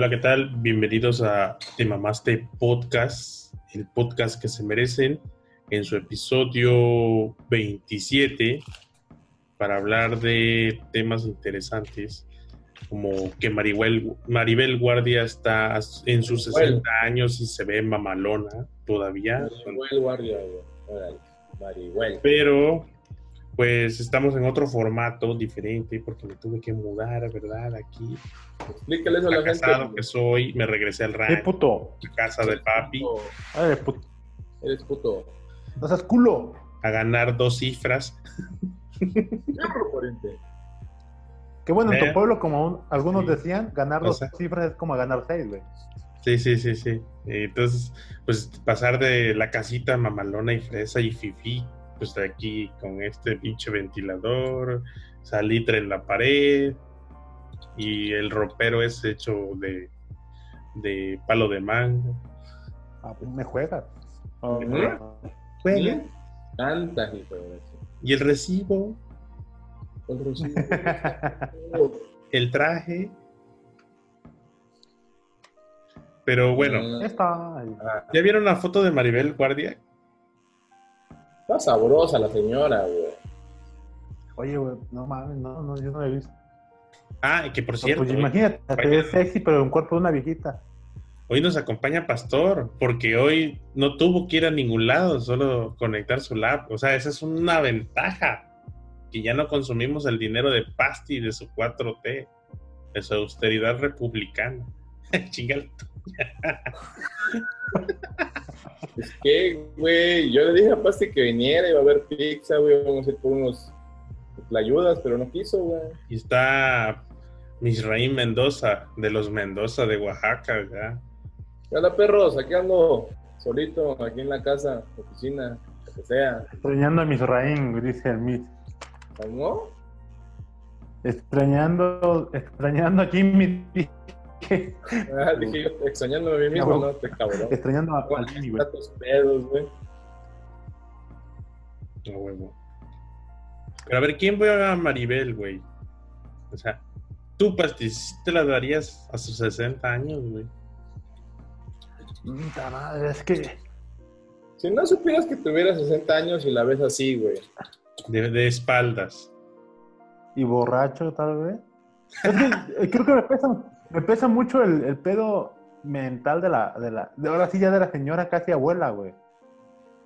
Hola, ¿qué tal? Bienvenidos a Te Mamaste Podcast, el podcast que se merecen en su episodio 27 para hablar de temas interesantes como que Maribel, Maribel Guardia está en sus 60 años y se ve mamalona todavía. Maribel Guardia. Maribel. Pero pues estamos en otro formato diferente porque me tuve que mudar, ¿verdad? Aquí. Explícale eso a la casado que soy, me regresé al rancho. ¿Qué puto? A casa de papi. Ah, eres puto. Eres puto. No seas culo. A ganar dos cifras. Qué bueno, en ¿Eh? tu pueblo, como algunos Sí. decían, ganar O dos sea. cifras es como ganar seis, güey. Sí, sí, sí, sí. Entonces, pues pasar de la casita mamalona y fresa y fifi, pues de aquí con este pinche ventilador, salitre en la pared y el ropero es hecho de, de palo de mango. Ah, pues me. Juega. Tanta, hijo de eso. Y el recibo, El recibo. el traje. Pero bueno, ah, ¿ya vieron la foto de Maribel Guardia? Está sabrosa la señora, güey. Oye, güey, no mames, no, no, yo no la he visto. Ah, y que por cierto, pues imagínate, te ves sexy, pero en cuerpo de una viejita. Hoy nos acompaña Pastor, porque hoy no tuvo que ir a ningún lado, solo conectar su lap. O sea, esa es una ventaja, que ya no consumimos el dinero de Pasti de su 4T, de su austeridad republicana. Chingale. Es que, güey, yo le dije a Pasti que viniera, iba a haber pizza, güey, vamos a ir por unos ayudas, pero no quiso, güey. Y está Misraín Mendoza, de los Mendoza de Oaxaca, ¿ya? ¿Qué onda, perros? Aquí ando, solito, aquí en la casa, oficina, lo que sea. Extrañando a mis raín, dice el Miss. ¿No? Extrañando, extrañando aquí mi. Ah, dije yo, extrañándome a mí mismo, No. ¿no? Te cabrón. extrañando a- al güey. Tantos pedos, güey. A huevo. Pero a ver, ¿quién fue a Maribel, güey? O sea, tú, Pasti, ¿sí te la darías a sus 60 años, güey? Puta madre, es que. Si no supieras que tuviera 60 años y la ves así, güey. De, de espaldas. y borracho tal vez. Es que eh, creo que me pesa, me pesa mucho el, el pedo mental de la, de la, de ahora sí ya de la señora casi abuela, güey.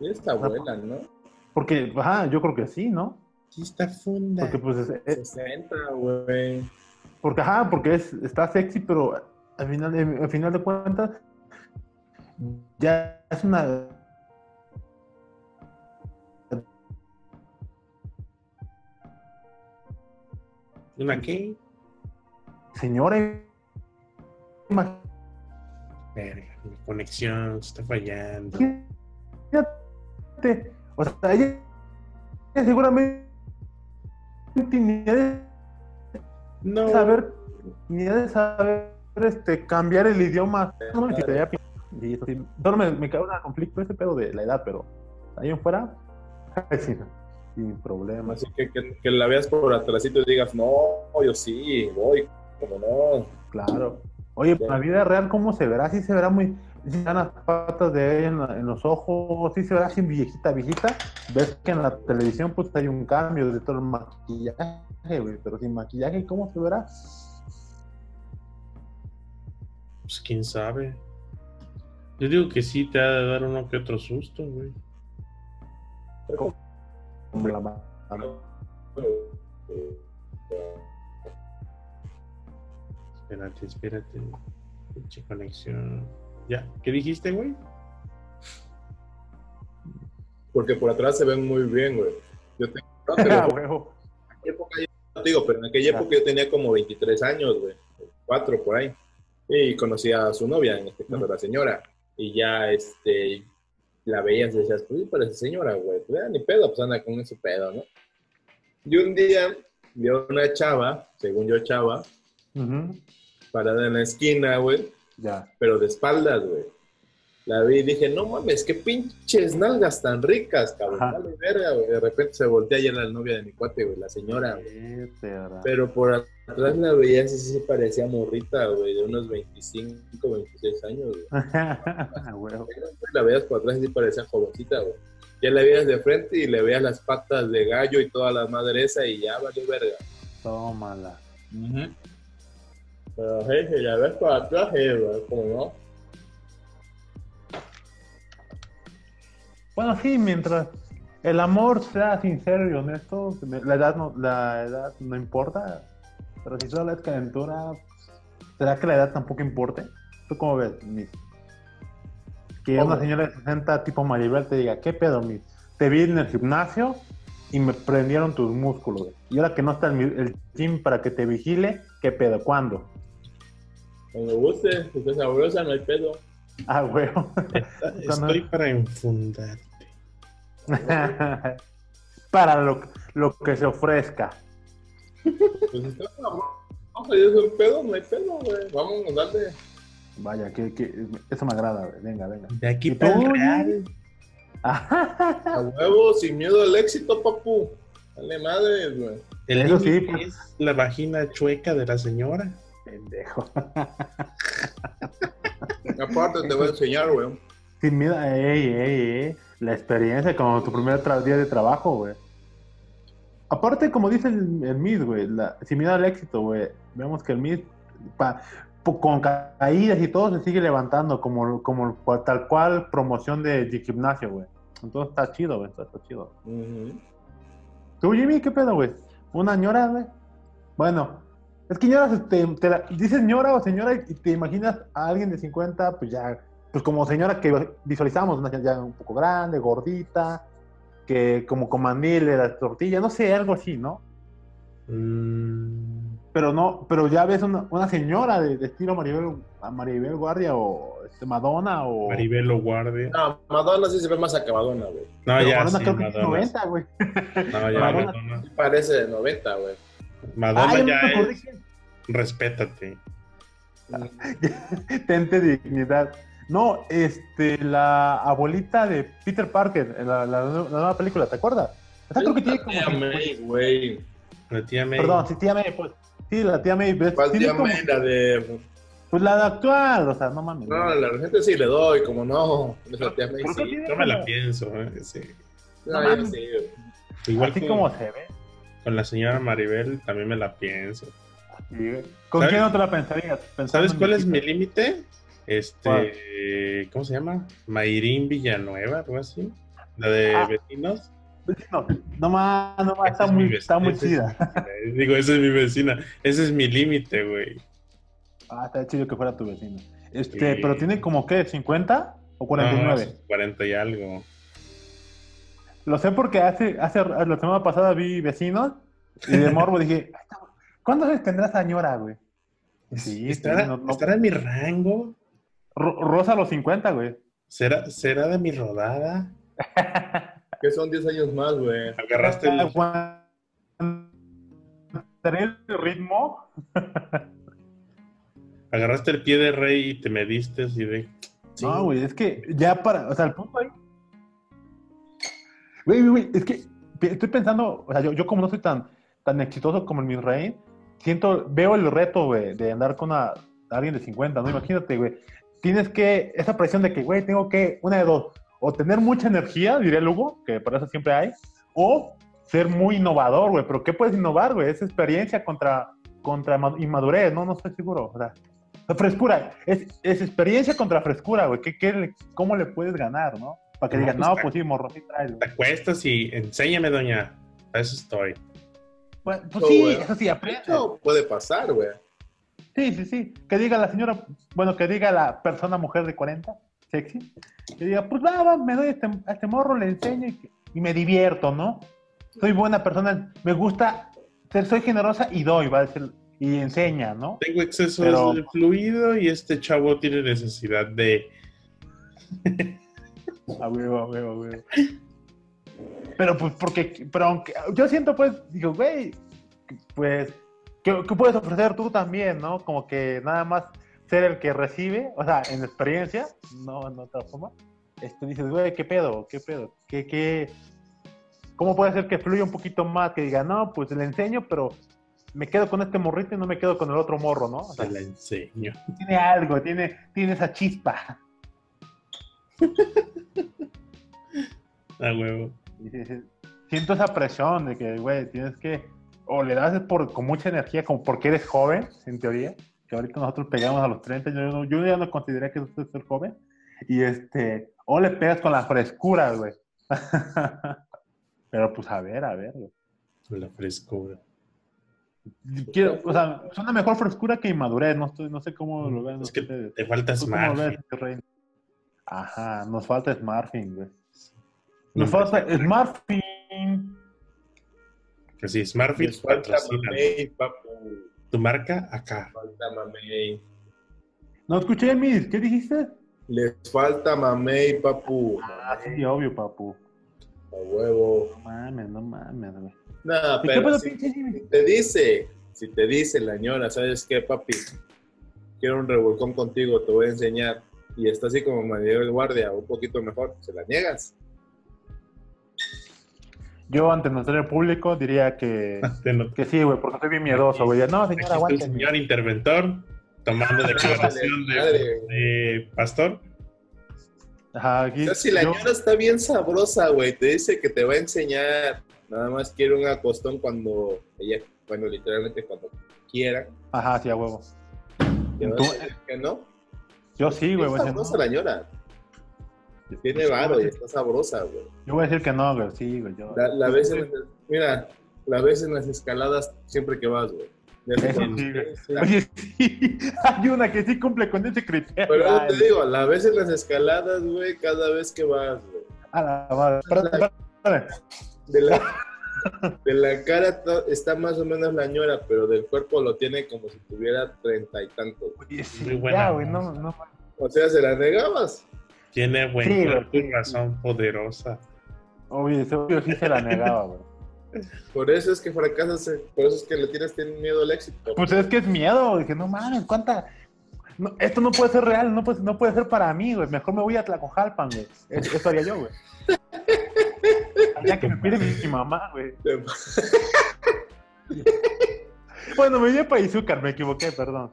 Es abuela, ¿no? Porque, ajá, yo creo que sí, ¿no? Aquí está funda. Porque pues es- es- 60, güey. porque ajá, porque es, está sexy, pero al final, de- al final de cuentas, ya es una ¿Una qué? señora Verga, mi conexión está fallando. o sea, ella, seguramente ni ha de No. saber, ni ha de saber este, cambiar el idioma. No me quitaría y eso sí, Solo me, me causa conflicto ese pedo de la edad, pero ahí en fuera, sin problemas. Así que, que, que la veas por atrásito y digas, no, yo sí, voy, como no. Claro. Oye, en la vida real, ¿cómo se verá? Sí se verá muy. Sí se verán las patas de ella en, los ojos, sí se verá así viejita, viejita. Ves que en la televisión, pues hay un cambio de todo el maquillaje, güey. Pero sin maquillaje, ¿cómo se verá? Pues quién sabe. Yo digo que sí te ha de dar uno que otro susto, güey. Como la ma- Espérate, espérate. Pinche conexión. Ya, ¿qué dijiste, güey? Porque por atrás se ven muy bien, güey. Yo tengo, no, te Ah, en aquella época no digo, pero en aquella época yo tenía como 23 años, güey. Cuatro por ahí. Y conocí a su novia, en este caso la señora. Y ya, este, la veías y decías, pues sí, parece señora, güey. Pues ni pedo, pues anda con ese pedo, ¿no? Y un día vio una chava, según yo chava, Ujú. parada en la esquina, güey, Ya. pero de espaldas, güey. La vi y dije, no mames, qué pinches nalgas tan ricas, cabrón. Vale, verga, güey. De repente se voltea y era la novia de mi cuate, güey, la señora, güey. Pero por atrás la veías y sí se parecía morrita, güey, de unos 25, 26 años, güey. La veías por atrás y sí parecía jovencita, güey. Ya la veías de frente y le veías las patas de gallo y toda la madre esa y ya valió verga. Tómala. Pero, hey, si la ves por atrás, hey, güey, como no. Bueno, sí, mientras el amor sea sincero y honesto, la edad no, la edad no importa. Pero si solo es calentura, ¿será que la edad tampoco importe? ¿Tú cómo ves, Miss? Que ¿Cómo? una señora de 60 tipo Maribel te diga, ¿qué pedo, Miss? Te vi en el gimnasio y me prendieron tus músculos. Y ahora que no está el, el gym para que te vigile, ¿qué pedo? ¿Cuándo? Cuando guste, si está sabrosa, no hay pedo. Ah, huevo. Estoy para enfundarte. para lo, lo que se ofrezca. Pues está sabrosa, a un pedo, no hay pedo, güey. Vamos a darle. Vaya, que, que eso me agrada, güey. Venga, venga. De aquí ¿Y para el real. A huevo, sin miedo al éxito, papu. Dale madre, güey. El Eso sí, pues. es la vagina chueca de la señora. Pendejo. Aparte te voy a enseñar, güey. Sin miedo, ey, ey, ey. La experiencia como tu primer día de trabajo, güey. Aparte, como dice el, el Miss, güey, sin miedo al éxito, güey. Vemos que el pa- po- con ca- caídas y todo, se sigue levantando como, como tal cual promoción de, de gimnasio, güey. Entonces está chido, güey, está, está chido. ¿Tú, Jimmy, qué pedo, güey? ¿Una ñora, güey? Bueno, es que ñoras, te, te la- dices ñora o señora y te imaginas a alguien de 50, pues ya, pues como señora que visualizamos, una ya un poco grande, gordita, que como con mandil de la tortilla, no sé, algo así, ¿no? Mm, Pero no, pero ya ves una, una señora de, de estilo Maribel, Maribel Guardia o este, Madonna o... Maribel lo guardia. No, Madonna sí se ve más acabadona, güey. No, Pero ya, Madonna sí, creo que es Madonna. 90, güey. No, ya, Madonna- Madonna. Sí Parece de 90, güey. Madonna Ah, ya es. Respétate. Tente dignidad. No, este, la abuelita de Peter Parker, en la, la- la nueva película, ¿te acuerdas? Esa creo que tiene como... Tía May, güey. La tía May. Perdón, sí, tía May, pues. Sí, la tía May. ¿ves? ¿Cuál Tiene tía como- May? La de. Pues la de actual, o sea, no mames. No, la gente sí le doy, como no. Esa tía May ¿Por qué sí. Yo me la pienso, ¿eh? sí. No, No yo mames. sí. Igual Así como se ve. Con la señora Maribel también me la pienso. ¿Con ¿Sabes? quién no te la pensarías? Pensando ¿Sabes cuál es mi límite? Este, ¿cómo se llama? Mayrín Villanueva, algo así. La de Ah. vecinos. No, no más, no más, está es muy, está muy es chida. vecina. Digo, esa es mi vecina. Ese es mi límite, güey. Ah, está chido que fuera tu vecino. Este, Sí. pero tiene como, ¿qué? ¿50 o 49? No, 40 y algo. Lo sé porque hace, hace la semana pasada vi vecinos y de morbo dije, "Ay, cabrón, ¿cuántos años tendrá señora, güey? Sí, ¿Estará, no- no- estará en mi rango? Ro- Rosa a los 50, güey. ¿Será, ¿Será de mi rodada? Que son 10 años más, güey. Agarraste el, ¿Tener el ritmo? agarraste el pie de rey y te mediste así de... sí, No, güey, es que ya para, o sea, el punto ahí. Güey, güey, es que estoy pensando, o sea, yo, yo como no soy tan, tan exitoso como el Misraín, siento, veo el reto, güey, de andar con una- alguien de 50, ¿no? Imagínate, güey, tienes que, esa presión de que, güey, tengo que, una de dos, o tener mucha energía, diría Lugo, que para eso siempre hay, o ser muy innovador, güey, pero ¿qué puedes innovar, güey? Es experiencia contra, contra ma- inmadurez, ¿no? No estoy seguro, o sea, frescura, es, es experiencia contra frescura, güey. ¿Qué, qué ¿Cómo le puedes ganar, no? Para que No, digan, pues, no, pues sí, morro, sí traes, Te acuestas y enséñame, doña. A eso estoy. Pues, pues Oh, sí, güey. eso sí, aprende. Eso puede pasar, güey. Sí, sí, sí. Que diga la señora, bueno, que diga la persona mujer de 40, sexy, que diga, pues va, va, me doy a este, a este morro, le enseño y, y me divierto, ¿no? Soy buena persona, me gusta, ser- soy generosa y doy, va a decir, y enseña, ¿no? Tengo exceso Pero- de fluido y este chavo tiene necesidad de... A huevo, a huevo, a huevo. Pero pues porque, pero aunque, yo siento pues, digo, güey, pues, ¿qué, qué puedes ofrecer tú también, no? Como que nada más ser el que recibe, o sea, en experiencia, no en otra forma, este, dices, güey, ¿qué pedo? ¿Qué pedo? ¿Qué, qué? ¿Cómo puede ser que fluya un poquito más? Que diga, no, pues le enseño, pero me quedo con este morrito y no me quedo con el otro morro, ¿no? O sea, Te la enseño. tiene algo, tiene, tiene esa chispa. A huevo. Siento esa presión de que, güey, tienes que, o le das por, con mucha energía, como porque eres joven, en teoría, que ahorita nosotros pegamos a los 30, yo, no- yo ya no consideré que usted es joven, y este, o le pegas con la frescura, güey. Pero pues a ver, a ver, güey. La frescura. Quiero, o sea, es una mejor frescura que inmadurez, no, estoy, no sé cómo lo ven Es que te falta ¿Tú Ajá, nos falta Smartfin, güey. Nos falta Smartfin. Que sí, Smartfit Les falta patrocina. mamey, papu. Tu marca acá. Falta mamey. No escuché, Miss, ¿qué dijiste? Les falta mamey, papu. Ah, sí, obvio, papu. A huevo. No mames, no mames, güey. Nada, ¿Y qué pero pedo, si pinche Jimmy? te dice, si te dice la ñora, ¿sabes qué, papi? Quiero un revolcón contigo, te voy a enseñar. Y está así como Manuel Guardia, un poquito mejor, se la niegas. Yo, ante nuestro público, diría que, que sí, güey, porque soy bien miedoso, güey. No, señora, el aguánteme. señor interventor tomando declaración de, pastor. Ajá, aquí. O sea, si la yo- ñora está bien sabrosa, güey, te dice que te va a enseñar. Nada más quiere un acostón cuando ella, bueno, literalmente cuando quiera. Ajá, sí, a huevo. ¿Te va a Tú- decir que no? Yo sí, güey. Es voy a decir, sabrosa no. la ñora. Tiene varo y está sabrosa, güey. Yo voy a decir que no, güey. Sí, güey. Yo... La, la ves en las- mira, la ves en las escaladas siempre que vas, güey. Oye, sí, hay una que sí cumple con ese criterio. Pero yo te digo, la ves en las escaladas, güey, cada vez que vas, güey. A la madre. Espérate, espérate. De la, de la cara está más o menos la ñora, pero del cuerpo lo tiene como si tuviera treinta y tantos. Oye, sí, Muy buena ya, güey, voz. no, no. O sea, se la negabas. Tiene buen Sí, cuerpo güey, y razón poderosa. Obvio, obvio sí se la negaba, güey. Por eso es que fracasas, eh, por eso es que le tienes miedo al éxito. Pues es que es miedo, dije, no mames, cuánta. no, esto no puede ser real, no puede, no puede ser para mí, güey. Mejor me voy a Tlacojalpan, güey. Es- Eso haría yo, güey. Allá que me pide mi, mamá, güey. Bueno, me iba para Izúcar, me equivoqué, perdón.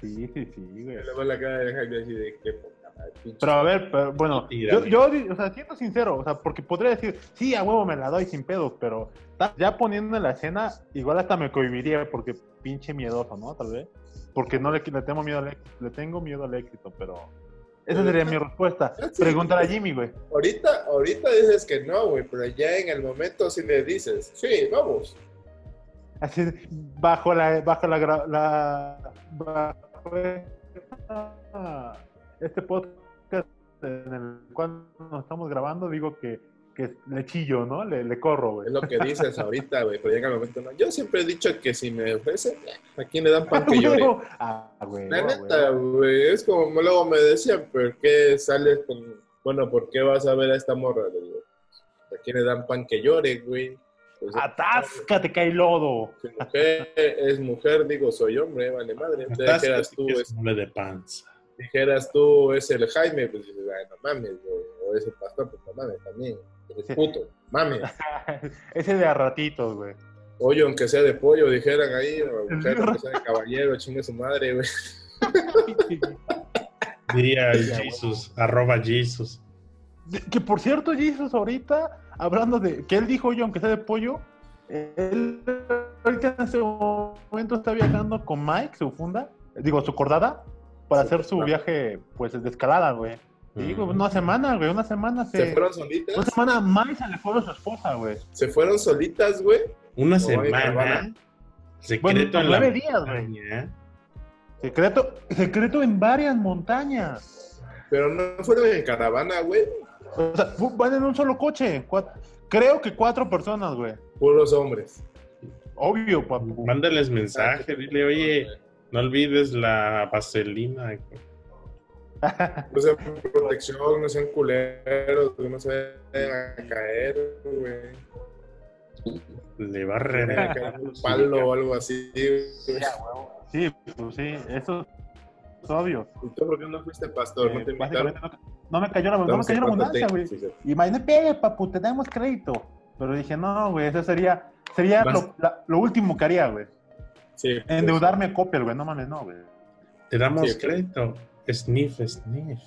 Sí, sí, sí, güey. Luego la cara de Jaime así de qué poca madre, pinche. Pero a ver, pero, bueno, yo, yo, o sea, siento sincero, o sea, porque podría decir, sí, a huevo me la doy sin pedos, pero ya poniendo en la escena, igual hasta me cohibiría porque pinche miedoso, ¿no? Tal vez. Porque no le, le tengo miedo al éxito, le tengo miedo al éxito, pero esa sería mi respuesta. Sí. Pregúntale a Jimmy, güey. Ahorita, ahorita dices que no, güey, pero ya en el momento sí le dices, sí, vamos. Así, bajo la, bajo la, la bajo esta- este podcast en el cual nos estamos grabando, digo que, que le chillo, ¿no? Le, le corro, güey. Es lo que dices ahorita, güey, pero llega el momento no. Yo siempre he dicho que si me ofrecen, ¿a quién le dan pan que llore? Ah, güey. La güey. neta, güey, es como luego me decían, ¿por qué sales con, bueno, ¿por qué vas a ver a esta morra? Le digo, ¿a quién le dan pan que llore, güey? Pues, Atáscate, cae lodo. si mujer es mujer, digo, soy hombre, vale madre. Entonces, dijeras tú, es, hombre de panza. dijeras tú, es el Jaime, pues dices, ay, no mames, güey, o es el pastor, pues no mames también, puto, mames. Ese de a ratitos, güey. Oye, aunque sea de pollo, dijeran ahí, o mujer, aunque sea de caballero, chingue su madre, güey. Diría Jesus, arroba Jesus. Que por cierto, Jesus, ahorita, hablando de que él dijo yo, aunque sea de pollo, él ahorita en este momento está viajando con Mike, su funda, digo, su cordada, para Sí, hacer su claro. viaje, pues, de escalada, güey. Güey, una semana, güey, una semana se... Se fueron Una solitas, semana Mike se le fue a su esposa, güey. se fueron solitas, güey. Una Oye, semana. Secreto Bueno, en la nueve días, güey. Secreto, secreto en varias montañas. Pero no fueron en caravana, güey. O sea, fu- van en un solo coche. Creo que cuatro personas, güey. Puros hombres. Obvio, papu. Mándales mensaje, dile, oye, no olvides la vaselina. No sean protección, no sean culeros, no se vayan a caer, güey. Le va a reventar caer un palo o algo así. güey. Sí, pues sí, eso obvios. ¿Y tú por qué no fuiste pastor? ¿No te Eh, invitaron? no, no me cayó la, no me Entonces, cayó la ¿cuánto abundancia, güey. sí, sí. Pe, papu, te damos crédito. Pero dije, no, güey, eso sería, sería lo, la- lo último que haría, güey. Sí, pues, Endeudarme a Coppel, güey, no mames, no, güey. Te damos Sí, pero- crédito. Sniff, sniff.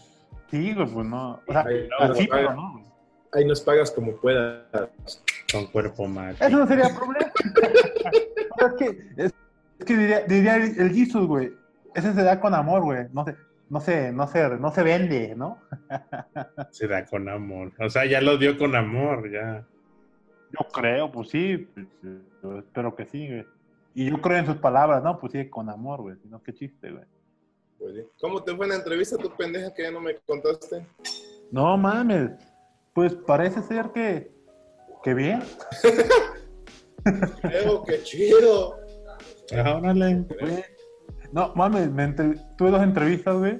Sí, güey, pues no. O sea, Ay, no, así, güey. pero no, güey. Ahí nos pagas como puedas. Con cuerpo mal. Eso no sería problema. Es que, es, es que diría, diría el, Jesus, güey. Ese se da con amor, güey. No se, no se, no se, no se vende, ¿no? Se da con amor. O sea, ya lo dio con amor, ya. Yo creo, pues sí. pues, yo espero que sí, güey. Y yo creo en sus palabras, ¿no? Pues sí, con amor, güey. Si no, qué chiste, güey. Pues. ¿Cómo te fue en la entrevista, tu pendeja, que ya no me contaste? No mames. Pues parece ser que, que bien. Creo que chido. Órale. Güey. No, mames, me entre- tuve dos entrevistas, güey.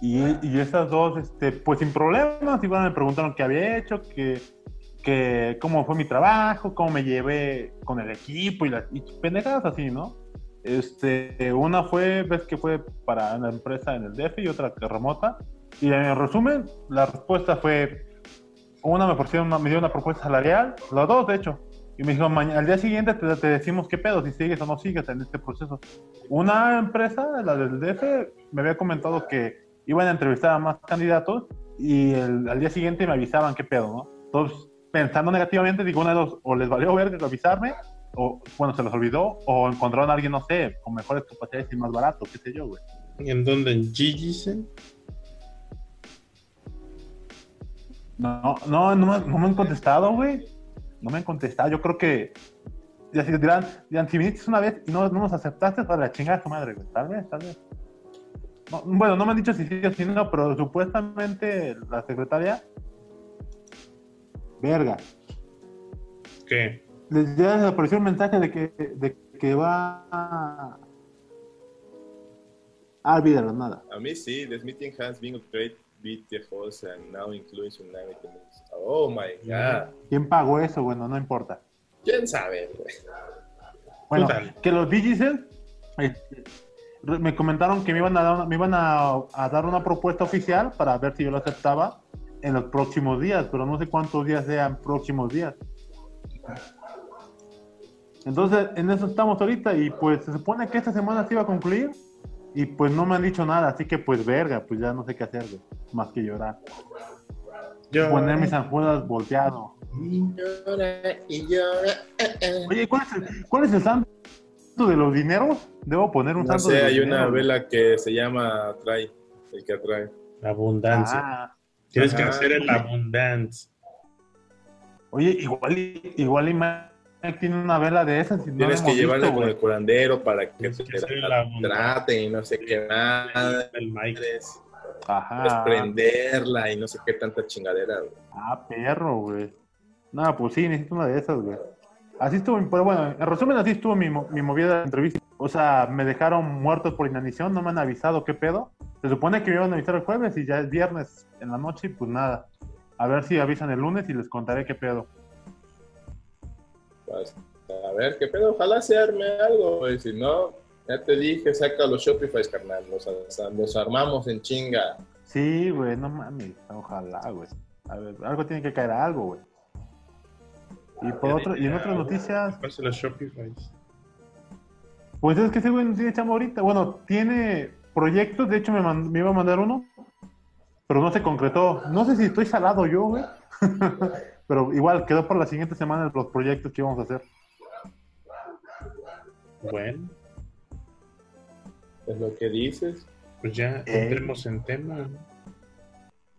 Y, y esas dos, este, pues sin problemas, igual me preguntaron qué había hecho, que, que cómo fue mi trabajo, cómo me llevé con el equipo y, las y pendejadas así, ¿no? Este, una fue, ves que fue para una empresa en el DF y otra remota. Y en resumen, la respuesta fue, una me, ofrecieron me dio una propuesta salarial, las dos de hecho, y me "Maña- al día siguiente te, te decimos qué pedo, si sigues o no sigues en este proceso. Una empresa, la del DF, me había comentado que iban a entrevistar a más candidatos y el- al día siguiente me avisaban qué pedo, ¿no? Entonces, pensando negativamente, digo, una de dos, o les valió ver avisarme, o bueno, se les olvidó, o encontraron a alguien, no sé, con mejores capacidades y más barato, qué sé yo, güey. ¿En dónde? ¿En Gigisen? No, no, no, me- no me han contestado, güey. No me han contestado. Yo creo que. Ya si dirán, dirán, si viniste una vez y no, no nos aceptaste, para la chingada de tu madre, güey. Tal vez, tal vez. No, bueno, no me han dicho si sí o si no, pero supuestamente la secretaria. Verga. ¿Qué? Les ya apareció un mensaje de que, de que va a. Olvídalo, nada. A mí sí, this meeting has been a great beat the host and now including tsunami tennis. Oh my god. ¿Quién pagó eso? Bueno, no importa. ¿Quién sabe? Bueno, Total. que los DJs re- me comentaron que me iban a dar una, me iban a, a dar una propuesta oficial para ver si yo lo aceptaba en los próximos días, pero no sé cuántos días sean próximos días. Entonces, en eso estamos ahorita y pues se supone que esta semana se iba a concluir y pues no me han dicho nada, así que pues verga, pues ya no sé qué hacer, güey, más que llorar. Yo. Poner mis anjuelas volteado. Y llora, y llora. eh, eh. Oye, ¿cuál es el, cuál es el santo de los dineros? Debo poner un No santo de sé, los hay una dineros, vela que se llama Atrae, el que atrae. Abundancia. Ah, Tienes que Ajá. hacer el abundance. oye, igual, y- igual y Tiene una vela de esas. y no Tienes que llevarla con el curandero para que Tienes te que hacer la la traten y no sé qué nada. El Mike. Puedes Ajá. prenderla y no sé qué tanta chingadera, güey. Ah, perro, güey. No, pues sí, necesito una de esas, güey. Así estuvo, pero bueno, en resumen, así estuvo mi, mi movida de entrevista. O sea, me dejaron muertos por inanición, no me han avisado qué pedo. Se supone que me iban a avisar el jueves y ya es viernes en la noche y pues nada. A ver si avisan el lunes y les contaré qué pedo. Pues, a ver, qué pedo, ojalá se arme algo, güey. Si no, ya te dije, saca los Shopify, carnal. Nos armamos en chinga. Sí, güey, no mames, ojalá, güey. A ver, algo tiene que caer a algo, güey. Y por otro, y en otras noticias, Pase los Shopify. pues es que ese güey no tiene chamba ahorita. Bueno, tiene proyectos, de hecho me, man- me iba a mandar uno, pero no se concretó. No sé si estoy salado yo, güey. pero igual quedó por la siguiente semana los proyectos que íbamos a hacer. Bueno, Es lo que dices. pues ya Eh. entremos en tema.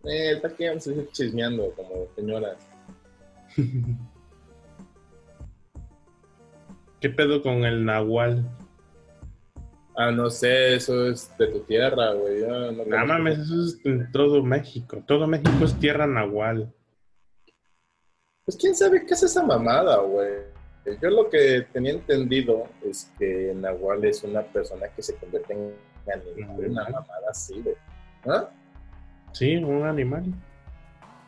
Eh, está que vamos a seguir chismeando como señoras. ¿Qué pedo con el Nahual? Ah, no sé, eso es de tu tierra, güey. Yo no No mames, eso es en todo México. Todo México es tierra Nahual. Pues quién sabe qué es esa mamada, güey. Yo lo que tenía entendido es que Nahual es una persona que se convierte en animal, una mamada así, güey. ¿Ah? Sí, un animal.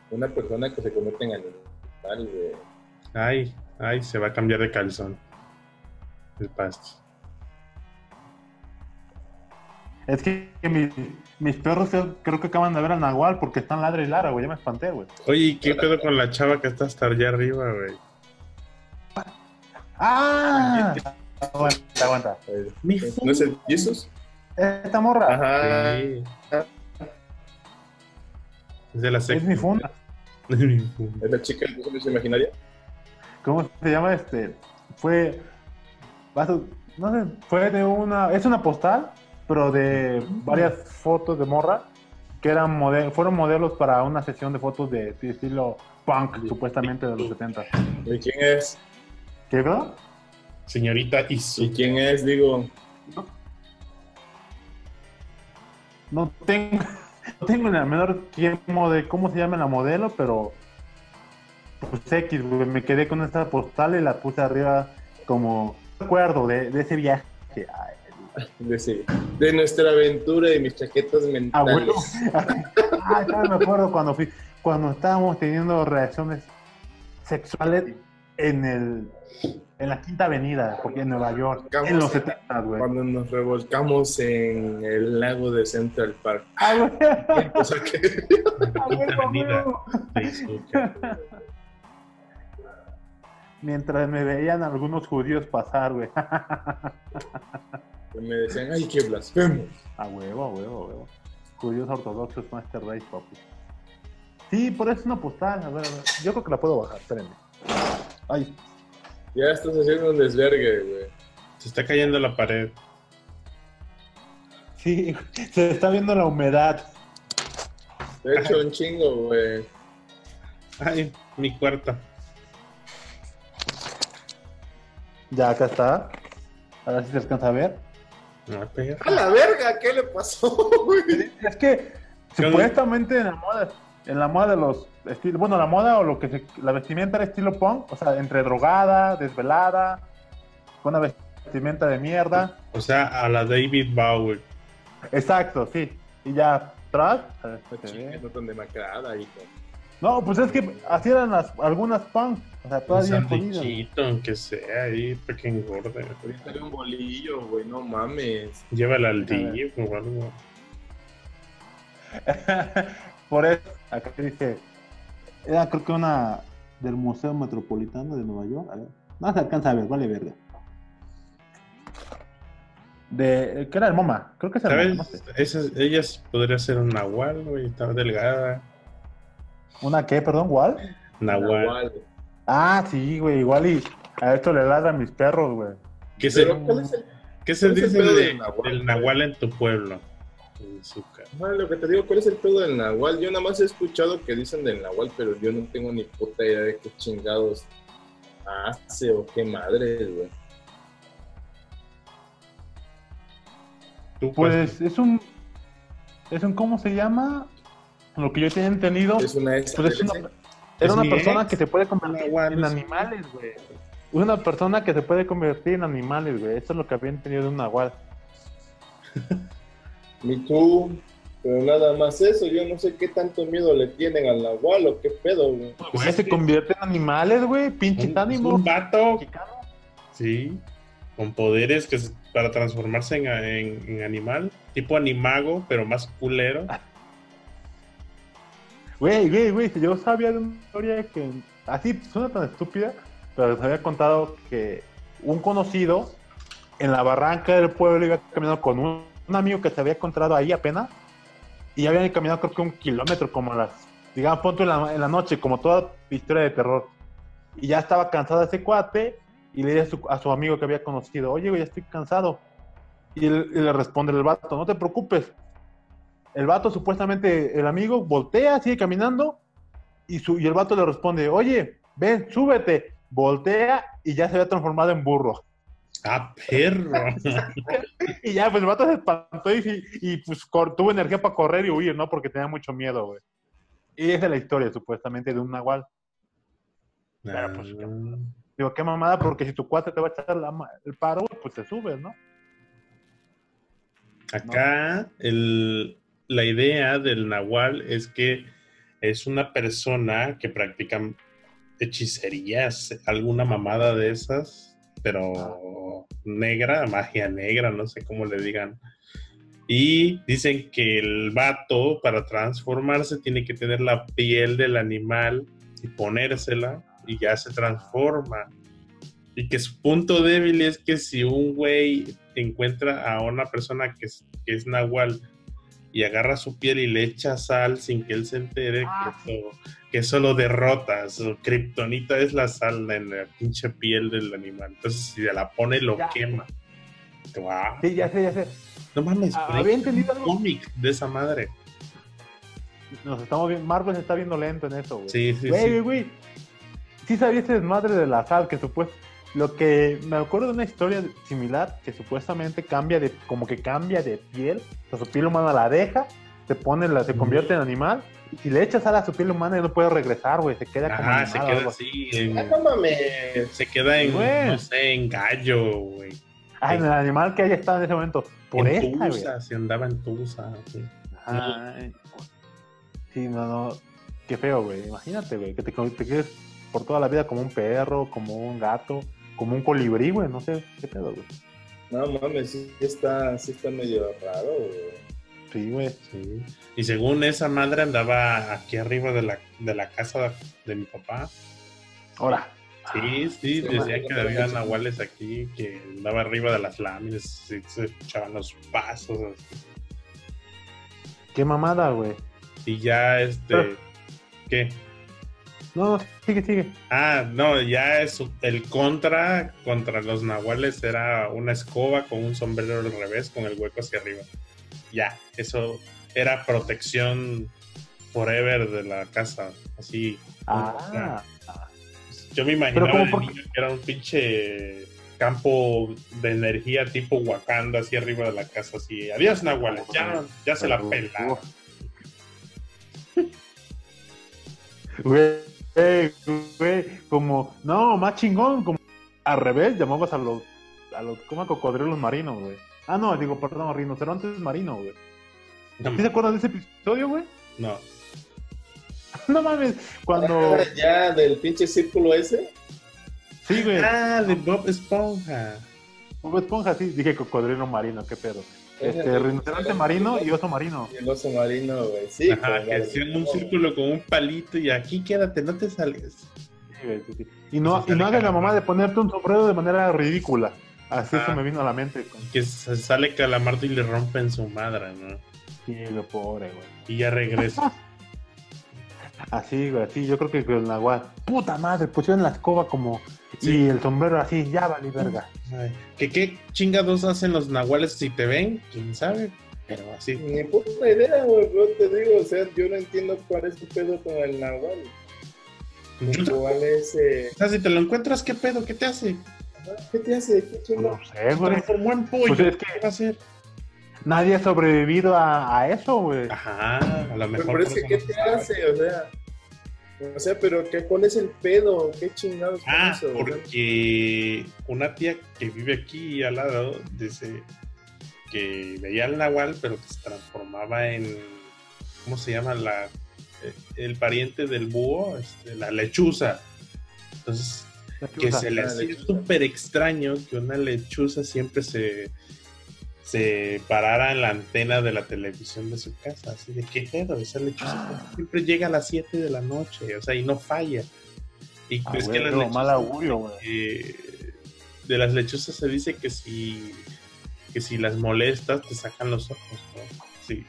Una persona que se convierte en animal, güey. Ay, ay, se va a cambiar de calzón. El pasto. Es que mi- mis perros creo creo que acaban de ver al Nahual porque están ladre y lara, güey. Ya me espanté, güey. Oye, ¿y qué pedo con la chava que está hasta allá arriba, güey? ¡Ah! Aguanta, aguanta. Mi ¿No es el Jesus? Esta morra Ajá. Sí. Es de la es secta. mi funda. Mi funda. ¿Es la chica de tu imaginaria? ¿Cómo se llama este? Fue. No sé, fue de una. Es una postal, pero de varias fotos de morra que eran mode- fueron modelos para una sesión de fotos de, de estilo punk, supuestamente de los 70. ¿Y quién es? ¿Qué, verdad? Señorita ¿Y Isu. quién es? Digo, No tengo, no tengo ni la menor tiempo de cómo se llama la modelo, pero pues X, güey, me quedé con esta postal y la puse arriba como recuerdo de, de ese viaje. De, sí, de nuestra aventura y mis chaquetas Abuelo. mentales. Ah, me acuerdo cuando fui, cuando estábamos teniendo relaciones sexuales en el en la Quinta Avenida, porque en Nueva York, en los 70, güey. Cuando nos revolcamos en el lago de Central Park. Ah, güey. O sea que Ah, Quinta Avenida. Mientras me veían algunos judíos pasar, güey. me decían, ay, qué blasfemo. A huevo, a huevo, a huevo. Judíos ortodoxos Master Race, papi. Sí, por eso es una postal. A ver, a ver. Yo creo que la puedo bajar, espérenme. Ay, Ya estás haciendo un desvergue, güey. Se está cayendo la pared. sí, se está viendo la humedad. De hecho, un chingo, güey. Ay, mi cuarta. Ya acá está. A ver si se alcanza a ver. No. ¡A la verga! ¿Qué le pasó, güey? Es que supuestamente en la moda, en la moda de los estilos, bueno, la moda o lo que se, la vestimenta era estilo punk, o sea, entre drogada, desvelada, con una vestimenta de mierda. O sea, a la David Bowie. Exacto, sí. Y ya atrás. No, pues es que así eran las, algunas punk, o sea, Un bien jodidas. sandwichito, aunque sea ahí, para que engorde. Ahorita un bolillo, güey, no mames. Llévala al día o algo. Por eso, acá dice, era creo que una del Museo Metropolitano de Nueva York. A ver, no se alcanza a ver, vale verga. De, ¿Qué era el MoMA? Creo que es el ¿Sabes? MoMA, no sé. Esas, ellas podría ser un nahual, güey, está delgada. ¿Una qué, perdón, igual? Nahual. Nahual. Ah, sí, güey, igual y a esto le ladran mis perros, güey. ¿Qué se, Pero, ¿cuál es el qué se cuál es el dice de- del nahual, del nahual en tu pueblo? Ah, lo que te digo, ¿cuál es el pedo del Nahual? Yo nada más he escuchado que dicen del Nahual, pero yo no tengo ni puta idea de qué chingados hace o qué madre, güey. Tú, Pues es un, es un, ¿cómo se llama? Lo que yo tenía entendido, Es una pues es una, SDLC. Era una persona ex. que se puede convertir en es- animales, güey. Una persona que se puede convertir en animales, güey. Eso es lo que había entendido de un nahual. Ni tú, pero nada más eso. Yo no sé qué tanto miedo le tienen al Nahual o qué pedo, güey. Pues Güey, es se convierte en animales, güey. Pinche un, un vato, mexicano. sí, con poderes que es para transformarse en, en- en animal, tipo animago, pero más culero. Güey, güey, güey. Yo sabía de una historia que así suena tan estúpida, pero les había contado que un conocido en la barranca del pueblo iba caminando con un, un amigo que se había encontrado ahí apenas y habían caminado creo que un kilómetro como a las, digamos, punto en la, en la noche, como toda historia de terror. Y ya estaba cansado ese cuate y le dice a su, a su amigo que había conocido, oye, güey, ya estoy cansado. Y, él- y le responde el vato, no te preocupes. El vato supuestamente, el amigo voltea, sigue caminando y, su, y el vato le responde, oye, ven, súbete. Voltea y ya se había transformado en burro. ¡Ah, perro! Y ya, pues el vato se espantó y, y, pues tuvo energía para correr y huir, ¿no? Porque tenía mucho miedo, güey. Y esa es la historia, supuestamente, de un nahual. Pero, pues, Ah, Digo, qué mamada, porque si tu cuate te va a echar la el paro, pues te subes, ¿no? Acá el, la idea del nahual es que es una persona que practica hechicerías, alguna mamada de esas, pero negra, magia negra, no sé cómo le digan. Y dicen que el vato, para transformarse, tiene que tener la piel del animal y ponérsela y ya se transforma. Y que su punto débil es que si un güey encuentra a una persona que es, que es nahual y agarra su piel y le echa sal sin que él se entere, Ah, que, eso, que eso lo derrota. Su kriptonita es la sal en la pinche piel del animal. Entonces, si se la pone, lo Ya. quema. Guau. Sí, ya sé, ya sé. No mames, Ah, pero había entendido algo. cómic de esa madre. Nos estamos viendo, Marvel se está viendo lento en eso, güey. Sí, sí, Güey, sí. güey, güey. Sí sabía ese desmadre de la sal que supuesto. Lo que me acuerdo de una historia similar que supuestamente cambia de, como que cambia de piel, o sea, su piel humana la deja, se pone, la, se convierte en animal, y si le echas sal a su piel humana ya no puede regresar, güey, se queda como Ajá, se animal o queda algo así. en- Ah, no mames. se queda en, Güey. no sé, en gallo, güey. Ah, en el animal que haya estado en ese momento. Por en esta, güey. Si andaba en Tusa. sí. Ajá. Sí, no, no. Qué feo, güey. Imagínate, güey, que te, te quedes por toda la vida como un perro, como un gato, como un colibrí, güey. No sé qué pedo, güey. No mames, sí está, sí está medio raro, güey. Sí, güey. Sí. Y según esa madre andaba aquí arriba de la, de la casa de mi papá. Ahora. Sí, sí, sí, decía man. que había nahuales aquí, que andaba arriba de las láminas, y se escuchaban los pasos. así. Qué mamada, güey. Y ya este. Pero- ¿Qué? No, no, sigue, sigue. Ah, no, ya es el contra contra los nahuales era una escoba con un sombrero al revés, con el hueco hacia arriba. Ya, eso era protección forever de la casa. Así. Ah. Yo me imaginaba por- niño que era un pinche campo de energía tipo Wakanda así arriba de la casa, así. Adiós, nahuales, ya, ya se la pela. Güey, güey, güey, como, no, más chingón, como al revés, llamabas a los, a los, ¿cómo? Cocodrilos marinos, güey. Ah, no, digo, perdón, rinocerontes marinos, güey. No, ¿Sí se acuerdan de ese episodio, güey? no. No mames, cuando, Ah, Ya del pinche círculo ese. sí, güey, Ah, de Bob Esponja. Bob Esponja, sí, dije cocodrilo marino, qué pedo. Este, rinoceronte marino y oso marino. Y el oso marino, güey. Sí, Ajá, que hacían un círculo con un palito y aquí quédate, no te salgas. Sí, güey, sí, sí. Y no, y no hagas la mamá de ponerte un sombrero de manera ridícula. Así se me vino a la mente. con- Que se sale calamardo y le rompen su madre, ¿no? Sí, güey, pobre, güey. Y ya regresa. Así, güey, así, yo creo que con la guay. Puta madre, pusieron la escoba como. Sí. Y el sombrero así, ya vale, verga. Ay, ¿Que qué chingados hacen los nahuales si te ven? ¿Quién sabe? Pero así. Ni puta idea, güey. Yo te digo, o sea, yo no entiendo cuál es tu pedo con el nahual. ¿Cuál es, eh, O sea, si te lo encuentras, ¿qué pedo? ¿Qué te hace? ¿Qué te hace? ¿Qué No chingo? sé, güey. transformó en pollo. Pues es que- ¿Qué va a hacer? Nadie ha sobrevivido a, a eso, güey. Ajá, a lo Pero mejor. eso, por ¿qué te sabe. hace? O sea, o sea, pero ¿qué, ¿cuál es el pedo? ¿Qué chingados con Ah, eso? Porque una tía que vive aquí al lado dice que veía al nahual, pero que se transformaba en. ¿Cómo se llama? la eh, El pariente del búho, este, la lechuza. Entonces, que se le Ah, hacía súper extraño que una lechuza siempre se, se parara en la antena de la televisión de su casa. Así de qué pedo, esa lechuza Ah. siempre llega a las 7 de la noche, o sea, y no falla. Y Ah, es güey, que las no, lechuzas, mal augurio, eh, de las lechuzas se dice que si, que si las molestas te sacan los ojos, ¿no? Sí,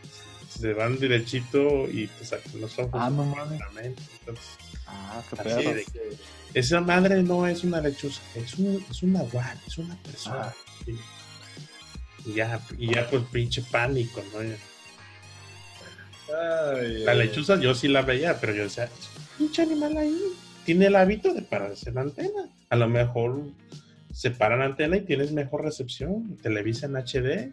se van derechito y te sacan los ojos. Ah, no mames. Entonces, Ah, qué pedo. esa madre no es una lechuza, es un, es un nahual, es una persona. Ah. sí. Y ya, y ya pues pinche pánico, ¿no? Ay, La lechuza yo sí la veía, pero yo decía, "Es un pinche animal ahí, tiene el hábito de pararse en la antena. A lo mejor se para en la antena y tienes mejor recepción, Televisa en HD.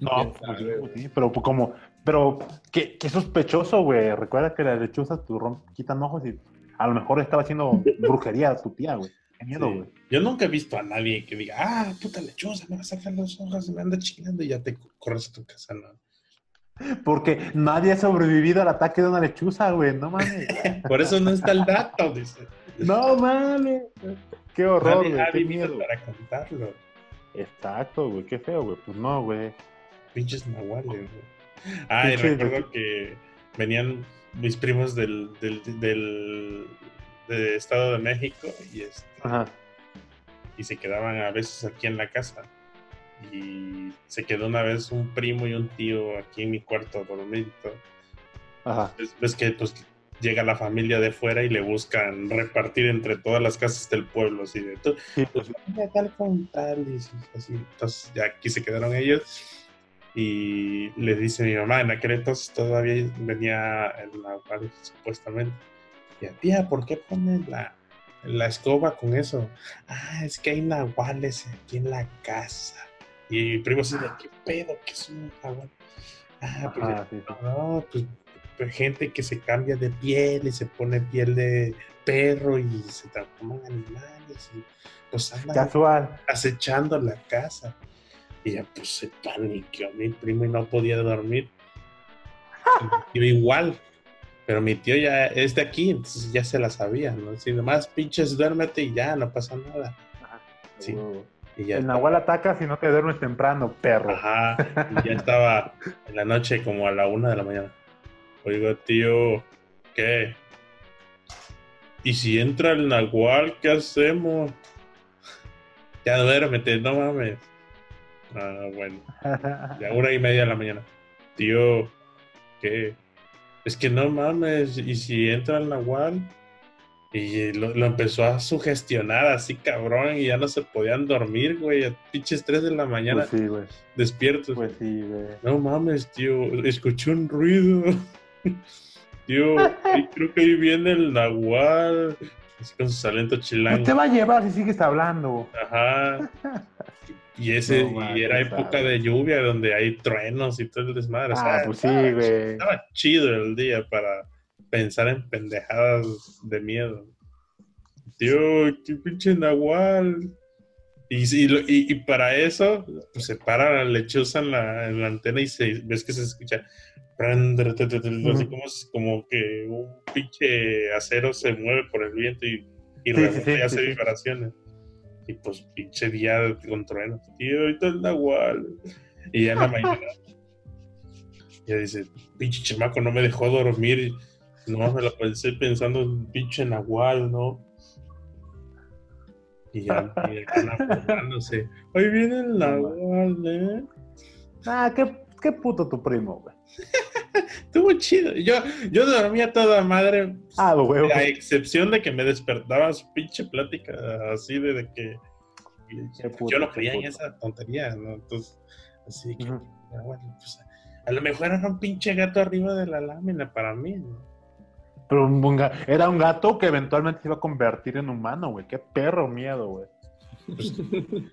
No, ¿Quién pues, sí, pero como, pero qué, qué sospechoso, güey. Recuerda que las lechuzas tu rom- quitan ojos y a lo mejor estaba haciendo brujería a tu tía, güey. Qué miedo, Sí. güey. Yo nunca he visto a nadie que diga, ah, puta lechuza, me va a sacar los ojos, me anda chingando y ya te corres a tu casa, ¿no? Porque nadie ha sobrevivido al ataque de una lechuza, güey. No mames. Por eso no está el dato, dice. no mames. Qué horror, Nadie güey. ha Qué vivido miedo. para contarlo. Exacto, güey, qué feo, güey. Pues no, güey. Pinches nahuales, güey. Y Pinches- recuerdo que venían mis primos del, del, del, del Estado de México y, este, Ajá. y se quedaban a veces aquí en la casa. Y se quedó una vez un primo y un tío aquí en mi cuarto todo. Ajá. Ves- Ves que pues llega la familia de fuera y le buscan repartir entre todas las casas del pueblo, así de tú, Sí, pues pues, tal con tal, y así. Entonces ya aquí se quedaron ellos y le dice mi mamá, en aquel entonces todavía venía el nahual supuestamente. Y tía, ¿por qué pones la, la escoba con eso? Ah, es que hay nahuales aquí en la casa. Y mi primo así de, ¿qué pedo? ¿Qué es un nahual? Ah, pues Ajá, sí, sí. no, pues, pues, gente que se cambia de piel y se pone piel de perro y se transforman en animales y pues andan Casual. acechando la casa. Y ya pues se paniqueó mi primo y no podía dormir. Y igual. Pero mi tío ya es de aquí, entonces ya se la sabía, ¿no? Así nomás pinches duérmete y ya, no pasa nada. Sí. Huevo. Y ya El Nahual ataca si no te duermes temprano, perro. Ajá, y ya estaba en la noche como a la una de la mañana. Oiga, tío, ¿qué? ¿Y si entra el nahual, qué hacemos? Ya duérmete, no mames. Ah, bueno, ya una y media de la mañana. Tío, ¿qué? Es que no mames, ¿y si entra el nahual? Y lo, lo empezó a sugestionar así, cabrón, y ya no se podían dormir, güey, a pinches 3 de la mañana Pues sí, güey. despiertos. Pues sí, güey. No mames, tío, escuché un ruido. tío, creo que ahí viene el nahual. Así con su talento No chilango. te va a llevar si sigues hablando. Ajá. Y ese, No y era época sabe. de lluvia donde hay truenos y todo el desmadre. o sea, Ah, pues sí, estaba- güey. Estaba chido el día para pensar en pendejadas de miedo. Tío, qué pinche nahual. Y, sí, y, y para eso, pues se para la lechuza en la, en la antena y se, ves que se escucha. Así como, como que un pinche acero se mueve por el viento y, y Sí, sí, sí, hace sí, sí. vibraciones. Y pues pinche día con truenos. Tío, ahorita el nahual. Y ya en la mañana. Ya dice, pinche chamaco no me dejó dormir. No, me la pensé pensando en pinche nahual, ¿no? Y ya, y burlándose. Ahí viene el nahual, ¿eh? Ah, qué, qué puto tu primo, güey. Estuvo chido. Yo, yo dormía toda madre, Ah, güey. a excepción de que me despertaba su pinche plática así de, de que puto, yo no creía en esa tontería, ¿no? Entonces, así que, ah, bueno, pues, a lo mejor era un pinche gato arriba de la lámina para mí, ¿no? Pero un un era un gato que eventualmente se iba a convertir en humano, güey. Qué perro miedo, güey.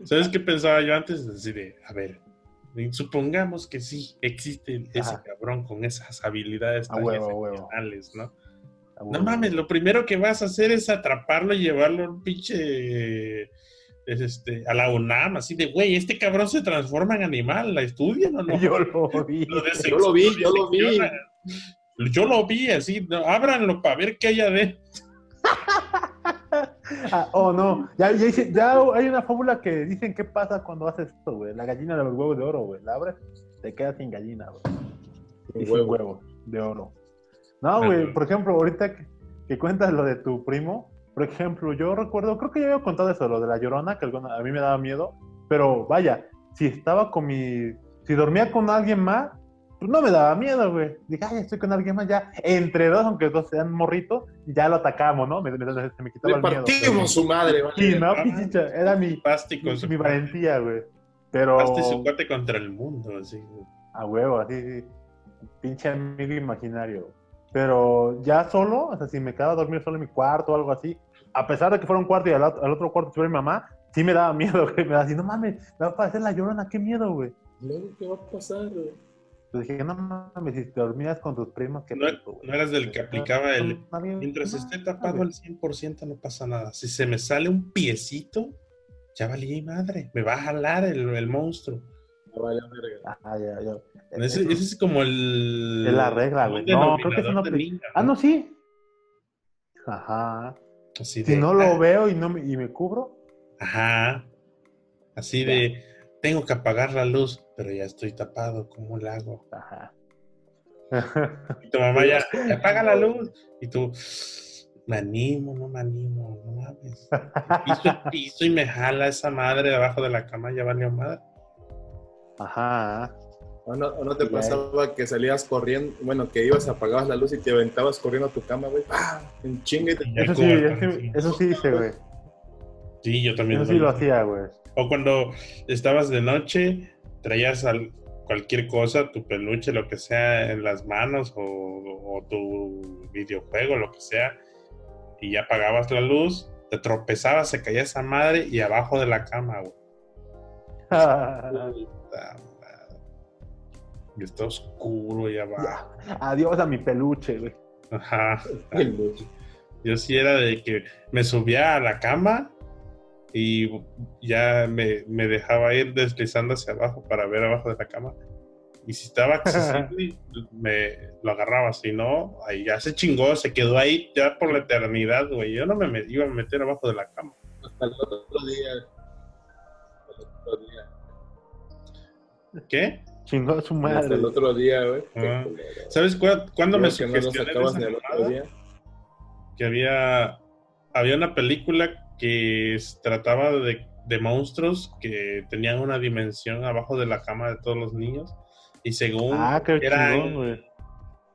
¿Sabes qué pensaba yo antes? Así de, a ver, supongamos que sí existe ese Ajá. cabrón con esas habilidades A tan huevo, ¿no? No mames, lo primero que vas a hacer es atraparlo y llevarlo a un pinche. es este, a la UNAM, así de, güey, este cabrón se transforma en animal, ¿la estudian o no? Yo lo vi. Lo Yo lo vi, yo lo vi. Yo lo vi así, no, ábranlo para ver qué hay adentro. Ah, oh, no. Ya, ya, hice- ya hay una fábula que dicen qué pasa cuando haces esto, güey. La gallina de los huevos de oro, güey. La abres, te quedas sin gallina, güey. Y Sin sin huevo. huevos de oro. No, güey. Por ejemplo, ahorita que, que cuentas lo de tu primo, por ejemplo, yo recuerdo, creo que ya había contado eso, lo de la llorona, que a mí me daba miedo. Pero vaya, si estaba con mi. Si dormía con alguien más, no me daba miedo, güey. Dije, ay, estoy con alguien más ya. Entre dos, aunque dos sean morritos, ya lo atacamos, ¿no? Me, me- se me quitaba Le el miedo. partimos su madre, ¿vale? Sí, no, Ah. pichicha, era mi, Pasti con su mi cuate. valentía, güey. Pero Pasti y su cuate contra el mundo, así. a huevo, así, sí. pinche amigo imaginario. Pero ya solo, o sea, si me quedaba a dormir solo en mi cuarto o algo así, a pesar de que fuera un cuarto y al, al otro cuarto estuviera mi mamá, sí me daba miedo, güey. Me daba así, no mames, me va a parecer la llorona, qué miedo, güey. Luego, ¿qué va a pasar, güey? Entonces dije, no mames, si te dormías con tus primos, qué No, no eras del que aplicaba el. No, no, Mientras no, esté no, tapado al 100% no pasa nada. Si se me sale un piecito, ya valí madre. Me va a jalar el, el monstruo. Ya vaya verga. Ah, ya, ya. Ese, ese es como el. Es la regla, güey. No, creo que eso no niño, Ah, no, sí. Ajá. Así Si de, no ah, lo veo y no me, y me cubro, Ajá. Así de. tengo que apagar la luz, pero ya estoy tapado, ¿cómo la hago? Ajá. Y tu mamá ya, "Ya apaga la luz. Y tú, me animo, no me animo, no mames. Piso y me jala esa madre debajo de la cama, ya valió madre. Ajá. ¿O no, o no te pasaba que salías corriendo, bueno, que ibas, apagabas la luz y te aventabas corriendo a tu cama, güey? ¡Pah! En chingue. te- Y Eso sí, eso, eso sí hice, güey. Sí, yo también. Eso sí lo hacía, güey. O cuando estabas de noche, traías al- cualquier cosa, tu peluche, lo que sea, en las manos o, o tu videojuego, lo que sea, y ya apagabas la luz, te tropezabas, se caía esa madre y abajo de la cama, güey. Y está oscuro y abajo. Adiós a mi peluche, güey. Ajá. Yo sí era de que me subía a la cama y ya me, me dejaba ir deslizando hacia abajo para ver abajo de la cama. Y si estaba accesible, me lo agarraba. Si no, ahí ya se chingó, se quedó ahí ya por la eternidad, güey. Yo no me met- iba a meter abajo de la cama. Hasta el otro día. Hasta el otro día. ¿Qué? Chingó a su Hasta madre. el otro día, güey. Ah. ¿Sabes cuá- cuándo me Creo que no lo sugestioné de esa el otro día. que había, había una película que trataba de, de monstruos que tenían una dimensión abajo de la cama de todos los niños. Y según Ah, qué eran, chingón,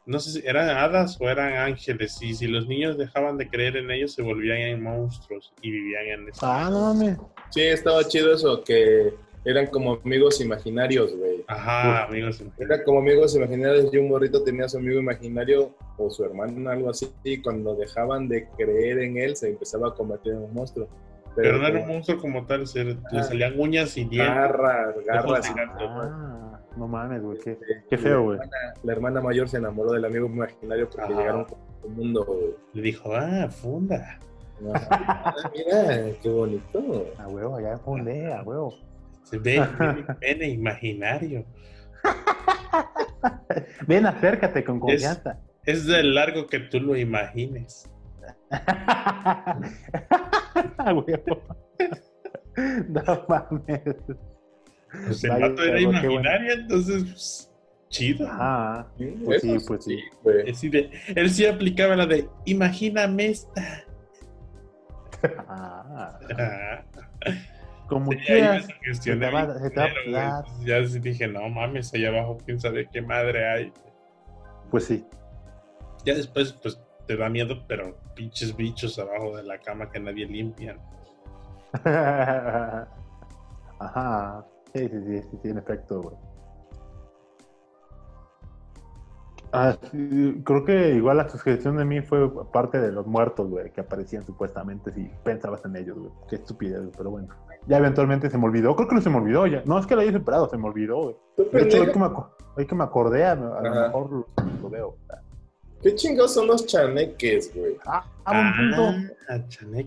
no sé si eran hadas o eran ángeles. Y si los niños dejaban de creer en ellos se volvían en monstruos y vivían en ese Ah, no mames. Sí, estaba chido eso, que eran como amigos imaginarios, güey. Ajá, amigos. Era como amigos imaginarios y un morrito tenía a su amigo imaginario o su hermano, algo así, y cuando dejaban de creer en él se empezaba a convertir en un monstruo. Pero no era un monstruo como tal, se, le Ah. salían uñas y dientes. garras, garras. Ah, no mames, güey. Qué, feo, güey. La hermana, la hermana mayor se enamoró del amigo imaginario porque Ajá. llegaron a un mundo. güey. Le dijo, ah, funda. Ah, mira, qué bonito. A huevo, ya fundé, a huevo. Se ve, tiene pene imaginario. Ven, acércate con confianza. Es de largo que tú lo imagines. No mames. Pues el vato era bueno. imaginario, entonces, pues, chido. Ajá. Sí, Pues sí, pues sí. güey. Él sí, de- él sí aplicaba la de, imagíname esta. Ah, Ah, como sí, quieras. se te va- se te va a Ya dije, no mames, allá abajo, quién sabe qué madre hay. Pues sí. Ya después, pues, te da miedo, pero pinches bichos abajo de la cama que nadie limpia. Ajá. Sí, sí, sí, sí, sí, en efecto, güey. Ah, sí, creo que igual la sugestión de mí fue parte de los muertos, güey, que aparecían supuestamente si pensabas en ellos, güey. Qué estupidez, pero bueno. Ya eventualmente se me olvidó. Creo que no se me olvidó ya. No es que lo haya superado, se me olvidó, güey. De hecho, hoy que me, hoy que me acordé, a, a lo mejor lo, lo veo. ¿Qué chingados son los chaneques, güey? Ah, ah, punto. Ah.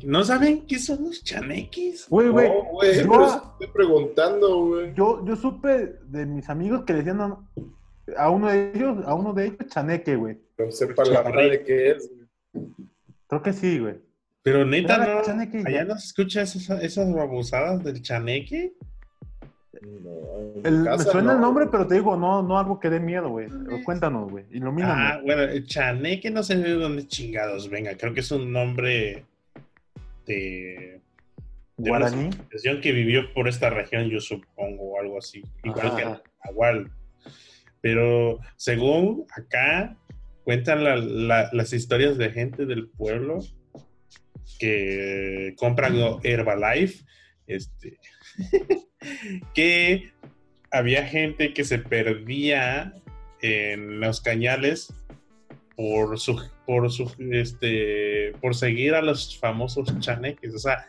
¿No saben qué son los chaneques? Güey, güey. No, güey, yo- eso estoy preguntando, güey. Yo, yo supe de mis amigos que le decían a, a uno de ellos, a uno de ellos, chaneque, güey. No sepa la madre qué es, güey. Creo que sí, güey. Pero neta, ¿no? chaneque, ¿Allá ya. no se escucha esas, esas babosadas del chaneque? No, El- me suena no. el nombre, pero te digo, no, no algo que dé miedo, güey. Pero Cuéntanos, güey. Ilumíname. Ah, bueno, el chaneque no sé de dónde chingados venga. Creo que es un nombre de, de una Guaraní. civilización que vivió por esta región, yo supongo, o algo así. Igual Ajá, que ajá. Nahual. Pero según acá cuentan la- la- las historias de gente del pueblo que compran Herbalife, este, que había gente que se perdía en los cañales por su por su este por seguir a los famosos chaneques, o sea,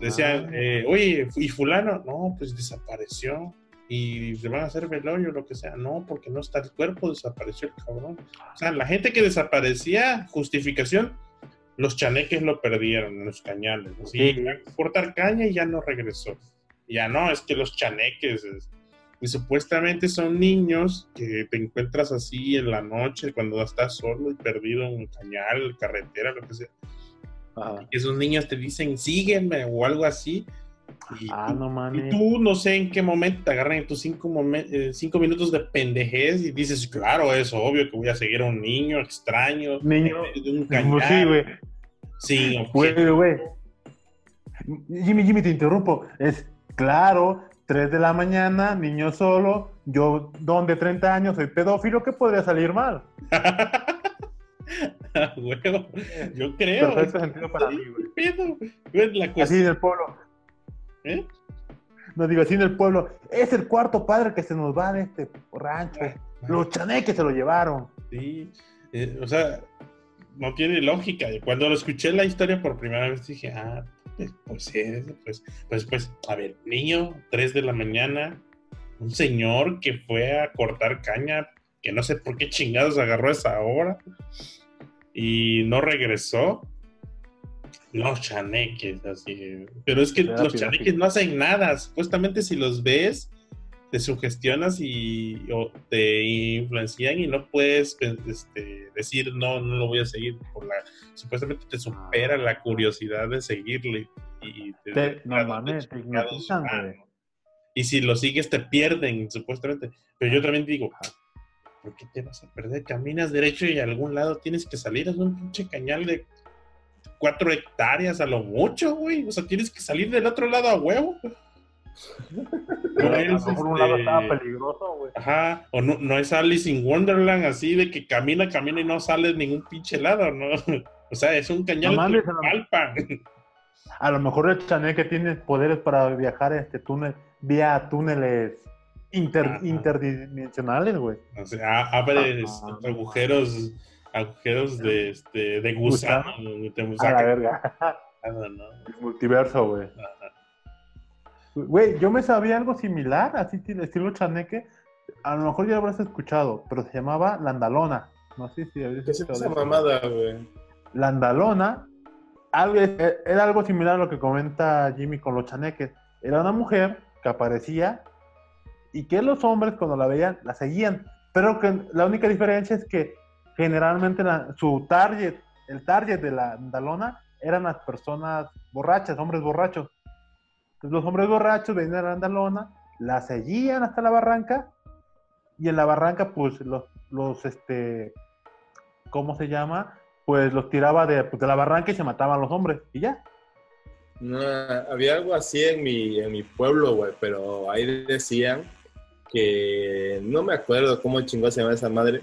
Decían, eh, oye, ¿y fulano? No, pues desapareció. Y le van a hacer velorio, lo que sea. No, porque no está el cuerpo, desapareció el cabrón. O sea, la gente que desaparecía, justificación, los chaneques lo perdieron en los cañales. Así, Sí. cortar caña y ya no regresó. Ya no, es que los chaneques... es- y supuestamente son niños que te encuentras así en la noche cuando estás solo y perdido en un cañal, carretera, lo que sea Ajá. que esos niños te dicen sígueme o algo así Y, Ah, no y mames. tú no sé en qué momento te agarran en tus cinco, eh, cinco minutos de pendejez y dices, claro, es obvio que voy a seguir a un niño extraño, Niño. de un Pues cañar, sí, güey. Jimmy, Jimmy, te interrumpo. Es claro, 3 de la mañana, niño solo, yo, don de 30 años, soy pedófilo, ¿qué podría salir mal? Huevo, yo creo. Perfecto sentido para mí, güey. ¿Qué pedo? Güey, la Así en el pueblo. ¿eh? No digo así en el pueblo. Es el cuarto padre que se nos va de este rancho. Ah, Los chaneques se lo llevaron. Sí, eh, o sea, no tiene lógica. Cuando lo escuché la historia por primera vez dije, ah, pues, pues, es, pues, pues, pues, a ver, niño, 3 de la mañana, un señor que fue a cortar caña, que no sé por qué chingados agarró esa hora y no regresó. Los chaneques, así. Pero es que los chaneques no hacen nada. Supuestamente si los ves, te sugestionas y o te influencian y no puedes pues, este, decir no, no lo voy a seguir. Por la, supuestamente te supera la curiosidad de seguirle. Y te- Te- no mames, te ah. Y si lo sigues te pierden, supuestamente. Pero yo también digo, ¿por qué te vas a perder? Caminas derecho y a algún lado tienes que salir. Es un pinche cañal de cuatro hectáreas a lo mucho, güey. O sea, tienes que salir del otro lado a huevo. No a lo un lado este, estaba peligroso, güey. Ajá, o no, no es Alice in Wonderland así de que camina, camina y no sale de ningún pinche lado, ¿no? O sea, es un cañal No que mames, a lo- mejor el chaneque tiene poderes para viajar este túnel, vía túneles inter- interdimensionales, güey. O sea, abre Ajá. este, agujeros, agujeros de, este, de gusano. te A la verga. El multiverso, güey. Güey, yo me sabía algo similar, así estilo- estilo chaneque. A lo mejor ya lo habrás escuchado, pero se llamaba Landalona. No sé si habrías ¿Qué es escuchado esa mamada, güey? Landalona algo, era algo similar a lo que comenta Jimmy con los chaneques. Era una mujer que aparecía y que los hombres cuando la veían la seguían. Pero que la única diferencia es que generalmente la- su target, el target de la Landalona eran las personas borrachas, hombres borrachos. Entonces los hombres borrachos venían a la Landalona, la seguían hasta la barranca y en la barranca pues los, los este, ¿cómo se llama? Pues los tiraba de, pues, de la barranca y se mataban los hombres y ya. No, había algo así en mi, en mi pueblo, güey, pero ahí decían que no me acuerdo cómo chingó se llama esa madre,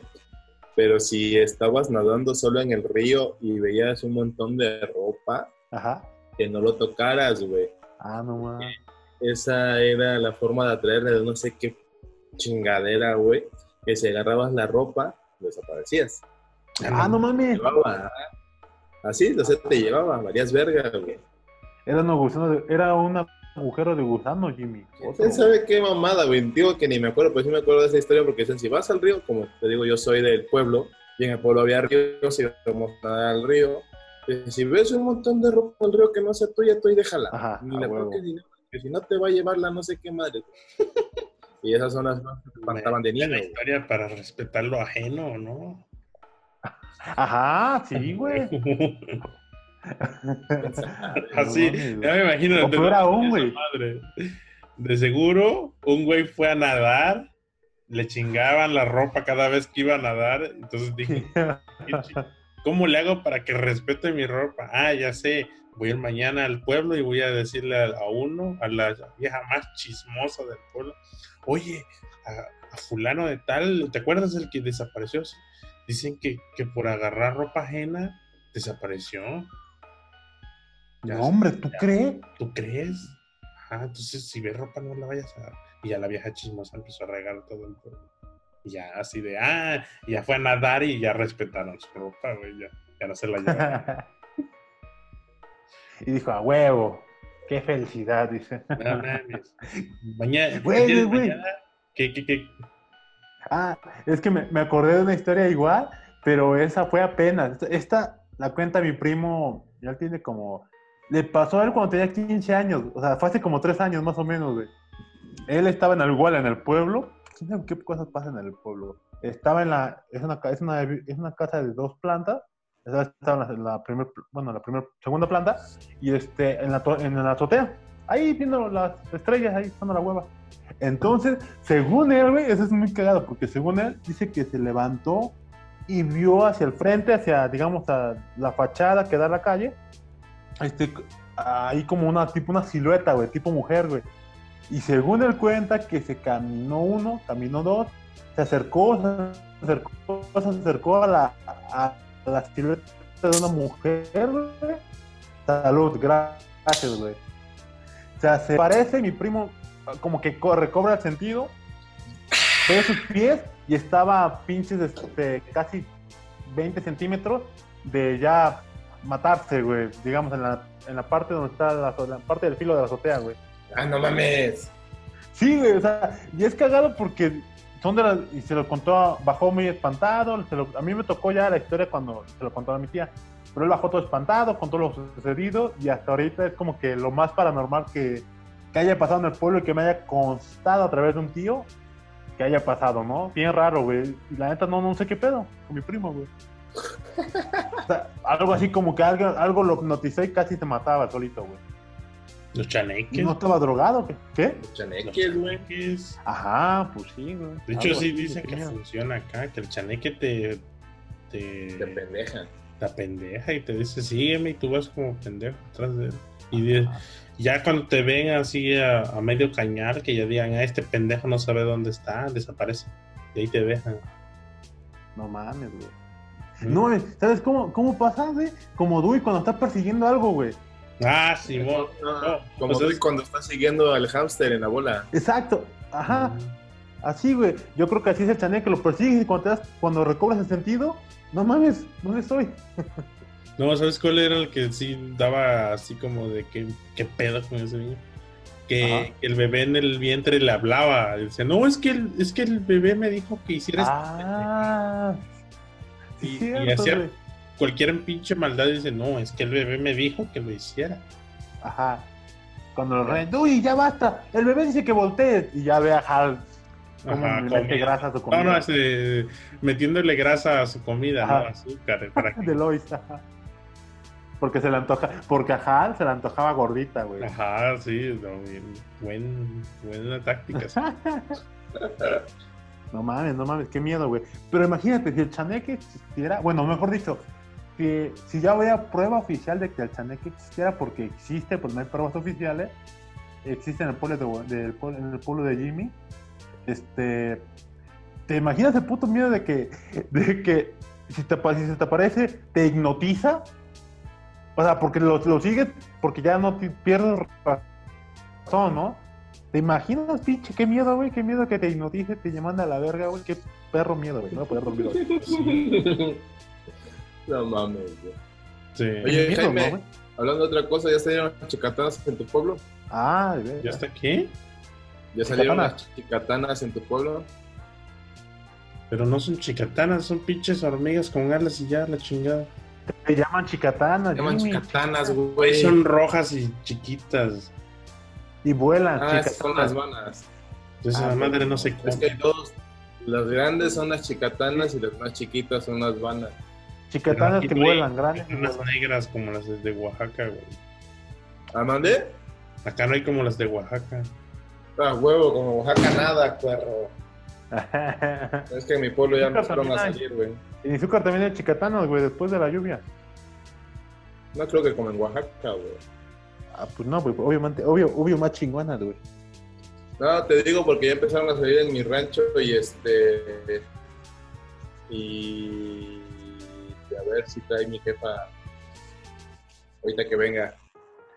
pero si estabas nadando solo en el río y veías un montón de ropa, Ajá. que no lo tocaras, güey. Ah, no mames. Esa era la forma de atraerle de no sé qué chingadera, güey, que si agarrabas la ropa, desaparecías. Ah, no mames. Llevaba, así, o sea, te llevaba varias vergas, güey. Era un gusano era un agujero de gusano, Jimmy. ¿Quién sabe qué mamada, güey? Digo que ni me acuerdo, pero sí me acuerdo de esa historia porque dicen, si vas al río, como te digo, yo soy del pueblo, y en el pueblo había ríos, íbamos a nadar al río. Y si ves un montón de ropa en el río que no sea tuya, tú y déjala. Ajá, ni la toques, ni nada, que si no te va a llevar la no sé qué madre. y esas son las cosas que te espantaban de niño. la historia para respetar lo ajeno, ¿no? Ajá, sí, güey. Así, ya me imagino. O peor aún, güey. madre. De seguro, un güey fue a nadar, le chingaban la ropa cada vez que iba a nadar, entonces dijo, "¿Qué chi- ¿cómo le hago para que respete mi ropa? Ah, ya sé, voy a ir mañana al pueblo y voy a decirle a, a uno, a la vieja más chismosa del pueblo, oye, a, a fulano de tal, ¿te acuerdas del que desapareció? Dicen que, que por agarrar ropa ajena desapareció. Ya No, hombre, ¿tú crees? ¿Tú crees? Ajá, entonces si ves ropa no la vayas a... Y ya la vieja chismosa empezó a regar todo el pueblo. Y ya así de, ah, ya fue a nadar y ya respetaron su ropa, güey, ya, ya no se la llevaron. y dijo, a huevo, qué felicidad, dice. No mames. Mañana, Güey, ¿quieres güey? ¿Qué, qué, qué? Ah, es que me, me acordé de una historia igual, pero esa fue apenas. Esta, esta la cuenta mi primo, ya tiene como... Le pasó a él cuando tenía 15 años, o sea, fue hace como 3 años más o menos, güey. Él estaba en el igual en el pueblo. ¿Quién sabe qué cosas pasan en el pueblo? Estaba en la... Es una, es una, es una casa de dos plantas. Estaba en la, la primer, bueno, la primera, segunda planta. Y este, en la, en la azotea. ahí viendo las estrellas, ahí estando la hueva. Entonces, según él, güey, eso es muy cagado, porque según él, dice que se levantó y vio hacia el frente, hacia, digamos, a la fachada que da la calle, este, ahí como una, tipo una silueta, güey, tipo mujer, güey. Y según él cuenta que se caminó uno, caminó dos, se acercó, se acercó, se acercó a la, a la silueta de una mujer, güey. Salud, gracias, güey. O sea, se parece mi primo, como que co- recobra el sentido, ve sus pies y estaba pinches este, casi 20 centímetros de ya matarse, güey. Digamos, en la, en la parte donde está la parte del filo de la azotea, güey. Ah, no mames. Sí, güey, o sea, y es cagado porque son de las, y se lo contó, bajó muy espantado, a mí me tocó ya la historia cuando se lo contó a mi tía, pero él bajó todo espantado, contó lo sucedido y hasta ahorita es como que lo más paranormal que, haya pasado en el pueblo y que me haya constado a través de un tío que haya pasado, ¿no? Bien raro, güey, y la neta no, no sé qué pedo con mi primo, güey. Algo así como que algo, algo lo hipnotizó y casi se mataba solito, güey. Los ¿Y chaneques. no estaba drogado? ¿qué? ¿Qué? Los Chaneques, güey. Ajá, pues sí, güey. De hecho, Algo sí así, dicen que funciona acá, que el chaneque te, te, De pendeja. te pendeja y te dice, sígueme y tú vas como pendejo atrás de él. Y de- ya cuando te ven así a, a medio cañar, que ya digan, ah, este pendejo no sabe dónde está, desaparece. Y ahí te dejan. No mames, güey. No, ¿sabes cómo, cómo pasa, güey? Como Dewey cuando está persiguiendo algo, güey. Ah, Simón. No, No, como pues cuando estás siguiendo al hámster en la bola. Exacto. Ajá. Así, güey. Yo creo que así es el chané que lo persigues y cuando, te das- cuando recobras el sentido, no mames, ¿dónde estoy? No, ¿sabes cuál era el que sí daba así como de que qué pedo con ese niño? Que Ajá. el bebé en el vientre le hablaba. Dice, no, es que el, es que el bebé me dijo que hiciera esto". Ah. Sí, Y- y cierto, hacía- güey. Cualquier pinche maldad dice, no, es que el bebé me dijo que lo hiciera. Ajá. Cuando lo rey, uy, ya basta. El bebé dice que voltees. Y ya ve a Hal mete grasa a su comida. No, no, ese, metiéndole grasa a su comida, Ajá. ¿no? Azúcar. Para que- De Lois, ajá. Porque se le antoja, porque a Hal se le antojaba gordita, güey. Ajá, sí, no, bien, buen, buena táctica. sí. No mames, no mames, qué miedo, güey. Pero imagínate, si el chaneque existiera, bueno, mejor dicho, que si ya hubiera prueba oficial de que el chaneque existiera, porque existe, pues no hay pruebas oficiales, existe en el pueblo de, del pueblo- de Jimmy, este, ¿te imaginas el puto miedo de que, de que si, te, si se te aparece, te hipnotiza? O sea, porque lo, lo sigues, porque ya no pierdes razón, ¿no? ¿Te imaginas, pinche? Qué miedo, güey, qué miedo que te hipnotice, te manda a la verga, güey, qué perro miedo, güey, no voy a poder dormir hoy. no mames, güey. Sí. Oye, Miedo, Jaime. ¿no, güey? Hablando de otra cosa, ¿ya salieron las chicatanas en tu pueblo? Ah, de ¿Ya está aquí? ¿Ya salieron ¿Chicatanas? las chicatanas en tu pueblo? Pero no son chicatanas, son pinches hormigas con alas y ya, la chingada. Te llaman chicatanas, Se llaman chicatanas, güey. Son rojas y chiquitas. y vuelan, Ah, esas son las vanas. Entonces Ah, la madre bueno. no se Es come. que hay dos. Las grandes son las chicatanas y las más chiquitas son las vanas. Chicatanas Pero que no vuelan, grandes. Unas vuelan. negras como las de Oaxaca, güey. ¿Ah, mandé? Acá no hay como las de Oaxaca. Ah, huevo, como Oaxaca nada, perro. Es que en mi pueblo ya Nunca empezaron a salir, güey. en Izúcar también hay chicatanas, güey, después de la lluvia. No creo que como en Oaxaca, güey. Ah, pues no, güey, obviamente, obvio, obvio más chingonas, güey. No, te digo porque ya empezaron a salir en mi rancho y este. Y. a ver si trae mi jefa. Ahorita que venga.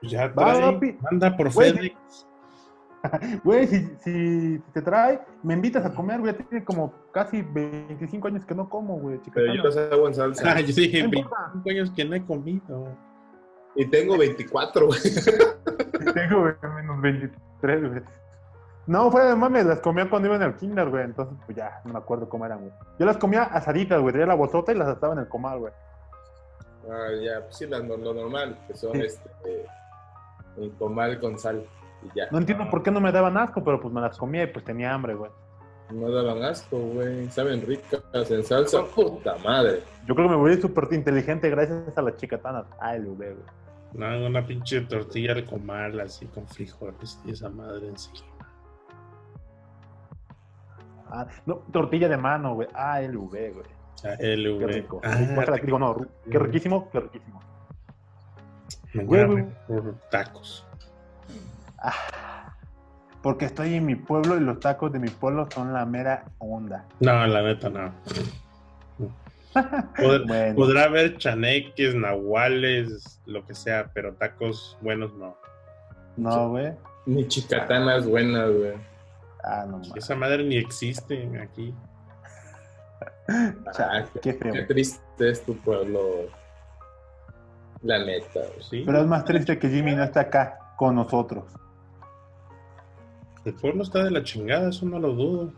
Pues ya Va, trae, papi. manda por Güey. FedEx. Güey, si, si te trae, me invitas a comer, güey. Tiene como casi 25 años que no como, güey, Pero yo las hago en salsa. Ah, yo dije, No 25 importa. años que no he comido. Y tengo 24, güey. Tengo, menos 23, güey. No, fuera de mames, las comía cuando iba en el kinder, güey. Entonces, pues ya, no me acuerdo cómo eran, güey. Yo las comía asaditas, güey. Traía la bolsota y las asaba en el comal, güey. Ah, ya, pues sí, las- lo, lo normal, que son Sí. este. eh, un comal con sal. Y ya. No entiendo por qué no me daban asco, pero pues me las comía y pues tenía hambre, güey. No daban asco, güey. Saben ricas en salsa. Puta madre. Yo creo que me volví súper inteligente gracias a las chicatanas. Ay, güey, güey. No, una pinche tortilla de comal así con frijoles y esa madre encima. Ah, no, tortilla de mano, güey. Ah, LV, güey. Ah, Qué rico. Ah, digo, no, qué riquísimo, qué riquísimo. güey. tacos. Ah, porque estoy en mi pueblo y los tacos de mi pueblo son la mera onda. No, la neta no. Pod- Bueno, Podrá haber chaneques, nahuales, lo que sea, pero tacos buenos no. no, güey. Ni chicatanas buenas, güey. Ah, no mames. Esa madre ni existe aquí. Ah, Qué feo. Qué triste es tu pueblo. La neta. ¿sí? Pero es más triste que Jimmy no está acá con nosotros. El pueblo está de la chingada, eso no lo dudo.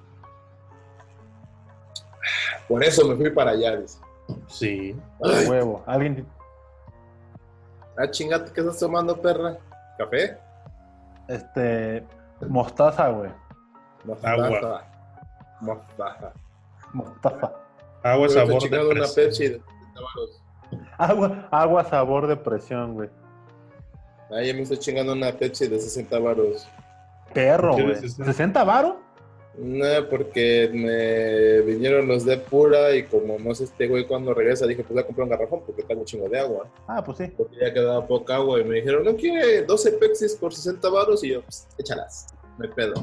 Por eso me fui para allá, dice. Sí. Ay, Huevo. Alguien. ah, chingate, ¿qué estás tomando, perra? ¿Café? Este. Mostaza, güey. Mostaza. Mostaza. Mostaza. Agua sabor chingando de una. Pepsi de 60 varos. Agua, agua sabor de presión, güey. Ah, ya me estoy chingando una Pepsi de 60 varos. Perro, ¿Qué güey. es eso? ¿60 varo? No, porque me vinieron los de pura y como no sé este güey cuando regresa, dije, pues voy a comprar un garrafón porque está un chingo de agua. Ah, pues sí. Porque ya quedaba poca agua y me dijeron, ¿no quiere 12 Pepsis por 60 varos? Y yo, pues échalas, me pedo.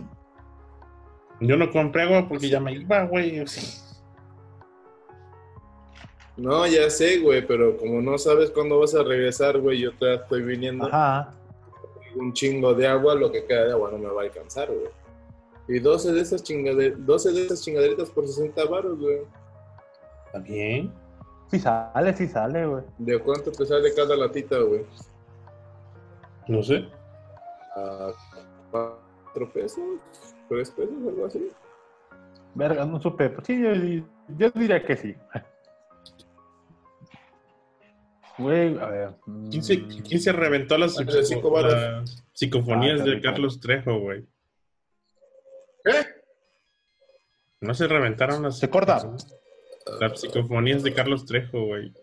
Yo no compré agua porque ya me iba, güey. Sí. No, ya sé, güey, pero como no sabes cuándo vas a regresar, güey, yo todavía estoy viniendo Ajá. un chingo de agua, lo que queda de agua no me va a alcanzar, güey. Y 12 de esas chingade 12 de esas chingaderitas por 60 varos, güey. Está bien. Sí sale, sí sale, güey. ¿De cuánto te sale cada latita, güey? No sé. ¿A 4 pesos? ¿3 pesos? Algo así. Verga, no supe. Pues sí, yo, yo diría que sí. Güey, a ver. mm, ¿Quién se, quién se reventó las, cinco varos. las psicofonías Ah, de rico. Carlos Trejo, güey? ¿Qué? No se reventaron las, Se corta. las psicofonías de Carlos Trejo, güey.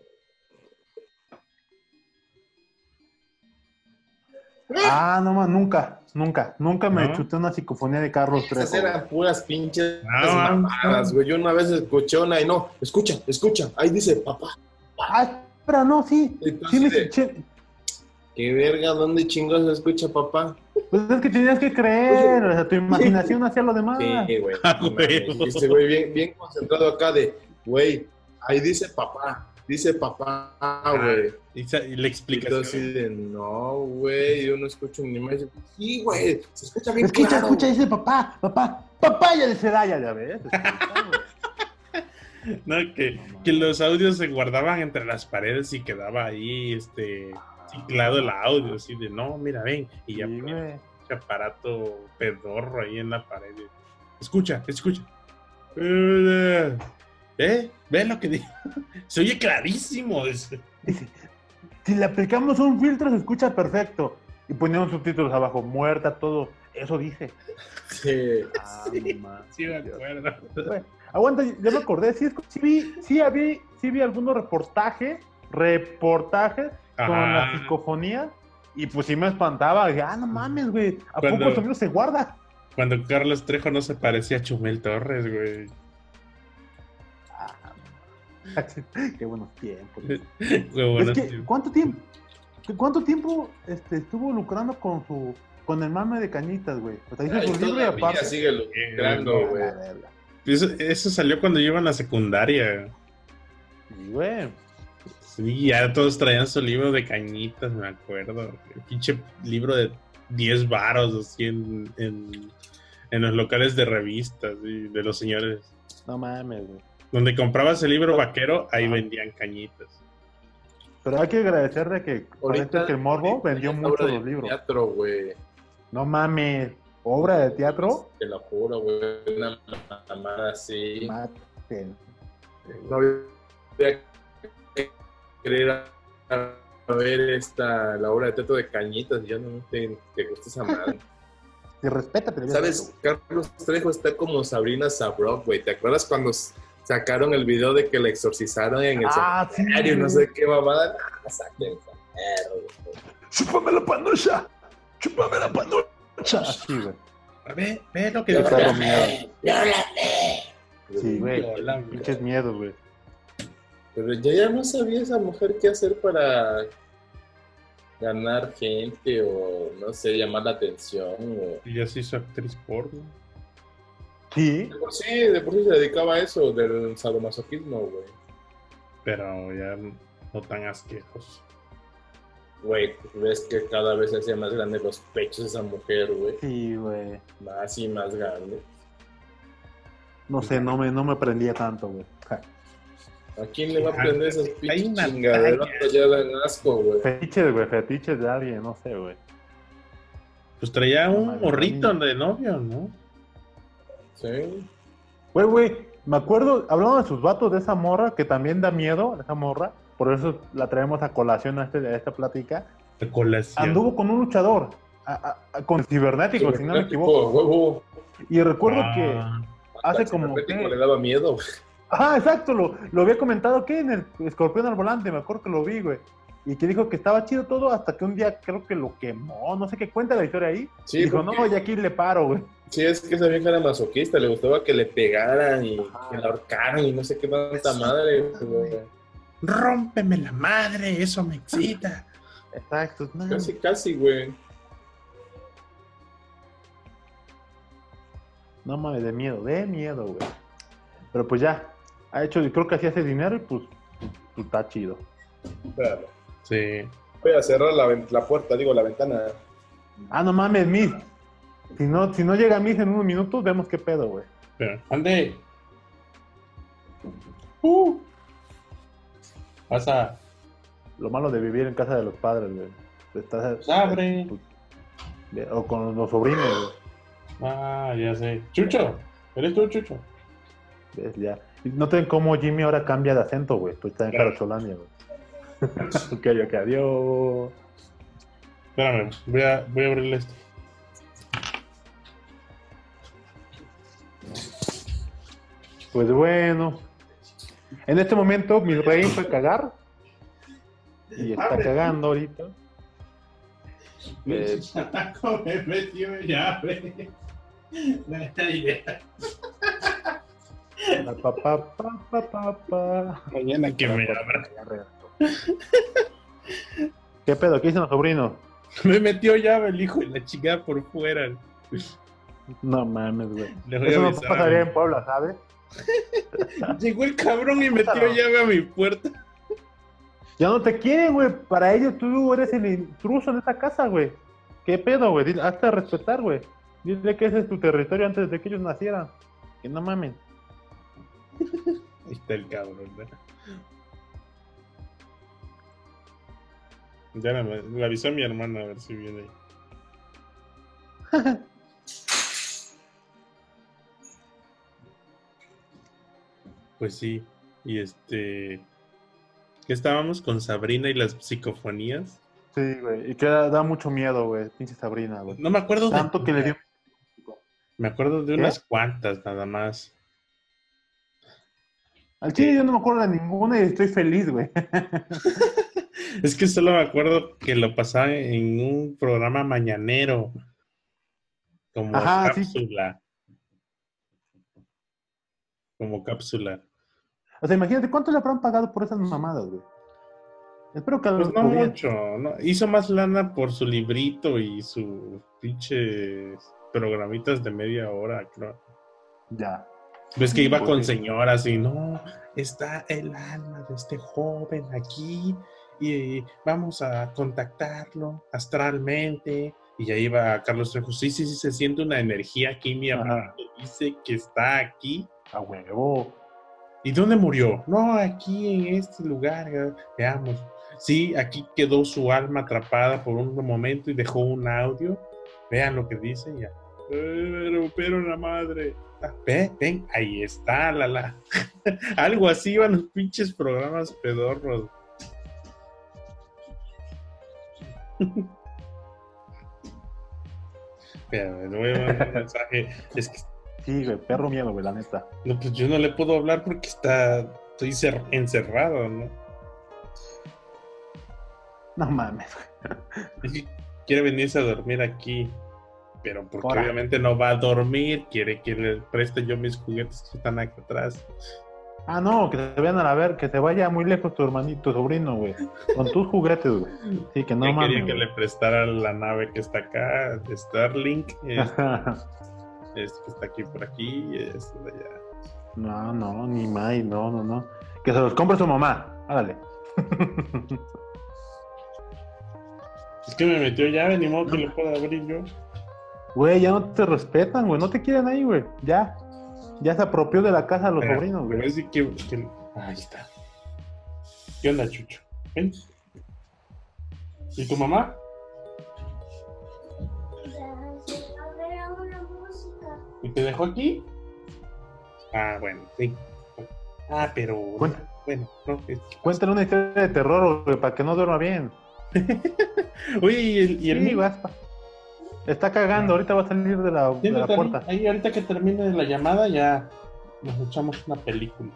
Ah, no más, nunca, nunca, nunca me ¿No? chuté una psicofonía de Carlos Esas Trejo. eran puras pinches No, mamadas, güey. Yo una vez escuché una y no, escucha, escucha. Ahí dice papá. Ah, pero no, sí. Tú Sí, me escuché. ¿Qué verga? ¿Dónde chingos se escucha papá? Pues es que tenías que creer, o sea, tu imaginación hacía lo demás. Sí, güey. Ah, Ese güey bien, bien concentrado acá de, güey, ahí dice papá. Dice papá, güey. Y, sa- y tú explicación. así de, no, güey, yo no escucho ni más. Sí, güey, se escucha bien Escucha, claro. escucha, dice papá, papá, papaya de Celaya, ya ves. No, que, que los audios se guardaban entre las paredes y quedaba ahí, este, ciclado el audio, así de, no, mira, ven, y ya Sí, ponía ese aparato pedorro ahí en la pared. Escucha, escucha. Eh, ¿Eh? ¿Ve lo que digo? Se oye clarísimo. dice. Si le aplicamos un filtro, se escucha perfecto. Y poníamos subtítulos abajo, muerta, todo. Eso dice. Sí. Ah. Sí, me acuerdo. Aguanta, ya me acordé. Sí, sí vi, sí, vi, sí vi algunos reportajes, reportajes con la psicofonía. Y pues sí me espantaba. Dije, ah, no mames, güey. ¿A Cuando- poco el sonido se guarda? Cuando Carlos Trejo no se parecía a Chumel Torres, güey. Qué buenos tiempos. Qué es que, sí. ¿cuánto tiempo? ¿Cuánto tiempo este, estuvo lucrando con su con el mame de cañitas, güey? O sea, hizo Ay, su libro y aparte. sigue lucrando, güey. La verga. Eso, eso salió cuando yo iba en la secundaria. Sí, güey. Sí, ya todos traían su libro de cañitas, me acuerdo. El pinche libro de 10 varos así en, en, en los locales de revistas y de los señores. No mames, güey. Donde comprabas el libro vaquero, ahí Ah. vendían cañitas. Pero hay que agradecerle que, Ahorita que el Morbo vendió es mucho obra de los libros. Teatro, güey. No mames. ¿Obra de teatro? Te lo juro, güey. Una mamada así. Maten. No voy a querer a, a ver esta, la obra de teatro de Cañitas. Ya no te, te gusta esa madre. Te respeta, pero ¿Sabes? Carlos Trejo está como Sabrina Sabrok, güey. ¿Te acuerdas cuando sacaron el video de que la exorcizaron en el Ah, cementerio y no sé qué mamada? Ah, saquen esa mierda, güey. chúpame la panocha, chúpame la panocha. Así, güey. Ve, ve lo que Qué dice. perro miedo. Sí, güey. Pinches miedos, güey. Pero yo ya no sabía esa mujer qué hacer para ganar gente o no sé, llamar la atención. O... Y ya se hizo actriz porno. Sí. De por sí, de por sí se dedicaba a eso, del sadomasoquismo, güey. Pero ya no tan asqueroso. Güey, ves que cada vez se hacía más grandes los pechos de esa mujer, güey. Sí, güey. Más y más grandes. No sé, no me, no me prendía tanto, güey. ¿A quién le va a prender esas Hay pinches una chingaderas? Ya dan asco, güey. Fetiches, güey, fetiches de alguien, no sé, güey. Pues traía un morrito de novio, ¿no? Sí. Güey, güey, me acuerdo, hablando de sus vatos de esa morra, que también da miedo, esa morra, por eso la traemos a colación a, este, a esta plática. De colación. Anduvo con un luchador, a- a- a- con cibernético, si no me equivoco. Huevo. Y recuerdo Ah, que. Hace Al como cibernético que- le daba miedo. güey. Ah, exacto, lo, lo había comentado que en el escorpión al volante, me acuerdo que lo vi, güey. Y que dijo que estaba chido todo hasta que un día creo que lo quemó, no sé qué cuenta la historia ahí. Sí, y dijo, porque- no, ya aquí le paro, güey. Sí, es que esa vieja era masoquista, le gustaba que le pegaran y Ajá. que la ahorcaran y no sé qué tanta madre. güey. Rómpeme la madre, eso me excita. Exacto, no, Casi, casi, güey. no mames, de miedo, de miedo, güey. Pero pues ya, ha hecho, creo que así hace dinero y pues, pues está chido. Espérame. Sí. Voy a cerrar la, la puerta, digo, la ventana. Ah, no mames, Miss. Si no, si no llega Miss en unos minutos, vemos qué pedo, güey. Pero, ande. Uh. Pasa. Lo malo de vivir en casa de los padres, güey. Estás- abre. O con los sobrinos, Ah, ya sé. Chucho. ¿Eres tú, Chucho? güey. ¿Ves? Ya. Noten cómo Jimmy ahora cambia de acento, güey. Pues está en Claro. Carocholandia, güey. ok, ok, adiós. Espérame, voy a, voy a abrirle esto. Pues bueno. En este momento, mi rey fue a cagar. Y está cagando ahorita. Eh, me metió llave. No hay idea. pa, pa, pa, pa, pa, pa, pa. Mañana que me abra. ¿Qué pedo? ¿Qué dicen los sobrinos? Me metió llave el hijo de la chica por fuera. No mames, güey. Eso no pasaría en Puebla, ¿sabes? Llegó el cabrón y metió llave a mi puerta. Ya no te quieren, güey. Para ellos tú eres el intruso en esta casa, güey. ¿Qué pedo, güey? Dile- Hazte respetar, güey. Dile que ese es tu territorio antes de que ellos nacieran. Que no mamen. Ahí está el cabrón. ¿no? Ya la- avisó a mi hermana a ver si viene ahí. Pues sí, y este. ¿Qué estábamos con Sabrina y las psicofonías? Sí, güey. Y que da, da mucho miedo, güey. Pinche Sabrina, güey. No me acuerdo de. Tanto que le dio. Me acuerdo de ¿Qué? unas cuantas nada más. Al chile yo no me acuerdo de ninguna y estoy feliz, güey. Es que solo me acuerdo que lo pasaba en un programa mañanero. Como Ajá, sí. cápsula. Como cápsula. O sea, imagínate cuánto le habrán pagado por esas mamadas, güey. Espero que Pues no mucho. ¿no? Hizo más lana por su librito y sus pinches programitas de media hora, creo. Ya. Ves que iba Pues con señoras y no, está el alma de este joven aquí y vamos a contactarlo astralmente. Y ya iba Carlos Trejo, sí, sí, sí, se siente una energía aquí, mi hermano dice que está aquí. A huevo. ¿Y dónde murió? No, aquí en este lugar, veamos. Sí, aquí quedó su alma atrapada por un momento y dejó un audio. Vean lo que dice ya. Pero, pero la madre. Ah, Ven, ven, ahí está, la la. Algo así iban los pinches programas pedorros. Espera, le voy a mandar un mensaje. Es que Sí, güey. Perro miedo, güey, la neta. no, pues yo no le puedo hablar porque está, estoy cer- encerrado, ¿no? No mames. Quiere venirse a dormir aquí. Pero porque obviamente no va a dormir, quiere que le preste yo mis juguetes que están acá atrás. Ah, no, que te vayan a la ver, que te vaya muy lejos tu hermanito, tu sobrino, güey. Con tus juguetes, güey. Sí, que no Yo mames. quería que le prestara la nave que está acá, Starlink, es, es que está aquí por aquí, es de allá. No, no, ni más, no, no, no. Que se los compre su mamá. Hágale. Es que me metió llave, ni modo que lo pueda abrir yo. Güey, ya no te respetan, güey. No te quieren ahí, güey. Ya. Ya se apropió de la casa de los Pero, sobrinos, güey. que, que- Ahí está. ¿Qué onda, Chucho? Ven. ¿Y tu mamá? A ver, hago una música. ¿Y te dejó aquí? Ah, bueno, sí. Ah, pero. Cuenta. Bueno, no. es- Cuéntale una historia de terror, güey, para que no duerma bien. Oye, ¿y el, y el Sí? Está cagando, ahorita va a salir de la, de la puerta. ahí, ahorita que termine la llamada, ya nos echamos una película.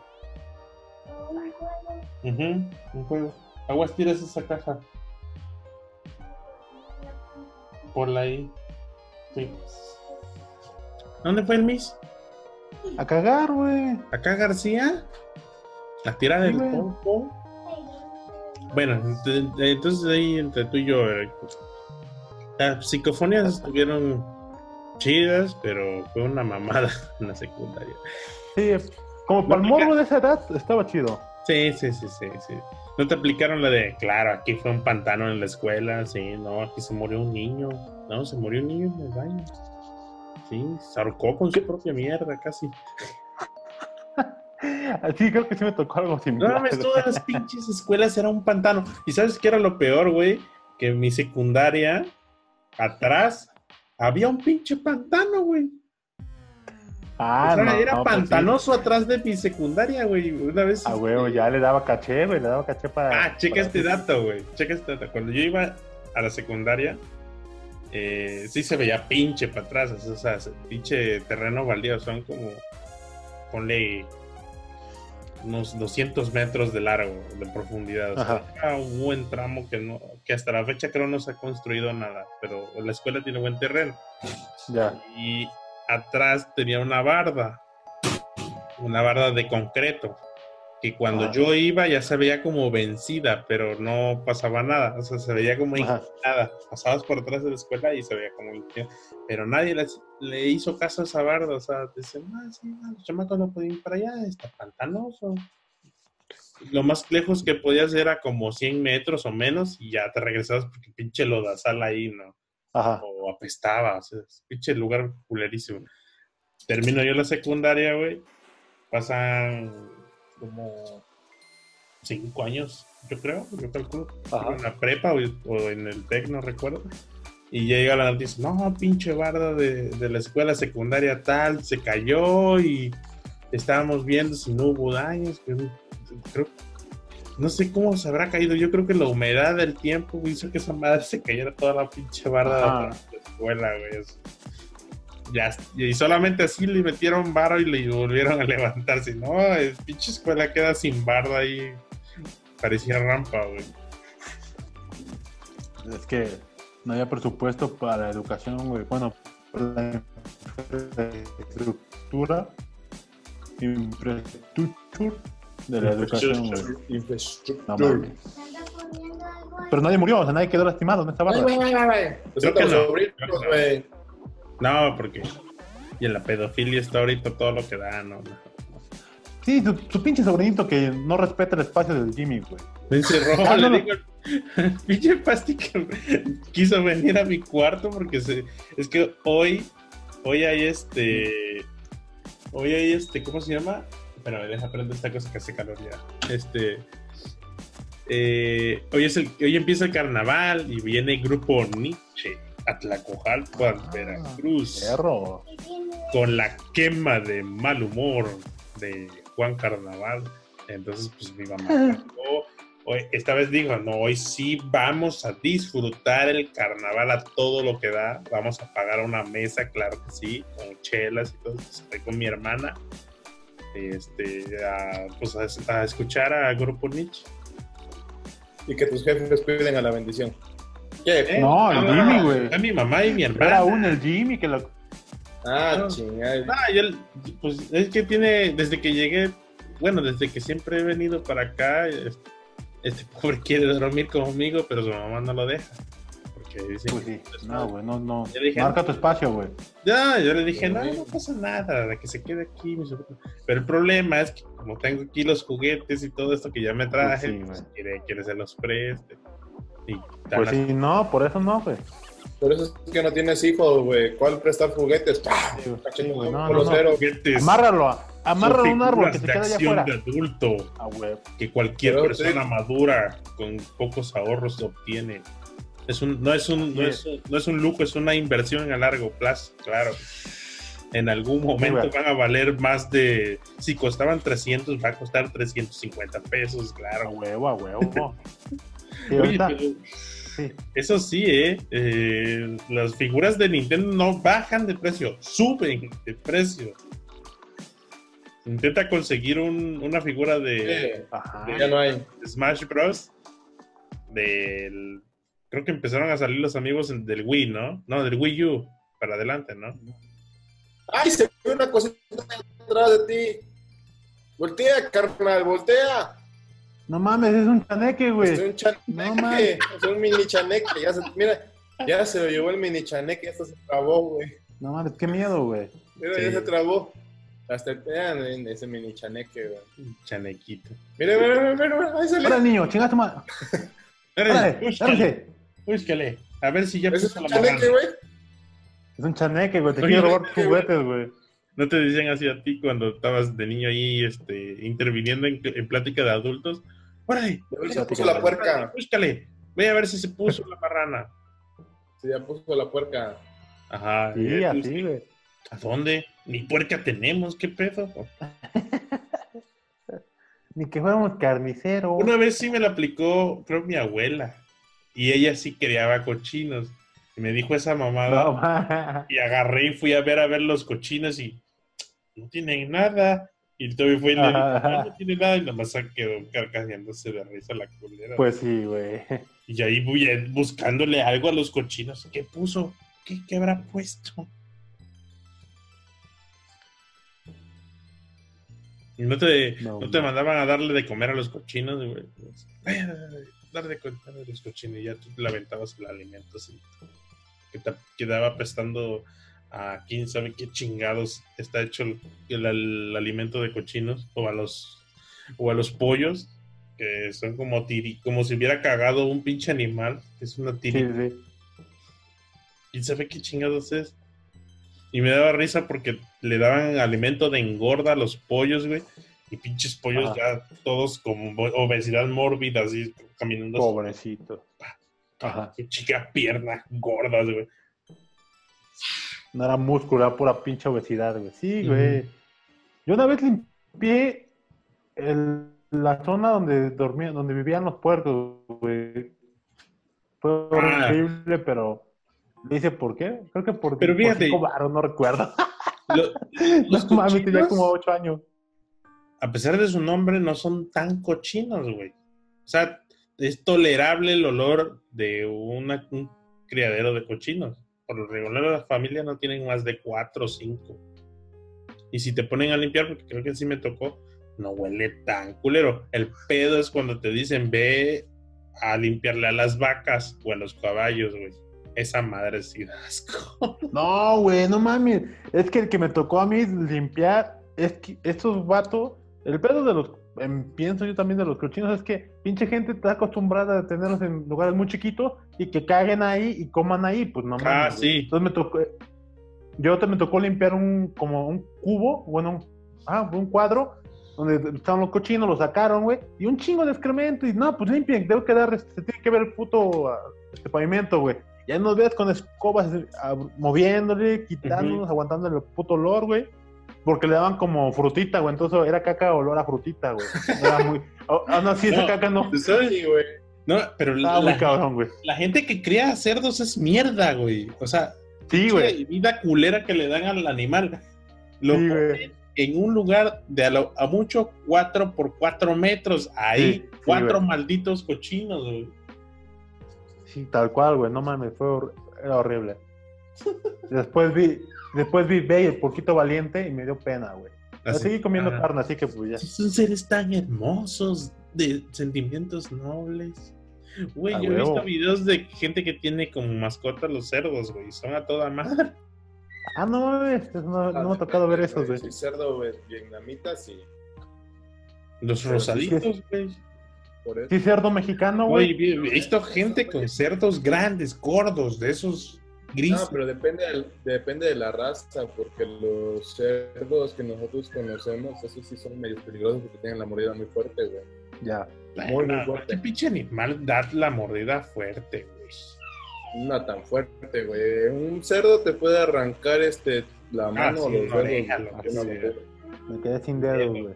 Un juego. Ujú, un juego. Aguas, tiras esa caja. Ponla ahí. Sí. ¿Dónde fue el Miss? A cagar, güey. ¿Acá García? ¿A tirar el Sí? Bueno, ent- entonces ahí entre tú y yo, eh, las psicofonías estuvieron chidas, pero fue una mamada en la secundaria. Sí, como para el morro de esa edad, estaba chido. Sí, sí, sí, sí, sí. ¿No te aplicaron la de, claro, aquí fue un pantano en la escuela? Sí, no, aquí se murió un niño. No, se murió un niño en el baño. Sí, se ahorcó con su propia mierda casi. Sí, creo que sí me tocó algo No similar. mames, todas las pinches escuelas era un pantano. ¿Y sabes qué era lo peor, güey? Que mi secundaria, atrás, había un pinche pantano, güey. Ah, o sea, no, era no, pues sí. pantanoso atrás de mi secundaria, güey. Una vez. Ah, güey, ya le daba caché, güey, le daba caché para... Ah, checa para- este dato, güey. Checa este dato. Cuando yo iba a la secundaria, eh, sí se veía pinche para atrás. O sea, pinche terreno baldío. Son como, ponle unos 200 metros de largo, de profundidad. O sea, era un buen tramo que, no, que hasta la fecha creo no se ha construido nada. Pero la escuela tiene buen terreno. Ya. Y atrás tenía una barda. Una barda de concreto que cuando yo iba ya se veía como vencida, pero no pasaba nada, o sea, se veía como inclinada. Pasabas por atrás de la escuela y se veía como inclinada, pero nadie les- le hizo caso a esa barda, o sea, decían, ah, sí, no, los chamacos no pueden ir para allá, está pantanoso. Lo más lejos que podías era como 100 metros o menos y ya te regresabas porque pinche lodazal ahí, ¿no? Ajá. o apestaba, o sea, es pinche lugar culerísimo. Termino yo la secundaria, güey. Pasan como cinco años, yo creo, yo calculo. Ajá. En la prepa o, o en el TEC, no recuerdo. Y llega la noticia, no, pinche barda de, de la escuela secundaria tal, se cayó y estábamos viendo si no hubo daños. Creo, creo- no sé cómo se habrá caído. Yo creo que la humedad del tiempo hizo que esa madre se cayera toda la pinche barda Ajá. de la escuela, güey. Ya, y solamente así le metieron barro y le volvieron a levantar. Si no, el pinche escuela queda sin barda ahí. Parecía rampa, güey. Es que no había presupuesto para la educación, güey. Bueno, para la infraestructura, infraestructura de la educación, güey. No. Pero nadie murió, o sea, nadie quedó lastimado en esta Ay, barra. Creo que no. sobrinos, güey. No, porque. Y en la pedofilia está ahorita todo lo que da, ¿no? no. Sí, tu, tu pinche sobrinito que no respeta el espacio del Jimmy, güey. Me encerró, Ah, no, le no. digo. Pinche Pasti que quiso venir a mi cuarto porque se, es que hoy, hoy hay este, hoy hay este, ¿cómo se llama? Espérame, deja prender esta cosa que hace calor ya. Este, eh, hoy es el, hoy empieza el carnaval y viene el grupo Nietzsche a Tlacojalpan, Ah, Veracruz, Perro. Con la quema de mal humor de Juan Carnaval. Entonces, pues mi mamá hoy, esta vez dijo, no, hoy sí vamos a disfrutar el carnaval a todo lo que da. Vamos a pagar una mesa, claro que sí, con chelas y todo. Estoy con mi hermana, este, a, pues a, a escuchar a Grupo Nietzsche. y que tus jefes cuiden a la bendición. ¿Qué? ¿Eh? No, el Ah, Jimmy, güey. A mi mamá y mi hermana. Era un el Jimmy que lo. Ah, No. chingada. Ah, yo, pues es que tiene, desde que llegué, bueno, desde que siempre he venido para acá, es- este pobre quiere dormir conmigo, pero su mamá no lo deja. Porque dice, Pues sí. pues, No, güey, no, no. Dije, Marca tu espacio, güey. Ya, yo le dije, no, no pasa nada, de que se quede aquí. mi sobrino". Pero el problema es que como tengo aquí los juguetes y todo esto que ya me traje, Pues sí, pues, quiere, quiere se los preste. Y Pues sí, no, por eso no, güey. Por eso es que no tienes hijos, güey. ¿Cuál prestar juguetes? ¡Pah! Sí, güey, no, no, no. juguetes, Amárralo, a- amárralo a un árbol que se de quede allá afuera. de adulto Ah, que cualquier Pero persona sí. madura con pocos ahorros obtiene. Es un, no, es un, no, es un, no es un lujo, es una inversión a largo plazo, claro. En algún momento van a valer más de... Si costaban 300, va a costar 350 pesos, A claro. huevo, a huevo. Sí, Oye, ahorita, pero sí. eso sí, ¿eh? Eh, Las figuras de Nintendo no bajan de precio, suben de precio. Intenta conseguir un- una figura de... Ajá. ya no hay. Smash Bros. Del. Creo que empezaron a salir los amigos en- del Wii, ¿no? No, del Wii U. Para adelante, ¿no? ¡Ay, se ve una cosita atrás de ti! Voltea, carnal, voltea. No mames, es un chaneque, Es güey. un chaneque. No mames. es un mini chaneque. Ya se, mira, ya se lo llevó el mini chaneque. Esto se trabó, güey. No mames, qué miedo, güey. Mira, Sí. ya se trabó. Hasta vean en ese mini chaneque, güey. Chanequito. Mira, mira, mira, mira, mira, ahí sale. Ahora, niño, chinga tu madre. Órale, Búscale. A ver si ya es puso un la chaneque, güey. Es un chaneque, güey. Te Oye, quiero robar juguetes, güey. ¿No te dicen así a ti cuando estabas de niño ahí este, interviniendo en, en plática de adultos? Órale, A ver si puso la puerca. búscale. Ve a ver si se puso la marrana. Sí, ya puso la puerca. Ajá. Sí, eh, así, güey. ¿A dónde? Ni puerca tenemos, ¿qué pedo? Ni que fuéramos carniceros. Una vez sí me la aplicó, creo, mi abuela. Y ella sí criaba cochinos. Y me dijo esa mamada. No. Y agarré y fui a ver a ver los cochinos y no tienen nada. Y todavía fui y le Ajá. "No, no tiene nada. Y nada más se quedó carcajeándose de risa la culera. Pues sí, güey. Y ahí buscándole algo a los cochinos. ¿Qué puso? ¿Qué, qué habrá puesto? Y no te, No, no, te mandaban a darle de comer a los cochinos, güey. Darle de comer a los cochinos y ya tú le aventabas el alimento así. Que te quedaba apestando a quién sabe qué chingados está hecho el, el- el alimento de cochinos o a los o a los pollos que son como tiri, como si hubiera cagado un pinche animal, que es una tiri. sí. ¿Quién sabe qué chingados es? Y me daba risa porque le daban alimento de engorda a los pollos, güey. Y pinches pollos Ajá. ya todos con obesidad mórbida, así caminando. Pobrecito. Ajá. Qué chica piernas gordas, güey. No era músculo, era pura pinche obesidad, güey. Sí, güey. Yo una vez limpié el- la zona donde dormían, donde vivían los puercos, güey. Fue Ah. horrible, pero le hice por qué. Creo que por, Pero por fíjate- cinco varos, no recuerdo. Lo- los No mames, tenía como ocho años. a pesar de su nombre, no son tan cochinos, güey. O sea, es tolerable el olor de una- un criadero de cochinos. Por lo regular, las familias no tienen más de cuatro o cinco. Y si te ponen a limpiar, porque creo que sí me tocó, no huele tan culero. El pedo es cuando te dicen ve a limpiarle a las vacas o a los caballos, güey. Esa madre sí da asco. No, güey, no mames. Es que el que me tocó a mí limpiar, es que estos vatos, el pedo de los, em, pienso yo también de los cochinos, es que pinche gente está acostumbrada a tenerlos en lugares muy chiquitos y que caguen ahí y coman ahí, pues no. Ah, sí. Entonces me tocó, yo te me tocó limpiar un, como un cubo, bueno, un, ah, un cuadro, donde estaban los cochinos, lo sacaron, güey, y un chingo de excremento, y no, pues limpien, debo quedar, este, se tiene que ver el puto ah, este pavimento, güey. Ya nos ves con escobas eh, ah, moviéndole, quitándonos, aguantándole el puto olor, güey. Porque le daban como frutita, güey. Entonces era caca olor a frutita, güey. Era muy. Ah, no, sí, esa No. caca no. Sí, güey. No, pero la, muy cabrón, güey. la gente que cría cerdos es mierda, güey. O sea, Sí, güey. vida culera que le dan al animal. Lo Sí, güey. en un lugar de a, lo- a mucho 4 por 4 metros. Ahí, Sí, cuatro malditos cochinos, güey. Sí, tal cual, güey. No mames, fue hor- era horrible. Después vi, después vi Bey, el poquito valiente, y me dio pena, güey. Así, seguí comiendo ah, carne, así que pues ya. Son seres tan hermosos, de sentimientos nobles. Güey, yo he visto videos de gente que tiene como mascota los cerdos, güey. Son a toda madre. Ah, no mames, no, no me ha tocado ver esos, güey. Sí, cerdo güey, vietnamita, sí. Los rosaditos, güey. Por eso. Sí, cerdo mexicano, Güey, güey. he visto gente con cerdos grandes, gordos, de esos No, pero depende, del- depende de la raza, porque los cerdos que nosotros conocemos, esos sí son medio peligrosos porque tienen la mordida muy fuerte, güey. Ya. muy, muy fuerte. ¿Qué pinche animal da la mordida fuerte, güey? No tan fuerte, güey. Un cerdo te puede arrancar este la mano Ah, sí, o los una dedos. Me quedé sin dedos, güey.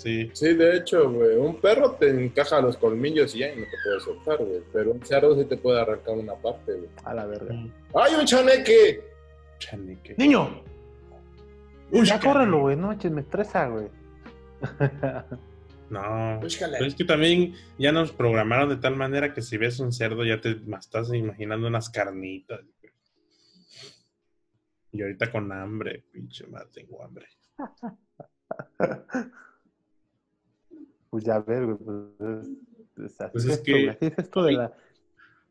Sí. Sí, de hecho, güey. Un perro te encaja los colmillos y ya y no te puede soltar, güey. Pero un cerdo sí te puede arrancar una parte, güey. A la verga. ¡Ay, un chaneque! Chaneque. ¡Niño! Uy, ya córrelo, güey. No me estresa, güey. No. Pero es que también ya nos programaron de tal manera que si ves un cerdo ya te estás imaginando unas carnitas. güey. Y ahorita con hambre, pinche madre, tengo hambre. Pues ya ves, güey. Pues, Pues es que- esto de la.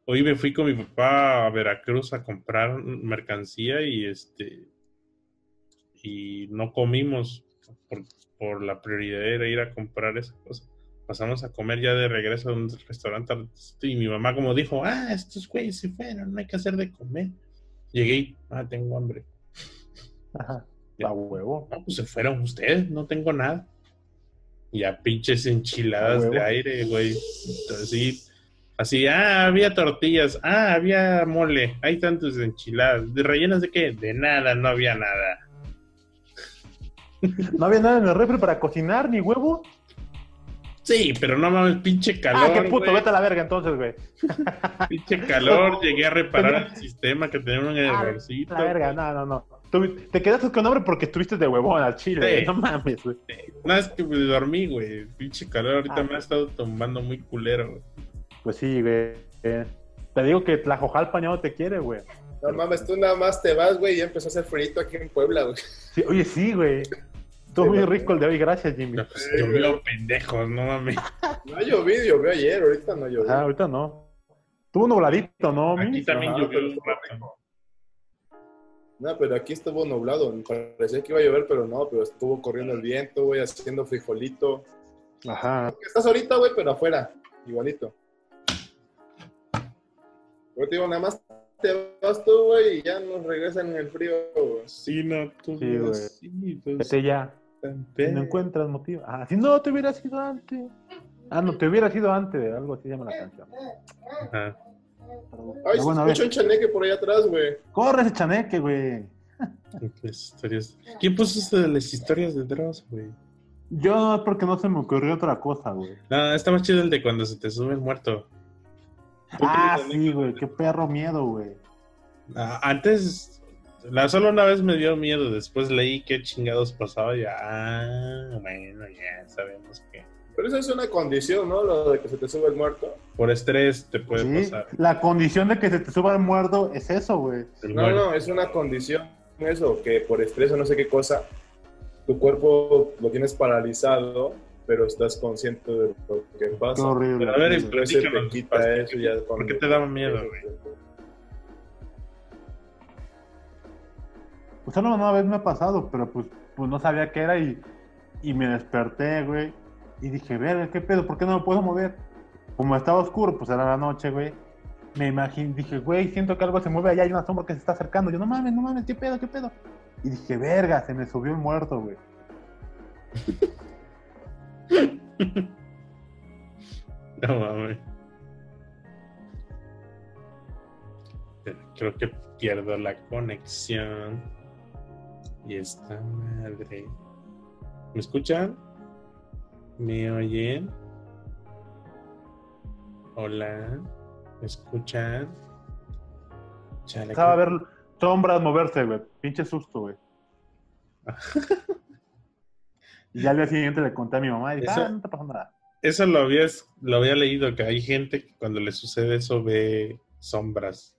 Hoy me fui con mi papá a Veracruz a comprar mercancía y este y no comimos por, por la prioridad era ir a comprar esa cosa. Pasamos a comer ya de regreso a un restaurante y mi mamá como dijo, ah, estos güeyes se fueron, no hay que hacer de comer. Llegué y, ah, tengo hambre. Ajá. A huevo. No, pues se fueron ustedes, no tengo nada. Y a pinches enchiladas de aire, güey. Así, así, ah, había tortillas, ah, había mole, hay tantas enchiladas. ¿De rellenas de qué? De nada, no había nada. No había nada en el refri para cocinar, ni huevo. Sí, pero no mames, pinche calor. ah, qué puto, güey. vete a la verga entonces, güey. Pinche calor, llegué a reparar el sistema que tenía un Ah, errorcito. La verga, no, no, no. Tú- te quedaste con hambre porque estuviste de huevón al chile. Sí. No mames, güey. Una vez que me dormí, güey. Pinche calor, ahorita Ah. me ha estado tomando muy culero. güey. Pues sí, güey. Te digo que Tlajojalpa ya no te quiere, güey. No mames, tú nada más te vas, güey, y ya empezó a hacer frito aquí en Puebla, güey. Sí, oye, sí, güey. Estuvo muy rico el de hoy, gracias, Jimmy. No, pues, llovió pendejos, no mames. No ha llovido, llovió ayer, ahorita no llovió. Ah, ahorita no. Tuvo nubladito, ¿no? Aquí también Ajá, llovió pero un rato. No, pero aquí estuvo nublado. Me parecía que iba a llover, pero no, pero estuvo corriendo el viento, güey, haciendo frijolito. Ajá. Estás ahorita, güey, pero afuera, igualito. Yo te digo, nada más te vas tú, güey, y ya nos regresan en el frío, güey. Sí, no, tú Sí, güey. sí, tú Vete ya. no encuentras motivo. Ah, si no, te hubiera sido antes. Ah, no, te hubiera sido antes. Algo así llama la canción. Ajá. Ay, bueno, escucha un chaneque por ahí atrás, güey. Corre ese chaneque, güey. ¿Quién puso esto de las historias de Dross, güey? Yo es porque no se me ocurrió otra cosa, güey. No, está más chido el de cuando se te sube el muerto. ¿Tú Ah, sí, güey. Qué perro miedo, güey. Ah, antes, la, solo una vez me dio miedo, después leí qué chingados pasaba y ya, ah, bueno, ya sabemos que Pero eso es una condición, ¿no? Lo de que se te sube el muerto. por estrés te puede Sí, pasar. La condición de que se te suba el muerto es eso, güey. No, no, es una condición eso, que por estrés o no sé qué cosa, tu cuerpo lo tienes paralizado, pero estás consciente de lo que Qué pasa. horrible. Pero a ver, ese te Explícanos, quita eso ya ¿Por qué te daba miedo, güey? Pues solo una vez me ha pasado, pero pues, pues no sabía qué era y, y me desperté, güey. Y dije, verga, ¿qué pedo? ¿Por qué no me puedo mover? Como estaba oscuro, pues era la noche, güey. Me imaginé, dije, güey, siento que algo se mueve allá, hay una sombra que se está acercando. Yo, no mames, no mames, ¿qué pedo, qué pedo? Y dije, verga, se me subió el muerto, güey. No mames. Creo que pierdo la conexión. Y esta madre. ¿Me escuchan? ¿Me oyen? Hola. ¿Me escuchan? Chale, Empezaba a ver sombras moverse, güey. Pinche susto, güey. Y ya al día siguiente le conté a mi mamá y dije, Eso- ah, no te pasó nada. Eso lo había, lo había leído, que hay gente que cuando le sucede eso ve sombras.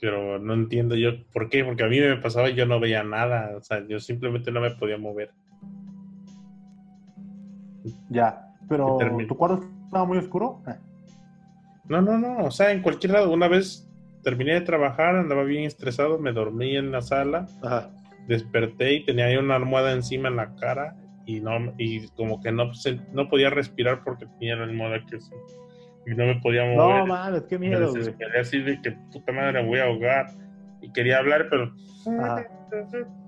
Pero no entiendo yo por qué, porque a mí me pasaba y yo no veía nada. O sea, yo simplemente no me podía mover. Ya. Pero. ¿tu cuarto estaba muy oscuro? Eh, No, no, no. O sea, en cualquier lado. Una vez terminé de trabajar, andaba bien estresado, me dormí en la sala, Ajá. desperté y tenía ahí una almohada encima en la cara y no y como que no, se- no podía respirar porque tenía la almohada aquí así. Y no me podía mover. No, mames, qué me miedo, güey. desesperé así de que puta madre me voy a ahogar. Y quería hablar, pero. Ajá.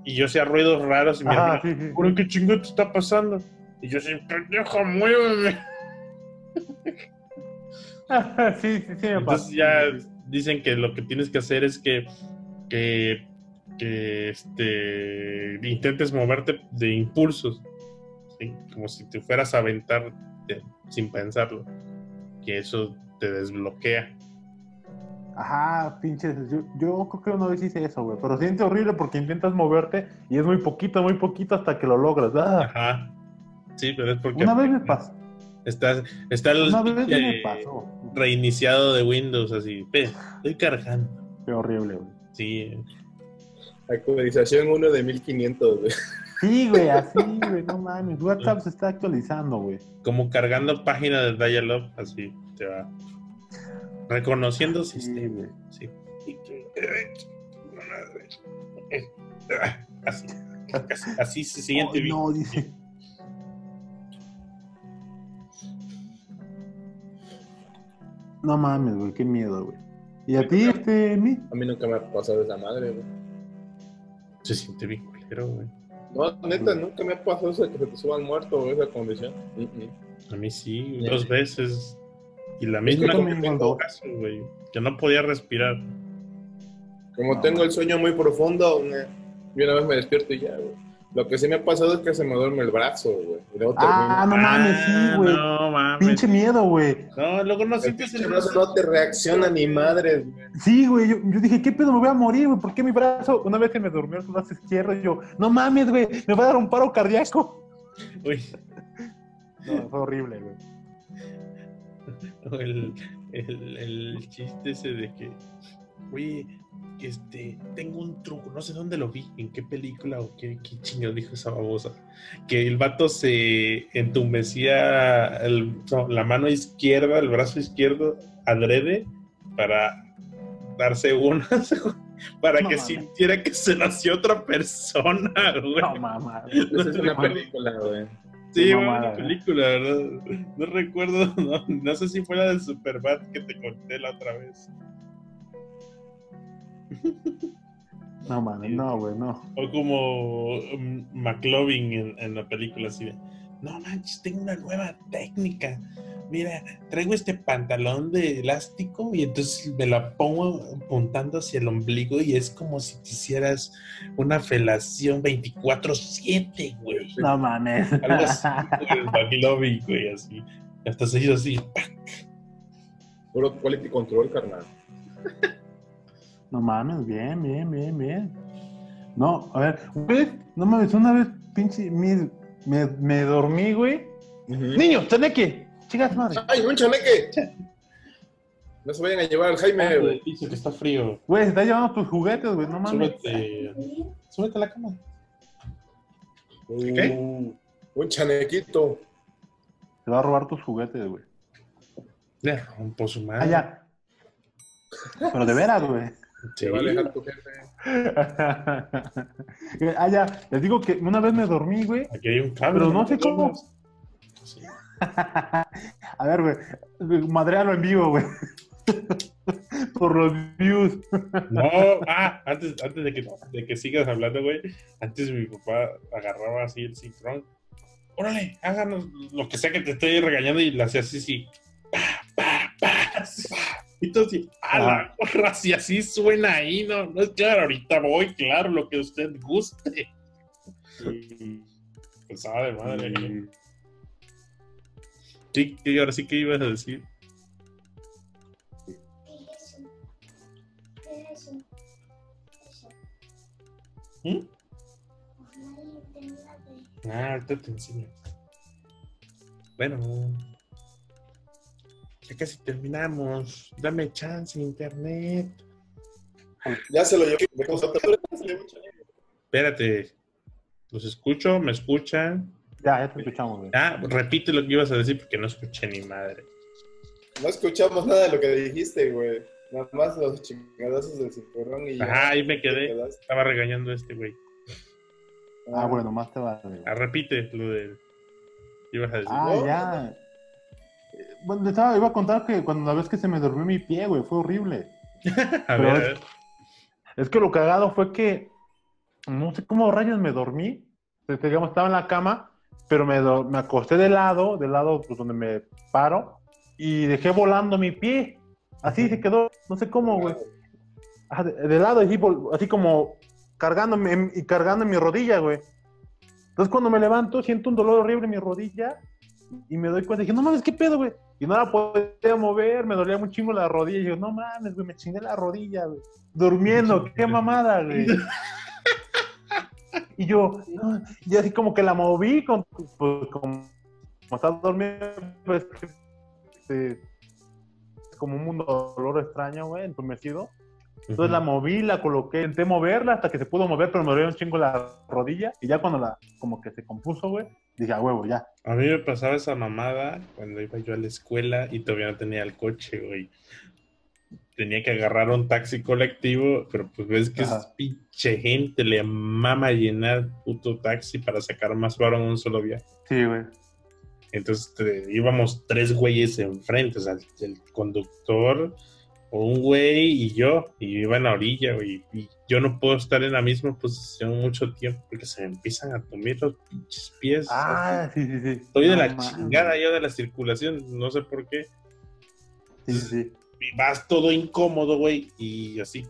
Y yo hacía ruidos raros y Ajá, hermano, sí, sí. "Pero, ¿qué chingo te está pasando? Y yo así, pendejo, muéveme. sí, sí, sí, me Entonces pasó. ya dicen que lo que tienes que hacer es que, que, que este, intentes moverte de impulsos, ¿sí? como si te fueras a aventar de- sin pensarlo, que eso te desbloquea. Ajá, pinches. Yo, yo creo que una vez hice eso, güey. Pero siente horrible porque intentas moverte y es muy poquito, muy poquito hasta que lo logras. Ah, Ajá. Sí, pero es porque una vez me pasó. está, está el Una vez pinche me pasó. reiniciado de Windows así. Ve, estoy cargando. Qué horrible, güey. Sí, Actualización 1 de 1500, güey. Sí, güey, así, güey, no mames. WhatsApp se está actualizando, güey. como cargando página de Dialog, así te va reconociendo Sí, sistema. güey. Sí. Así, así, así se siguiente Ay, video. no, dice. No mames, güey, qué miedo, güey. ¿Y a ti, este, mi? A mí nunca me ha pasado esa madre, güey. Se siente bien culero, güey. No, neta, nunca me ha pasado eso de que se te suban muerto o esa condición. A mí sí, dos veces. Y la misma que tengo cuando- caso, güey. Que no podía respirar. Como No. tengo el sueño muy profundo, eh, y una vez me despierto y ya, güey. Lo que sí me ha pasado es que se me duerme el brazo, güey. Ah, no mames, sí, Ah, güey. No mames. Pinche miedo, güey. No, luego no el sientes el brazo no te reacciona ni madres, güey. Sí, güey, yo, yo dije, ¿qué pedo? Me voy a morir, güey. ¿Por qué mi brazo? Una vez que me durmió el brazo izquierdo, yo, no mames, güey, me va a dar un paro cardíaco. Uy, No, fue horrible, güey. el, el, el chiste ese de que, que este, tengo un truco, no sé dónde lo vi, en qué película o qué, qué chingo dijo esa babosa, que el vato se entumecía el- no, la mano izquierda, el brazo izquierdo, adrede, para darse una, para No que mames. sintiera que se nació otra persona, güey. No, mamá. Esa es una película, güey. Sí, mamada, una güey. película, ¿verdad? No recuerdo, no, no sé si fue la de Superbad que te conté la otra vez. No mames, no, güey, no. O como um, McLovin en, en la película así de, no manches, tengo una nueva técnica. Mira, traigo este pantalón de elástico y entonces me la pongo apuntando hacia el ombligo y es como si te hicieras una felación 24/7, güey. No mames. Algo así, güey, McLovin, güey, así. Hasta se hizo así. Puro quality control, carnal. No mames, bien, bien, bien, bien. No, a ver, güey, no mames, una vez, pinche, me, me, me dormí, güey. Niño, Taneque, chicas madre. ¡Ay, un chaneque! No se vayan a llevar al Jaime, güey. Dice que está frío. Güey, se está llevando tus juguetes, güey, no mames. Súbete, súbete a la cama. Uh, un chanequito. Se va a robar tus juguetes, güey. Le rompo su madre. Ah, ya. Pero de veras, güey. Sí. Se va a alejar tu jefe. ah, ya. Les digo que una vez me dormí, güey. Aquí hay un cable. Pero no sé cómo. Sí. A ver, güey. Madrealo en vivo, güey. Por los views. No, ah, antes, antes de, que, de que sigas hablando, güey, antes mi papá agarraba así el cinturón. Órale, háganos lo que sea que te estoy regañando y le hacía así, sí. Pa, pa, pa, Y a la gorra, si así suena ahí, no, no es claro, ahorita voy, claro, lo que usted guste. Pensaba de madre. güey. Sí, y ahora sí que ibas a decir. ¿Mm? Y Ah, ahorita te enseño. Bueno. Ya casi terminamos. Dame chance, internet. Ya se lo llevo. Espérate. Los escucho, me escuchan. Ya, ya te escuchamos, güey. Ah, repite lo que ibas a decir porque no escuché ni madre. No escuchamos nada de lo que dijiste, güey. Nada más los chingadazos del cinturón y ya. Ajá, ahí me quedé. Estaba regañando a este güey. Ah, bueno, más te vale. Ah, repite lo de. Ibas a decir. Ah, ¿no? ya. Bueno, estaba, iba a contar que cuando la vez que se me durmió mi pie, güey, fue horrible. a ver, a es- ver. Es que lo cagado fue que no sé cómo rayos me dormí. Pues, Digamos, estaba en la cama, pero me, me acosté de lado, del lado pues, donde me paro, y dejé volando mi pie. Así se quedó, no sé cómo, güey. De, de lado, así, como cargándome y cargando en mi rodilla, güey. Entonces cuando me levanto, siento un dolor horrible en mi rodilla y me doy cuenta, dije, no mames, ¿qué pedo, güey? Y no la podía mover, me dolía un chingo la rodilla. Y yo, no mames, güey, me chingué la rodilla, güey. Durmiendo, qué mamada, güey. Y yo, y así como que la moví, con, pues como, como estaba dormido, pues, este, es como un mundo de dolor extraño, güey, entumecido. Entonces la moví, la coloqué, intenté moverla hasta que se pudo mover, pero me dolía un chingo la rodilla. Y ya cuando la, como que se compuso, güey, dije, a huevo, ya. A mí me pasaba esa mamada cuando iba yo a la escuela y todavía no tenía el coche, güey. Tenía que agarrar un taxi colectivo, pero pues ves que Ajá. es pinche gente, le mama llenar puto taxi para sacar más varo en un solo viaje. Sí, güey. Entonces te- íbamos tres güeyes enfrente, o sea, el conductor, un güey y yo, y iba en la orilla, güey. Y yo no puedo estar en la misma posición mucho tiempo porque se me empiezan a tomar los pinches pies. Ah, sí, sí, sí. Estoy de la chingada yo de la circulación, no sé por qué. Sí, sí. Y vas todo incómodo, güey, y así.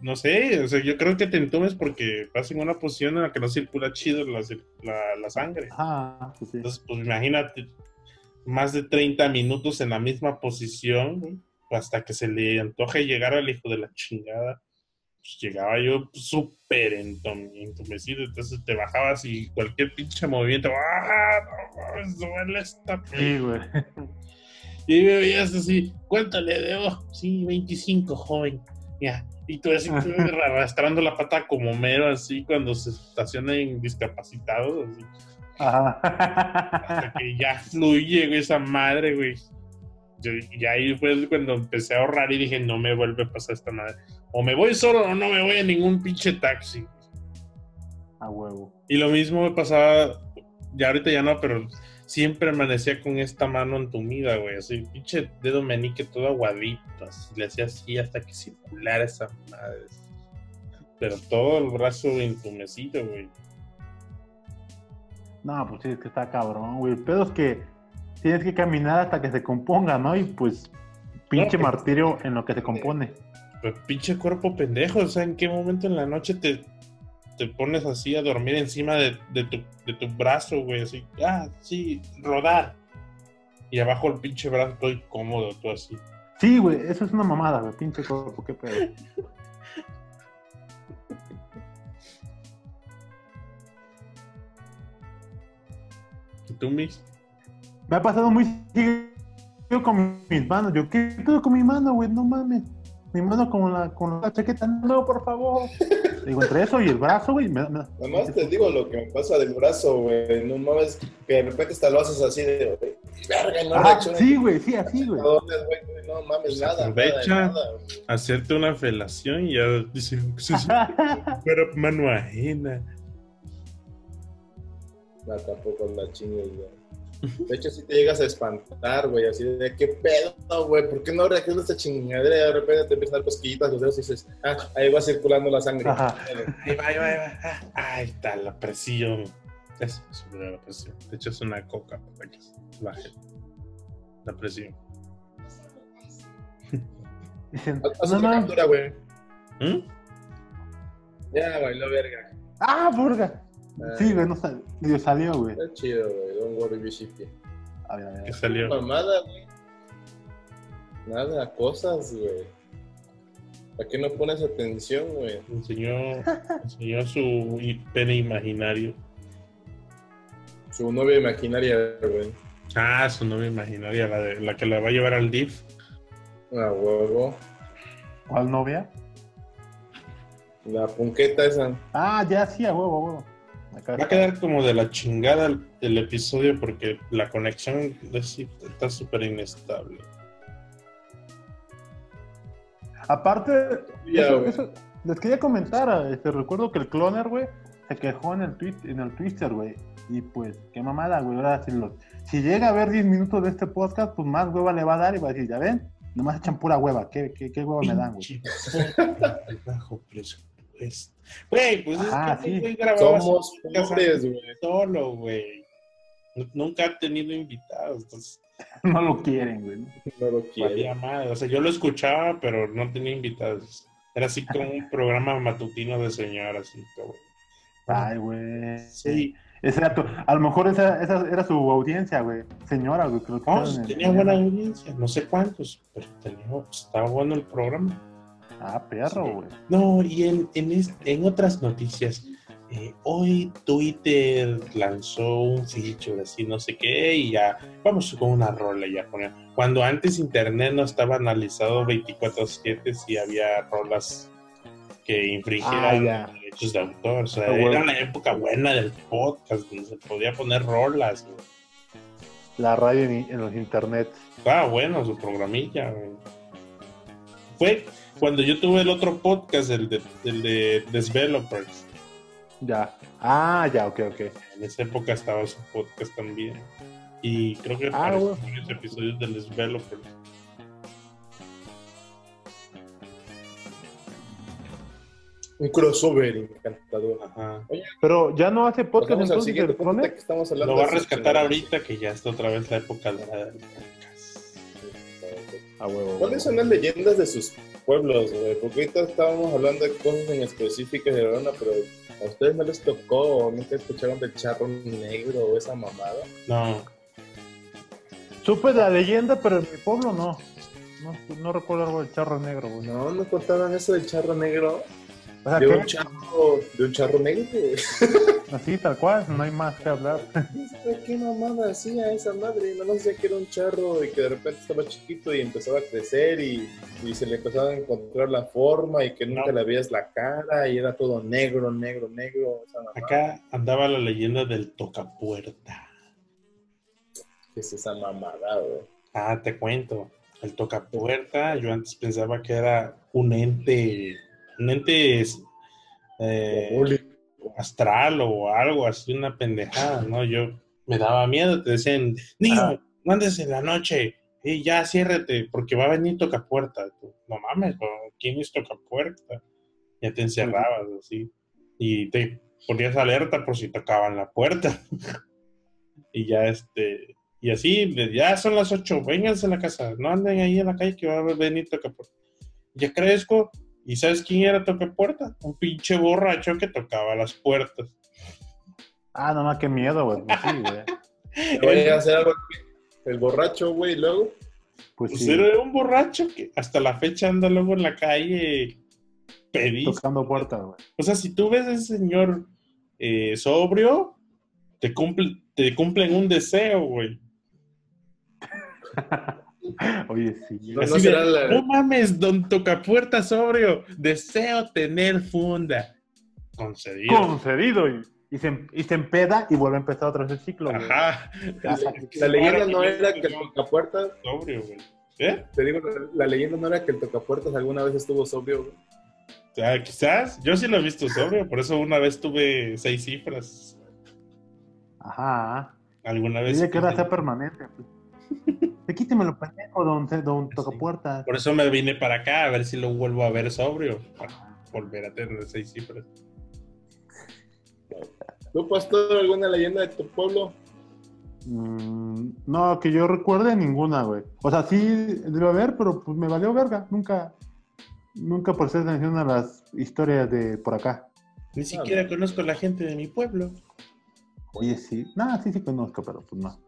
No sé, o sea, yo creo que te entumes porque vas en una posición en la que no circula chido la, la, la sangre. Ah, sí, sí. Entonces, pues imagínate, más de 30 minutos en la misma posición, güey, hasta que se le antoje llegar al hijo de la chingada. Pues llegaba yo súper entum- entumecido, entonces te bajabas y cualquier pinche movimiento, ¡ah! No, mames, duele esta Sí, güey. y me veías así, ¿cuánto le debo? Sí, 25, joven. Ya. Y tú así tú arrastrando la pata como mero, así cuando se estacionan discapacitados, así. Ajá. Hasta que ya fluye güey, esa madre, güey. Y ahí fue cuando empecé a ahorrar y dije, no me vuelve a pasar esta madre. O me voy solo o no me voy a ningún pinche taxi. A huevo. Y lo mismo me pasaba, ya ahorita ya no, pero siempre amanecía con esta mano entumida, güey. Así, pinche dedo meñique todo aguadito. Así, le hacía así hasta que circulara esa madre. Pero todo el brazo entumecido, güey. No, pues sí, es que está cabrón, güey. El pedo es que tienes que caminar hasta que se componga, ¿no? Y pues, pinche No, pues- martirio en lo que se compone. Pero pinche cuerpo pendejo, o sea, ¿en qué momento en la noche te, te pones así a dormir encima de, de tu, de tu brazo, güey? Así, ah, sí, rodar. Y abajo el pinche brazo todo incómodo, todo así. Sí, güey, eso es una mamada, güey. Pinche cuerpo, qué pedo. ¿Y tú, Mix? Me ha pasado muy seguido con mis manos. Yo, ¿qué pedo con mi mano, güey? No mames. Mi mano con la, con la chaqueta. No, por favor. Digo, entre eso y el brazo, güey. Me, me- Nada más te digo lo que me pasa del brazo, güey. No mames, que de repente hasta lo haces así de, güey, verga, no Ah, sí, güey, sí, así, güey. No mames, Pues nada, nada, aprovecha. nada, güey. Hacerte una felación y ya es pero mano ajena. No, tampoco la chingues, güey. De hecho, si te llegas a espantar, güey, así de, ¿qué pedo, güey? ¿Por qué no reacciona esta chingadera? Y de repente te empiezan a dar cosquillitas los dedos y dices, ah, ahí va circulando la sangre. Ajá. Ahí va, ahí va, ahí va. Ah, Ahí está la presión. Eso sube la presión. De hecho, es una coca para que baje la presión. Dicen, Haz una captura, güey. ¿Mm? Ya, bailó verga. Ah, burga. Ah, Sí, güey, no salió. Medio salió, güey. Está chido, güey. Don't worry, be shippy. A ver, a ver. ¿Qué salió? Mamada, güey. Nada, cosas, güey. ¿Para qué no pones atención, güey? Enseñó, enseñó su pene imaginario. Su novia imaginaria, güey. Ah, su novia imaginaria, la, de, la que la va a llevar al DIF. A huevo. ¿Cuál novia? La punqueta esa. Ah, ya, sí, a huevo, a huevo. Acá Va a quedar como de la chingada el, el episodio porque la conexión está súper inestable. Aparte, Ya, eso- les quería comentar, este, recuerdo que el cloner, güey, se quejó en el tweet, en el Twitter, güey. Y pues, qué mamada, güey. Ahora, si, lo- si llega a ver 10 minutos de este podcast, pues más hueva le va a dar y va a decir, ya ven, nomás echan pura hueva. ¿Qué, qué, qué hueva me dan, güey? Bajo presupuesto. Güey, pues Ah, es que sí. güey grababa Somos pobres, güey. solo, güey. Nunca ha tenido invitados, entonces No lo quieren, güey. ¿no? Lo quiere. valía madre. O sea, yo lo escuchaba, pero no tenía invitados. Era así como un programa matutino de señora, así como. Ay, güey. Sí, tu- a lo mejor esa, esa era su audiencia, güey. Señora, güey. que lo no, tenía buena audiencia, no sé cuántos, pero tenía, estaba bueno el programa. Ah, perro, güey. No, y en, en, en otras noticias, eh, hoy Twitter lanzó un feature así, no sé qué, y ya vamos con una rola ya poner. Cuando antes Internet no estaba analizado 24-7, si había rolas que infringieran Ah, derechos de autor. O sea, Ah, bueno. era la época buena del podcast, donde se podía poner rolas. güey. La radio en, en los internet. Estaba bueno su programilla. güey. Fue cuando yo tuve el otro podcast, el de, el de Developers. Ya. Ah, ya, ok, ok. En esa época estaba su podcast también. Y creo que Ah, bueno. varios episodios del Developers. Un crossover encantador. Ajá. Pero ya no hace podcast al entonces punto cloner. que estamos hablando. Lo va a de rescatar ahorita que ya está otra vez la época dorada del podcast. A huevo. ¿Cuáles son las leyendas de sus pueblos, güey? Porque ahorita estábamos hablando de cosas en específicas de Verona, pero a ustedes no les tocó o nunca escucharon del charro negro o esa mamada. No, Supe la leyenda, pero en mi pueblo no. No, no recuerdo algo del charro negro, güey. No, no contaban eso del charro negro. O sea, De un charro, de un charro negro, así, tal cual, no hay más que hablar. ¿Qué mamada hacía esa madre? No sé que era un charro y que de repente estaba chiquito y empezaba a crecer y, y se le empezaba a encontrar la forma y que nunca No. le veías la cara y era todo negro, negro, negro. Acá andaba la leyenda del tocapuerta. ¿Qué es esa mamada, güey? Ah, te cuento. El tocapuerta, yo antes pensaba que era un ente, un ente eh, astral o algo así, una pendejada, ¿no? Yo me daba miedo, te decían, niño, Ah. no andes en la noche, y ya ciérrate, porque va a venir tocapuerta. Tú, no mames. ¿quién es tocapuerta? Ya te encerrabas así, y te ponías alerta por si tocaban la puerta. y ya este, y así, ya son las ocho, vénganse a la casa, no anden ahí en la calle que va a venir tocapuerta. Ya crezco, ¿y sabes quién era tocapuerta? Un pinche borracho que tocaba las puertas. Ah, no, no, qué miedo, güey. Pues sí, güey. Te voy a hacer algo aquí. El borracho, güey, luego. Pues Pues sí, era un borracho que hasta la fecha anda luego en la calle pedís. tocando puertas, güey. O sea, si tú ves a ese señor eh, sobrio, te, cumple, te cumplen un deseo, güey. Oye, sí. No, Así no de, será la- no mames, don Tocapuerta sobrio, deseo tener funda. Concedido. Concedido. Y, y, se, y se empeda y vuelve a empezar otra vez el ciclo, güey. Ajá. La leyenda no era que el tocapuertas, sobrio, güey. ¿Eh? te digo, la, la leyenda no era que el tocapuertas alguna vez estuvo sobrio, güey. O sea, quizás, yo sí lo he visto sobrio, por eso una vez tuve seis cifras. Ajá. Alguna vez. Dice que era sea permanente. Pues. Te quítemelo, pendejo, don, don Tocapuertas. Por eso me vine para acá, a ver si lo vuelvo a ver sobrio. Para volver a tener seis cifras. ¿Tú, pastor, alguna leyenda de tu pueblo? Mm, no, que yo recuerde ninguna, güey. O sea, sí debe haber, pero pues me valió verga. Nunca, nunca por ser atención a las historias de por acá. Ni siquiera conozco a la gente de mi pueblo. Oye, sí. Nada, sí, sí conozco, pero pues no.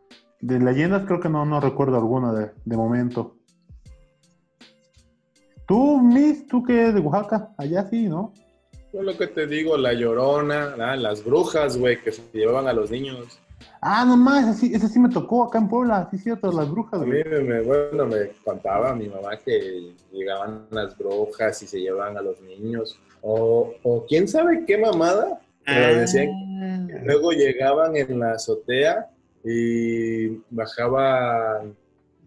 De leyendas creo que no, no recuerdo alguna de, de momento. Tú, Miss, tú que eres de Oaxaca, allá sí, ¿no? Yo lo que te digo, la llorona, ah, las brujas, güey, que se llevaban a los niños. Ah, nomás, ese sí, ese sí me tocó acá en Puebla, sí, cierto, las brujas, A mí güey. me, me- bueno, me contaba mi mamá que llegaban las brujas y se llevaban a los niños. O, o quién sabe qué mamada. Pero decían que Ah. luego llegaban en la azotea y bajaban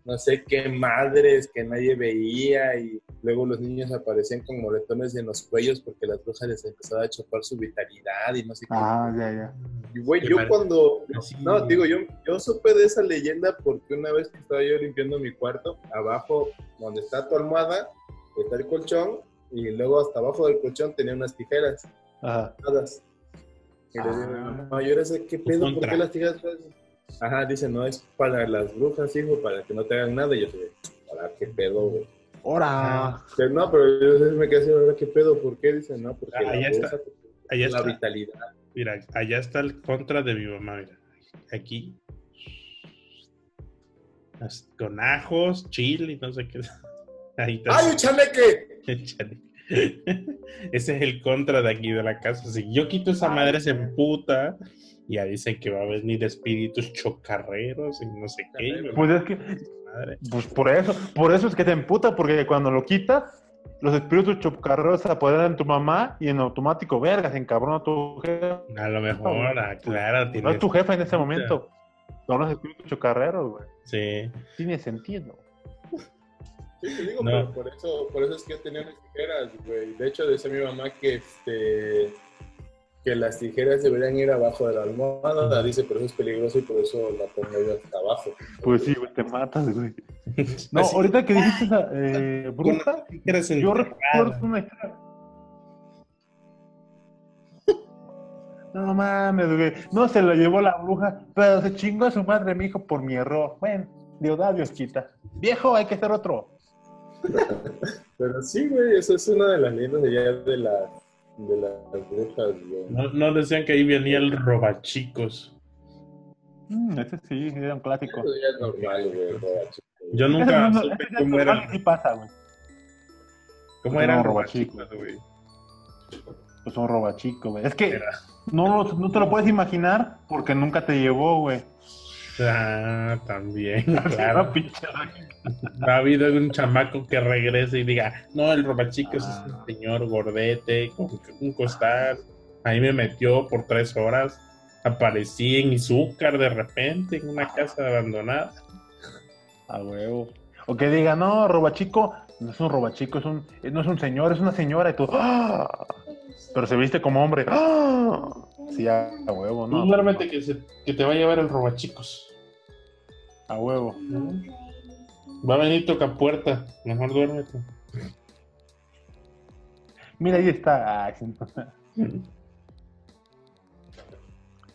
no sé qué madres que nadie veía y luego los niños aparecían con moretones en los cuellos porque las brujas les empezaba a chupar su vitalidad y no sé qué. Ah, ya, ya. Y güey, yo cuando. Así- No, digo, yo, yo supe de esa leyenda porque una vez que estaba yo limpiando mi cuarto, abajo, donde está tu almohada, está el colchón, y luego hasta abajo del colchón tenía unas tijeras. Ajá. Todas. Y le digo, Ah. mamá, yo ahora sé qué pedo, ¿por qué las tijeras? Ajá, dice, no, es para las brujas, hijo, para que no te hagan nada. Y yo dije, ¿para qué pedo, güey? ¡Hora! Pero no, pero yo me quedé así, ¿ahora qué pedo? ¿Por qué? Dice, no, porque Ah, la está. Allá la está. vitalidad. Mira, allá está el contra de mi mamá, mira. Aquí. Con ajos, chile y no sé qué. Ahí está. ¡Ay, un chaneque! Échale. Ese es el contra de aquí de la casa. Si yo quito esa madre, se emputa. Ya dicen que va a venir espíritus chocarreros y no sé qué. Pues es que, madre. pues por eso, por eso es que te emputa, porque cuando lo quitas, los espíritus chocarreros se apoderan de tu mamá y en automático, verga, se encabrona tu jefe. A lo mejor, ah, claro. No Tiene, es tu jefe en ese momento. Son los espíritus chocarreros, güey. sí. Tiene sentido. Sí, te digo, No. pero por eso, por eso es que tenía unas tijeras, güey. De hecho, decía mi mamá que, este, que las tijeras deberían ir abajo de la almohada. Dice, pero eso es peligroso y por eso la pongo yo hasta abajo. Pues sí, güey, te matas, güey. No, Así, ahorita que dijiste esa eh, bruja, eres yo recuerdo una historia. No mames, güey. No se lo llevó la bruja, pero se chingó a su madre, mi hijo, por mi error. Bueno, Dios da, Dios quita. Viejo, hay que hacer otro. Pero sí, güey, eso es una de las leyendas de allá de, la, de las brujas, güey. No, no decían que ahí venía el robachicos. Mm, ese sí, era un clásico. Eso ya es normal, güey. borracho. Yo nunca no- supe cómo que sí pasa, güey. cómo eran robachicos. robachicos, güey. Pues un robachico, güey. Es que Era. no, no te lo puedes imaginar porque nunca te llevó, güey. Ah, también, Claro. No ha habido un chamaco que regrese y diga, no, el robachicos Ah. es un señor gordete, con un costal. Ahí me metió por tres horas. Aparecí en Izúcar de repente, en una casa abandonada. A huevo. O que diga, no, robachico, no es un robachico, es un, no es un señor, es una señora, y tú, ¡ah! Pero se viste como hombre, ¡ah! Sí, a, a huevo, ¿no? duérmete que, se- que te va a llevar el robachicos. A huevo. Va a venir toca puerta. Mejor duérmete. Mira, ahí está.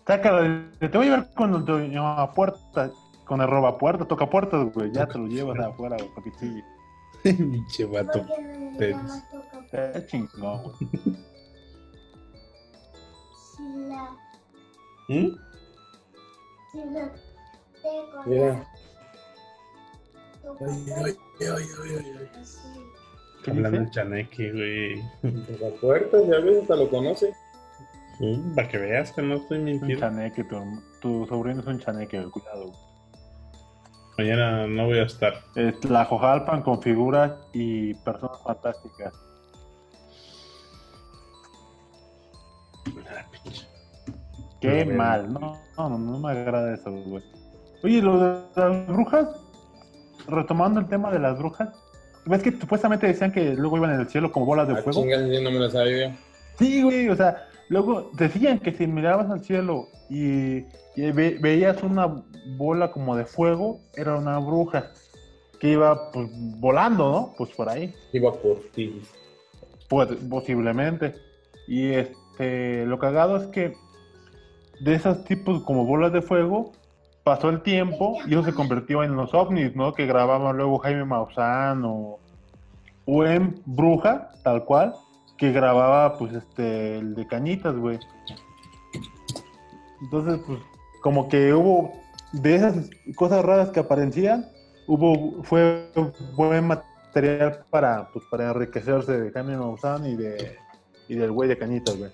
Sácalo, te voy a llevar con el a puerta, con el roba puerta, toca puertas, güey, ya te lo llevas afuera, güey, porque sí, Pinche vato. Es chingón, güey. La, ¿Mm? Mira. Ay, ay, ay, ay, ay, ay. así. ¿Qué Hablando en chaneque, güey. La puerta, ya ves, hasta lo conoce. Sí, Para que veas que no estoy Es un mintiendo. chaneque, tu, tu sobrino es un chaneque, güey, cuidado. güey. Mañana no voy a estar. Es la Jojalpan con figuras y personas fantásticas. Qué No, mal, no, no, no, me agrada eso, güey. Oye, lo de las brujas, retomando el tema de las brujas, ¿ves que supuestamente decían que luego iban en el cielo como bolas de Ah, fuego? chingas, yo no me lo sabía. Sí, güey, o sea, luego decían que si mirabas al cielo y, y ve- veías una bola como de fuego, era una bruja que iba pues volando, ¿no? Pues por ahí. Iba por ti. Pues, posiblemente. Y este, lo cagado es que de esos tipos como bolas de fuego, pasó el tiempo y eso se convirtió en los ovnis, ¿no? Que grababan luego Jaime Maussan o, o en Bruja, tal cual, que grababa pues este, el de Cañitas, güey. Entonces, pues, como que hubo de esas cosas raras que aparecían, hubo, fue buen material para, pues, para enriquecerse de Jaime Maussan y de y del güey de Cañitas, güey.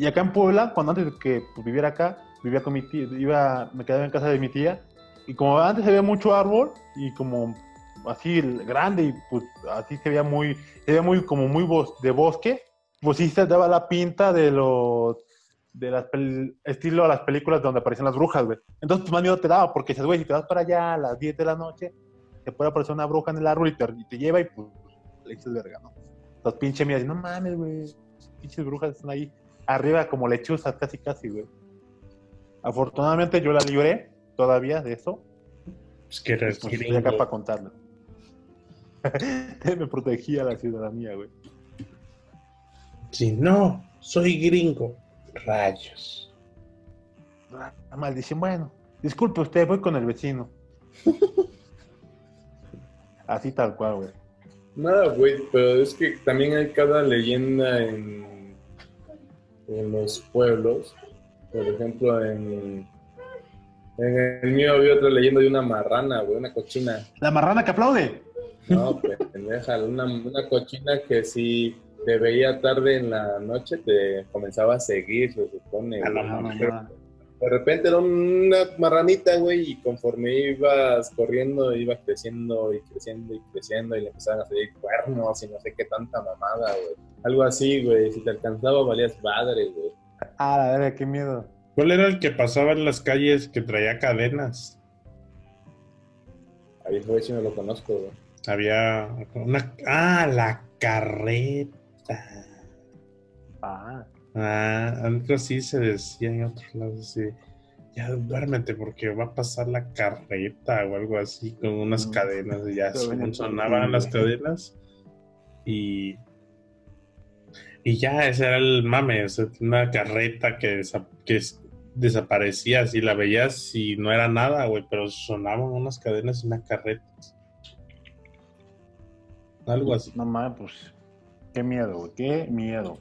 Y acá en Puebla, cuando antes de que pues, viviera acá, vivía con mi tía, iba, me quedaba en casa de mi tía, y como antes veía mucho árbol, y como así grande, y pues así se veía muy, se veía muy como muy bos- de bosque, pues sí se daba la pinta de los de las estilo a las películas donde aparecen las brujas, güey. Entonces, pues más miedo te daba, porque dices, güey, si te vas para allá a las 10 de la noche, te puede aparecer una bruja en el árbol y te, y te lleva y pues le dices verga, ¿no? Los pinches mías, no mames, güey, pinches brujas están ahí arriba como lechuzas, casi, casi, güey. Afortunadamente yo la libré todavía de eso, Es que eres pues estoy gringo. acá para contarlo. Me protegía la ciudadanía, güey. Si no, soy gringo. Rayos. Ah, maldición, bueno, disculpe usted, voy con el vecino. Así tal cual, güey. Nada, güey, pero es que también hay cada leyenda en, en los pueblos. Por ejemplo, en, en el mío había otra leyenda de una marrana, güey, una cochina. La marrana que aplaude. No, pendeja, una, una cochina que si te veía tarde en la noche te comenzaba a seguir, se supone. A la De repente era una marranita, güey, y conforme ibas corriendo, iba creciendo y creciendo y creciendo, y le empezaban a salir cuernos y no sé qué tanta mamada, güey. Algo así, güey. Si te alcanzaba, valías madre, güey. Ah, la verga, qué miedo. ¿Cuál era el que pasaba en las calles que traía cadenas? Ahí fue si no lo conozco, güey. Había una... Ah, la carreta. Ah, Ah, algo así se decía en otros lados. así, ya duérmete porque va a pasar la carreta o algo así con unas Mm. cadenas. Y ya sonaban las cadenas y... Y ya, ese era el mame, o sea, una carreta que, desa- que es- desaparecía, así la veías y no era nada, güey, pero sonaban unas cadenas y una carreta. Algo así. no mames, pues. Qué miedo, güey, qué miedo.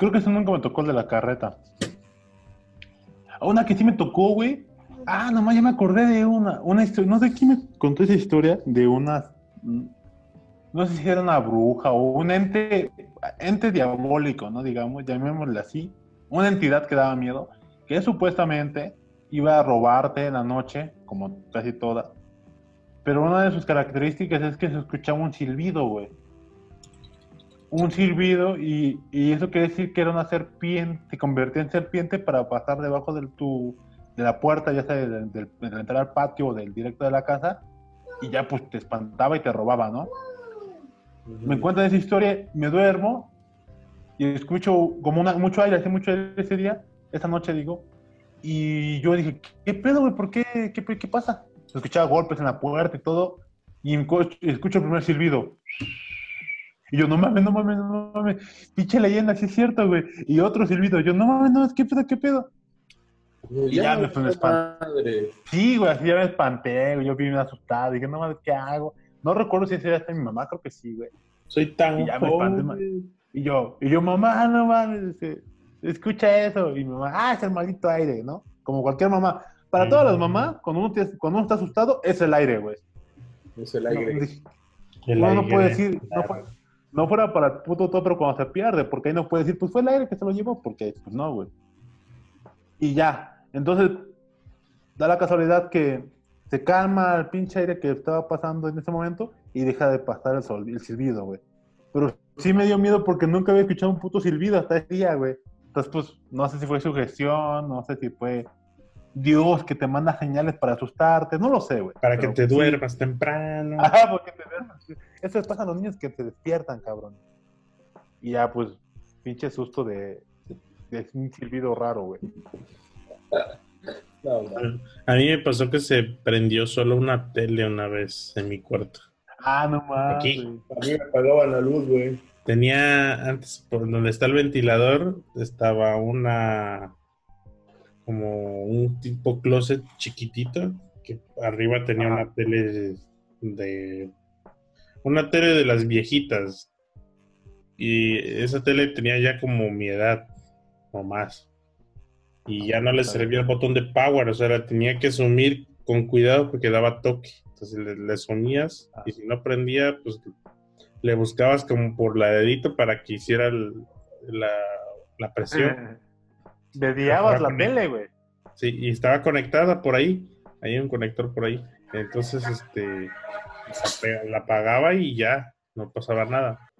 Creo que eso nunca me tocó el de la carreta. Una que sí me tocó, güey. Ah, nomás ya me acordé de una, una historia. No sé quién me contó esa historia de una. No sé si era una bruja o un ente, ente diabólico, ¿no? Digamos, llamémosle así. Una entidad que daba miedo, que supuestamente iba a robarte en la noche, como casi todas. Pero una de sus características es que se escuchaba un silbido, güey. Un silbido y, y eso quiere decir que era una serpiente, se convertía en serpiente para pasar debajo del tu, de la puerta, ya sea del, del entrar al patio o del directo de la casa, y ya pues te espantaba y te robaba, ¿no? Me cuentan esa historia, me duermo y escucho como una, mucho aire, hace mucho aire ese día, esa noche digo, y yo dije, ¿qué pedo, güey? ¿Por qué? ¿Qué, qué pasa? Escuchaba golpes en la puerta y todo, y escucho el primer silbido. Y yo, no mames, no mames, no mames, pinche leyenda, sí es cierto, güey. Y otro silbido, yo, no mames, no, ¿qué pedo, qué pedo? Y ya me fue un puta madre. Sí, güey, así ya me espanté, güey, yo vi bien asustado, dije, no mames, ¿qué hago? No recuerdo si ese era hasta mi mamá, creo que sí, güey. Soy tan Y ya me espanté, joven. Y yo, y yo, mamá, no mames, este, escucha eso. Y mi mamá, ah, es el maldito aire, ¿no? Como cualquier mamá. Para todas las mamás, cuando uno, te- cuando uno está asustado, es el aire, güey. Es el No, aire. dije, El uno no aire, puede decir, no, claro. No fuera para el puto topro cuando se pierde, porque ahí no puede decir, pues fue el aire que se lo llevó, porque pues no, güey. Y ya, entonces, da la casualidad que se calma el pinche aire que estaba pasando en ese momento y deja de pasar el, sol, el silbido, güey. Pero sí me dio miedo porque nunca había escuchado un puto silbido hasta ese día, güey. Entonces, pues, no sé si fue sugestión, no sé si fue Dios que te manda señales para asustarte, no lo sé, güey. Para que te sí. duermas temprano. Ajá, porque te duermas. Eso les pasa a los niños que te despiertan, cabrón. Y ya, pues, pinche susto de, de un silbido raro, güey. No. A mí me pasó que se prendió solo una tele una vez en mi cuarto. Ah, no mames. Aquí. A mí me apagaban la luz, güey. Tenía antes, por donde está el ventilador, estaba una como un tipo closet chiquitito que arriba tenía Ajá. una tele de una tele de las viejitas y esa tele tenía ya como mi edad o más y ya no le servía el botón de power, o sea, la tenía que sumir con cuidado porque daba toque. Entonces le, le sumías y si no prendía, pues le buscabas como por la dedito para que hiciera el- la, la presión. Ahora la tele, güey. Sí, y estaba conectada por ahí. Hay un conector por ahí. Entonces, este, la apagaba y ya, no pasaba nada.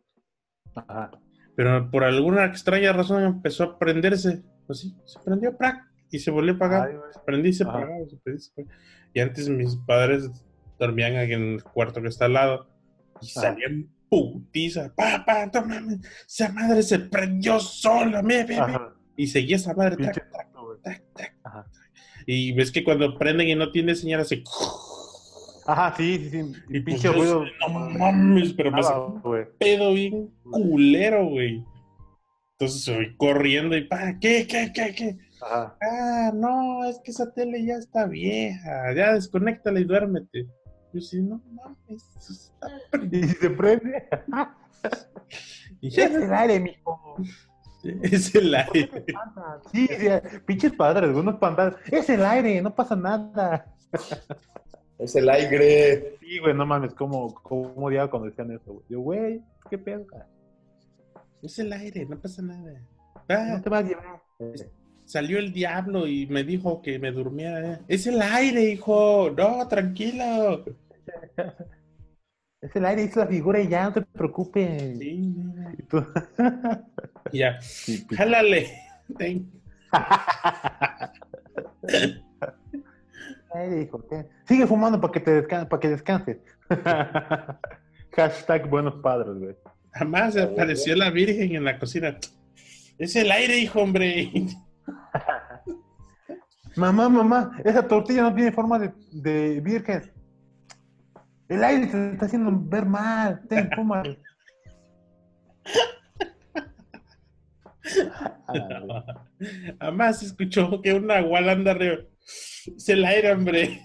Ajá. Pero por alguna extraña razón empezó a prenderse. Así, se prendió, ¡prac! Y se volvió a apagar. Ay. Se prendía y se apagaba, y se apagaba. Y antes mis padres dormían aquí en el cuarto que está al lado. Y Ajá. salían putiza. ¡Papá, no mames! Esa madre se prendió sola, me, me, me". Y seguía esa madre. tac, tac, tac, tac. Ajá. Y ves que cuando prenden y no tiene señal, hace. Ajá, sí, sí, sí. Y Y pues pinche yo, ruido. no mames, pero me Nada, güey. pedo bien culero, güey. Entonces voy corriendo y pa, ¿qué, qué, qué, qué? Ajá. Ah, no, es que esa tele ya está vieja, ya desconéctala y duérmete. Yo sí, no mames, eso está Y se prende. Y ya Es el aire, mijo. es el aire. Sí, sí, pinches padres, unos pantallas. Es el aire, no pasa nada. Es el aire. Sí, güey, no mames, cómo, cómo odiaba cuando decían eso, güey. Yo, güey, qué pedo. Es el aire, no pasa nada. No Ah, te vas a llevar. salió el diablo y me dijo que me durmiera. Es el aire, hijo. No, tranquilo. Es el aire, es la figura y ya, no te preocupes. Sí, Y tú- ya. Sí, Jálale. Hijo. Sigue fumando para que te descan para que descanses. Hashtag buenos padres, güey. Jamás apareció la Virgen en la cocina. Es el aire, hijo, hombre. Mamá, mamá, esa tortilla no tiene forma de, de virgen. El aire te está haciendo ver mal. Ten, fuma. Ah, Jamás escuchó que un nahual anda arriba. Es el aire, hombre.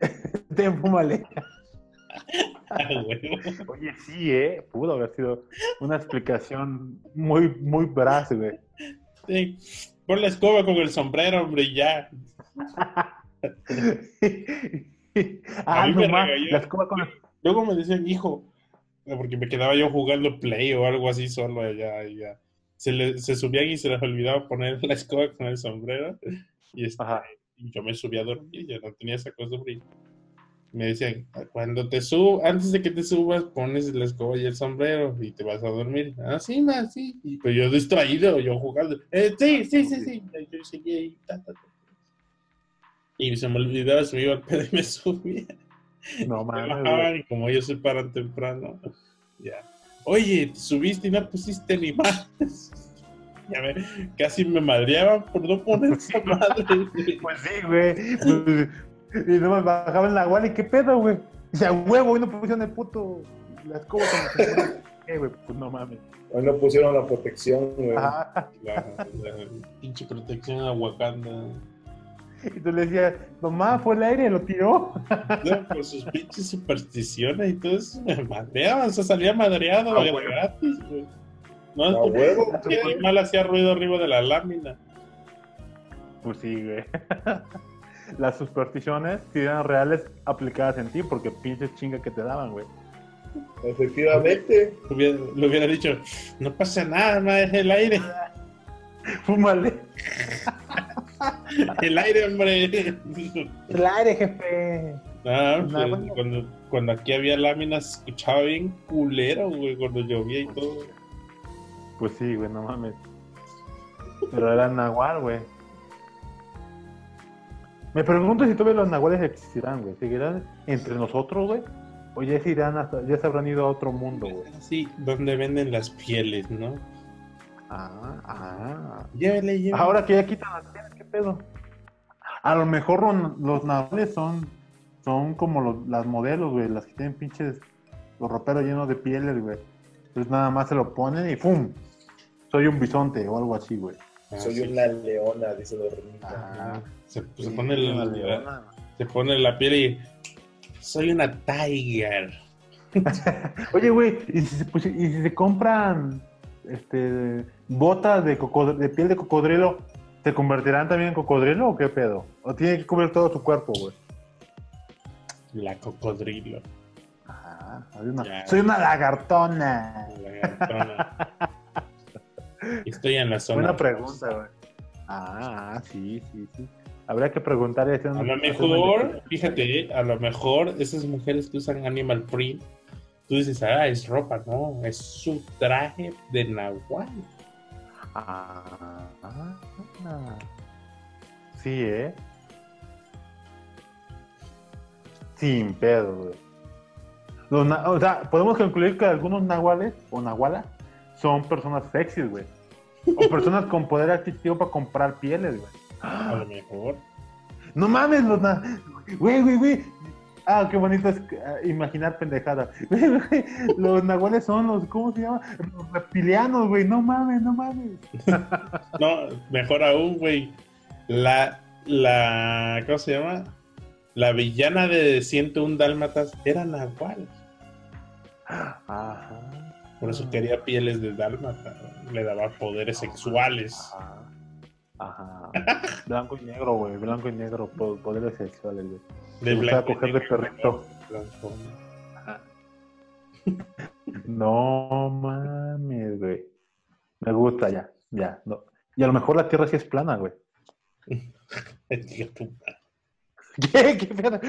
Ten, fúmale. Ah. Oye, sí, ¿eh? Pudo haber sido una explicación muy, muy veraz, güey. Sí. Pon la escoba con el sombrero, hombre, y ya. ah, mí no más. regañó. La escoba con Luego me decían, hijo, porque me quedaba yo jugando play o algo así solo allá. Ya. Se, le- se subían y se les olvidaba poner la escoba con el sombrero. Y, este, y yo me subía a dormir, yo no tenía esa costumbre. Me decían, cuando te subo, antes de que te subas, pones la escoba y el sombrero y te vas a dormir. Ah, sí, ma, sí. Y pues yo distraído, yo jugando. "Eh, sí, sí, sí, sí. Yo seguía ahí, ta, ta, ta. Y se me olvidaba, se me iba al pedo y me subía. No Me mames, y como ellos se paran temprano, ya. Oye, te subiste y no pusiste ni más. Ya ve, casi me madreaban por no poner esa madre. Pues sí, güey. Pues, y no me bajaban la guala y qué pedo, güey. Sea, huevo, y no pusieron el puto. La escoba con el sombrero. ¿Qué, güey? Pues no mames. Hoy no pusieron la protección, güey. Ajá. La, la pinche protección a Wakanda. Y tú le decías, mamá, fue el aire, lo tiró. No, por sus pinches supersticiones y todo eso me madreaban, o sea, salía madreado Ah, bueno. gratis, güey. No, que- huevo, muy mal hacía ruido arriba de la lámina. Pues sí, güey. Las supersticiones sí eran reales aplicadas en ti, porque pinches chinga que te daban, güey. Efectivamente. Le hubiera, le hubiera dicho, no pasa nada, ma, es el aire, Fúmale. el aire, hombre. El aire, jefe. Ah, pues, bueno. cuando, cuando aquí había láminas se escuchaba bien culero, güey, cuando llovía y todo. Pues sí, güey, no mames. Pero era nahual, güey. Me pregunto si todavía los nahuales existirán, güey. ¿Seguirán entre nosotros, güey? O ya se irán hasta, ya se habrán ido a otro mundo, güey. Sí, donde venden las pieles, ¿no? Ah, ah. Llévele, llévele. Ahora que ya quitan las pieles, ¿qué pedo? A lo mejor los, los nahuales son, son como los- las modelos, güey, las que tienen pinches, los roperos llenos de pieles, güey. Entonces nada más se lo ponen y ¡pum! Soy un bisonte o algo así, güey. Ah, Soy sí. una leona, dice Dormita. Ah, Se, pone el- leona. se pone la piel y soy una tiger. Oye, güey, ¿y si, se pusi- y si se compran este, botas de, cocod- de piel de cocodrilo, ¿se convertirán también en cocodrilo o qué pedo? ¿O tiene que cubrir todo su cuerpo, güey? La cocodrilo. Ajá, soy una, Ya. soy una lagartona. La gatona. Estoy en la zona. Buena pregunta, güey. Ah, sí, sí, sí. Habría que preguntarle. A una- lo mejor, fíjate, a lo mejor esas mujeres que usan animal print, tú dices, ah, es ropa, no, es su traje de nahual. Ah, ah. Sí, ¿eh? Sin pedo, güey. Los o sea, podemos concluir que algunos nahuales o nahualas son personas sexys, güey. O personas con poder adquisitivo para comprar pieles, güey. A lo mejor. No mames, los na... Güey, güey, güey. Ah, qué bonito es ah, imaginar pendejada. Los nahuales son los, ¿cómo se llama? Los reptilianos, güey. No mames, no mames. No, mejor aún, güey. La, la, ¿cómo se llama? La villana de 101 Dálmatas era nahual. Ajá. Por eso quería pieles de dálmata. Le daba poderes sexuales. Ajá. Ajá. Blanco y negro, güey. Blanco y negro. po- Poderes sexuales, güey. De y coger de perrito. No mames, güey. Me gusta ya. Ya. No. Y a lo mejor la tierra sí es plana, güey. ¿Qué? ¿Qué pedo?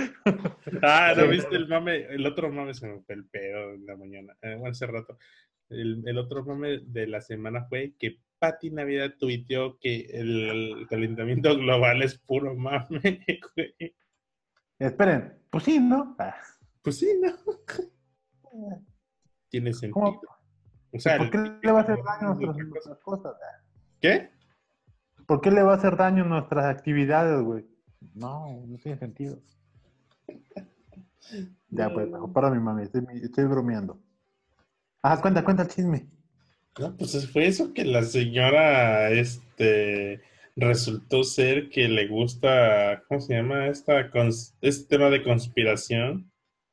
Ah, ¿no viste el mame? El otro mame se me fue el pedo en la mañana. Eh, bueno, hace rato. El, el otro mame de la semana fue que Pati Navidad tuiteó que el calentamiento global es puro mame, güey. Esperen. Pues sí, ¿no? Ah, Pues sí, ¿no? Tiene sentido. ¿Cómo? O sea, ¿Por qué el- le va a hacer daño a nuestras cosas? ah? ¿Qué? ¿Por qué le va a hacer daño a nuestras actividades, güey? No, no tiene sentido. Ya, pues, para mi mami, estoy, estoy bromeando. Ah, cuenta, cuenta el chisme. No, pues fue eso que la señora, este, resultó ser que le gusta, ¿cómo se llama? Esta, este tema de conspiración.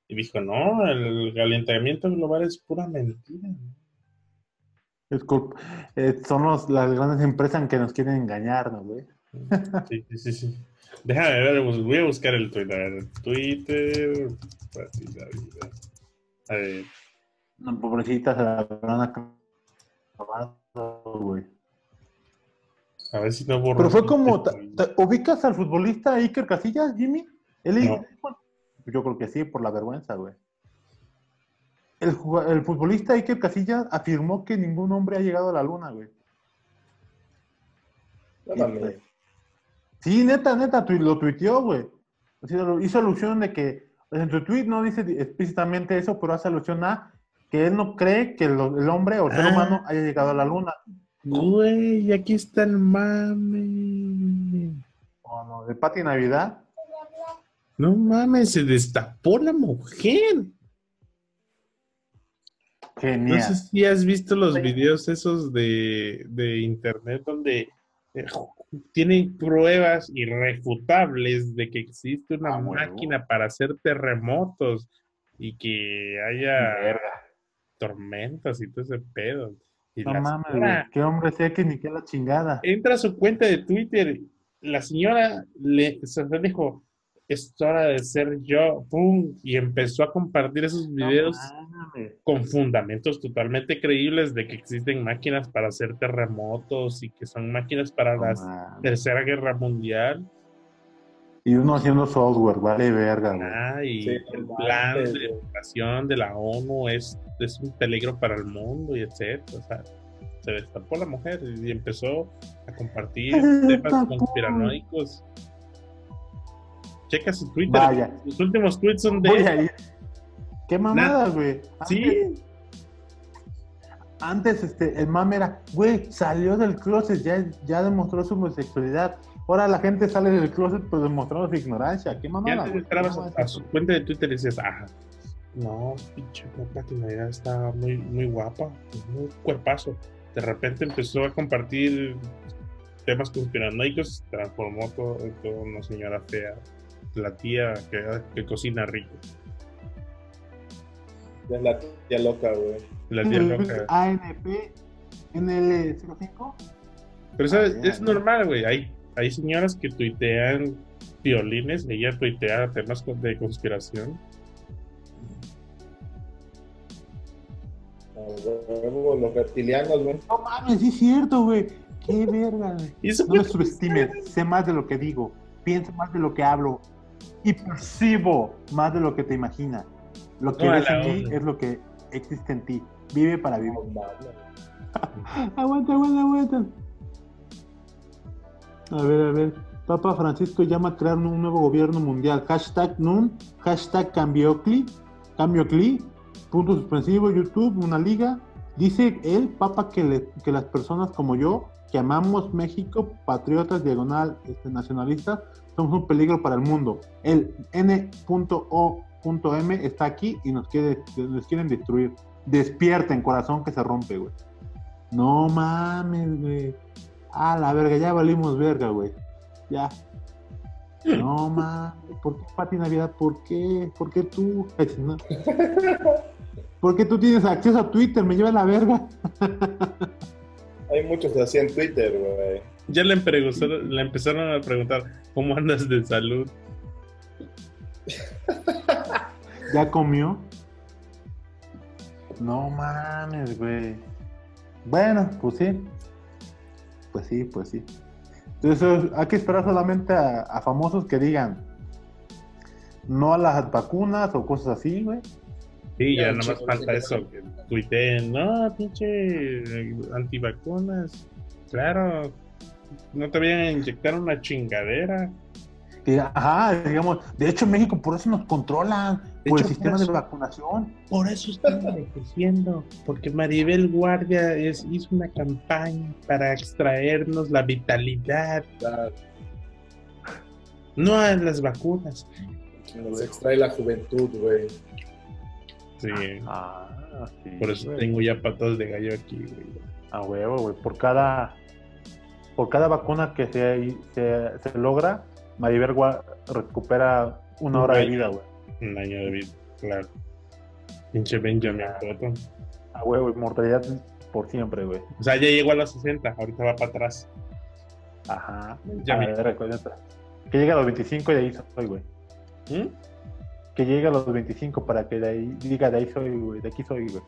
Y dijo, no, el calentamiento global es pura mentira. Eh, son los- las grandes empresas que nos quieren engañar, ¿no, güey? Sí, sí, sí, sí. Déjame ver, voy a buscar el Twitter. A Twitter. A ver, No, pobrecitas se la habrán acabado, güey. A ver si no borro. Pero fue como, este ¿te- te- ¿ubicas al futbolista Iker Casillas, Jimmy? Él No. Yo creo que sí, por la vergüenza, güey. El, el futbolista Iker Casillas afirmó que ningún hombre ha llegado a la luna, güey. Mames. Sí, neta, neta, tu- lo tuiteó, güey. O sea, lo- hizo alusión de que, en su tweet no dice explícitamente eso, pero hace alusión a que él no cree que el, el hombre o el ser Ah. humano haya llegado a la luna. Güey, aquí está el mame. O no, de Pati Navidad. No mames, se destapó la mujer. No Genial. sé si has visto los videos esos de, de internet donde eh, tienen pruebas irrefutables de que existe una Ah, máquina para hacer terremotos y que haya Verga. tormentas y todo ese pedo. Y No mames, güey. Qué hombre sé que ni qué la chingada. entra a su cuenta de Twitter, la señora le se dijo, es hora de ser yo, ¡pum! y empezó a compartir esos videos No con fundamentos totalmente creíbles de que existen máquinas para hacer terremotos y que son máquinas para No la mames. Tercera Guerra Mundial. Y uno haciendo software, vale verga, güey. Ah, y Sí, el plan de educación de la ONU es, es un peligro para el mundo y etcétera. O sea, se destapó la mujer y empezó a compartir temas conspiranoicos. Checa su Twitter. Vaya. Sus últimos tweets son de. Qué mamada, güey. Antes- Sí, Antes, este, el mame era, güey, salió del closet, ya, ya demostró su homosexualidad. Ahora la gente sale del closet, pues demostrando su ignorancia. Qué Y mamada. antes güey. entrabas ¿Cómo es a su cuenta de Twitter y dices, ah, no, pinche Pati Navidad está muy, muy guapa, muy cuerpazo. De repente empezó a compartir temas conspiranoicos, se transformó todo en toda una señora fea, la tía que, que cocina rico, es la tía loca, güey. la tía loca. ANP NL05. Pero ¿sabes? Ah, es normal, güey, hay, hay señoras que tuitean violines, ella tuitea temas de conspiración. A huevo, Los reptilianos, güey. No mames, sí es cierto, güey. Qué verga, güey. No me subestimes, sé más de lo que digo. pienso más de lo que hablo y percibo más de lo que te imaginas. Lo que No, ves en ti onda. es lo que existe en ti. Vive para vivir. Aguanta, aguanta, aguanta. A ver, a ver. Papa Francisco llama a crear un nuevo gobierno mundial. Hashtag NUN, hashtag Cambiocli, Cambiocli, punto suspensivo, YouTube, una liga. Dice él, Papa, que las personas como yo, que amamos México, patriotas, diagonal, este, nacionalistas, somos un peligro para el mundo. El N.O.M está aquí y nos, quiere, nos quieren destruir. Despierten, corazón que se rompe, güey. No mames, güey. Ah, la verga, ya valimos verga, güey. Ya. No mames. ¿Por qué Pati Navidad? ¿Por qué? ¿Por qué tú? No. ¿Por qué tú tienes acceso a Twitter? Me lleva la verga. Hay muchos así en Twitter, güey. Ya le, le empezaron a preguntar, ¿cómo andas de salud? ¿Ya comió? No mames, güey. Bueno, pues sí. Pues sí, pues sí. Entonces hay que esperar solamente a, a famosos que digan no a las vacunas o cosas así, güey. Sí, ya Ya, nada más chicos, falta eso, que tuiteen, no, pinche antivacunas. Claro, no te vayan a inyectar una chingadera. Ajá, digamos, de hecho en México por eso nos controlan, De por hecho, el sistema por de vacunación. Por eso están envejeciendo, porque Maribel Guardia es- hizo una campaña para extraernos la vitalidad, La- no a las vacunas. Nos extrae la juventud, güey. Sí, Ah, sí. por eso güey. tengo ya patas de gallo aquí, güey. A huevo, güey. Por cada, por cada vacuna que se, se, se logra, Maribel Gua- recupera una Un hora de vida, güey. Un año de vida, claro. Pinche Benjamin Button. A huevo, mortalidad por siempre, güey. O sea, ya llegó a los 60, ahorita va para atrás. Ajá. Ya A ver. Que llegue a los 25 y de ahí soy, güey. ¿Mm? Que llegue a los 25 para que de ahí diga de ahí soy, güey. De aquí soy, güey.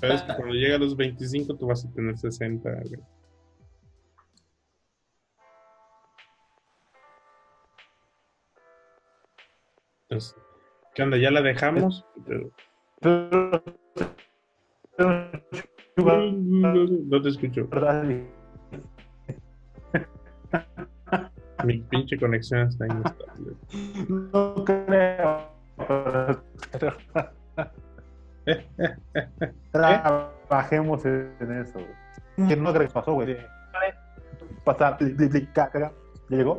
Pero es que cuando llega a los 25 tú vas a tener 60, güey. Entonces, ¿qué onda? ¿Ya la dejamos? Pero- No te escucho. Mi pinche conexión está inestable. No creo. Trabajemos en eso. Que no creo que pasó, güey. Pasar, pli, pli, pli, ca, ca, ca. ¿Ya llegó?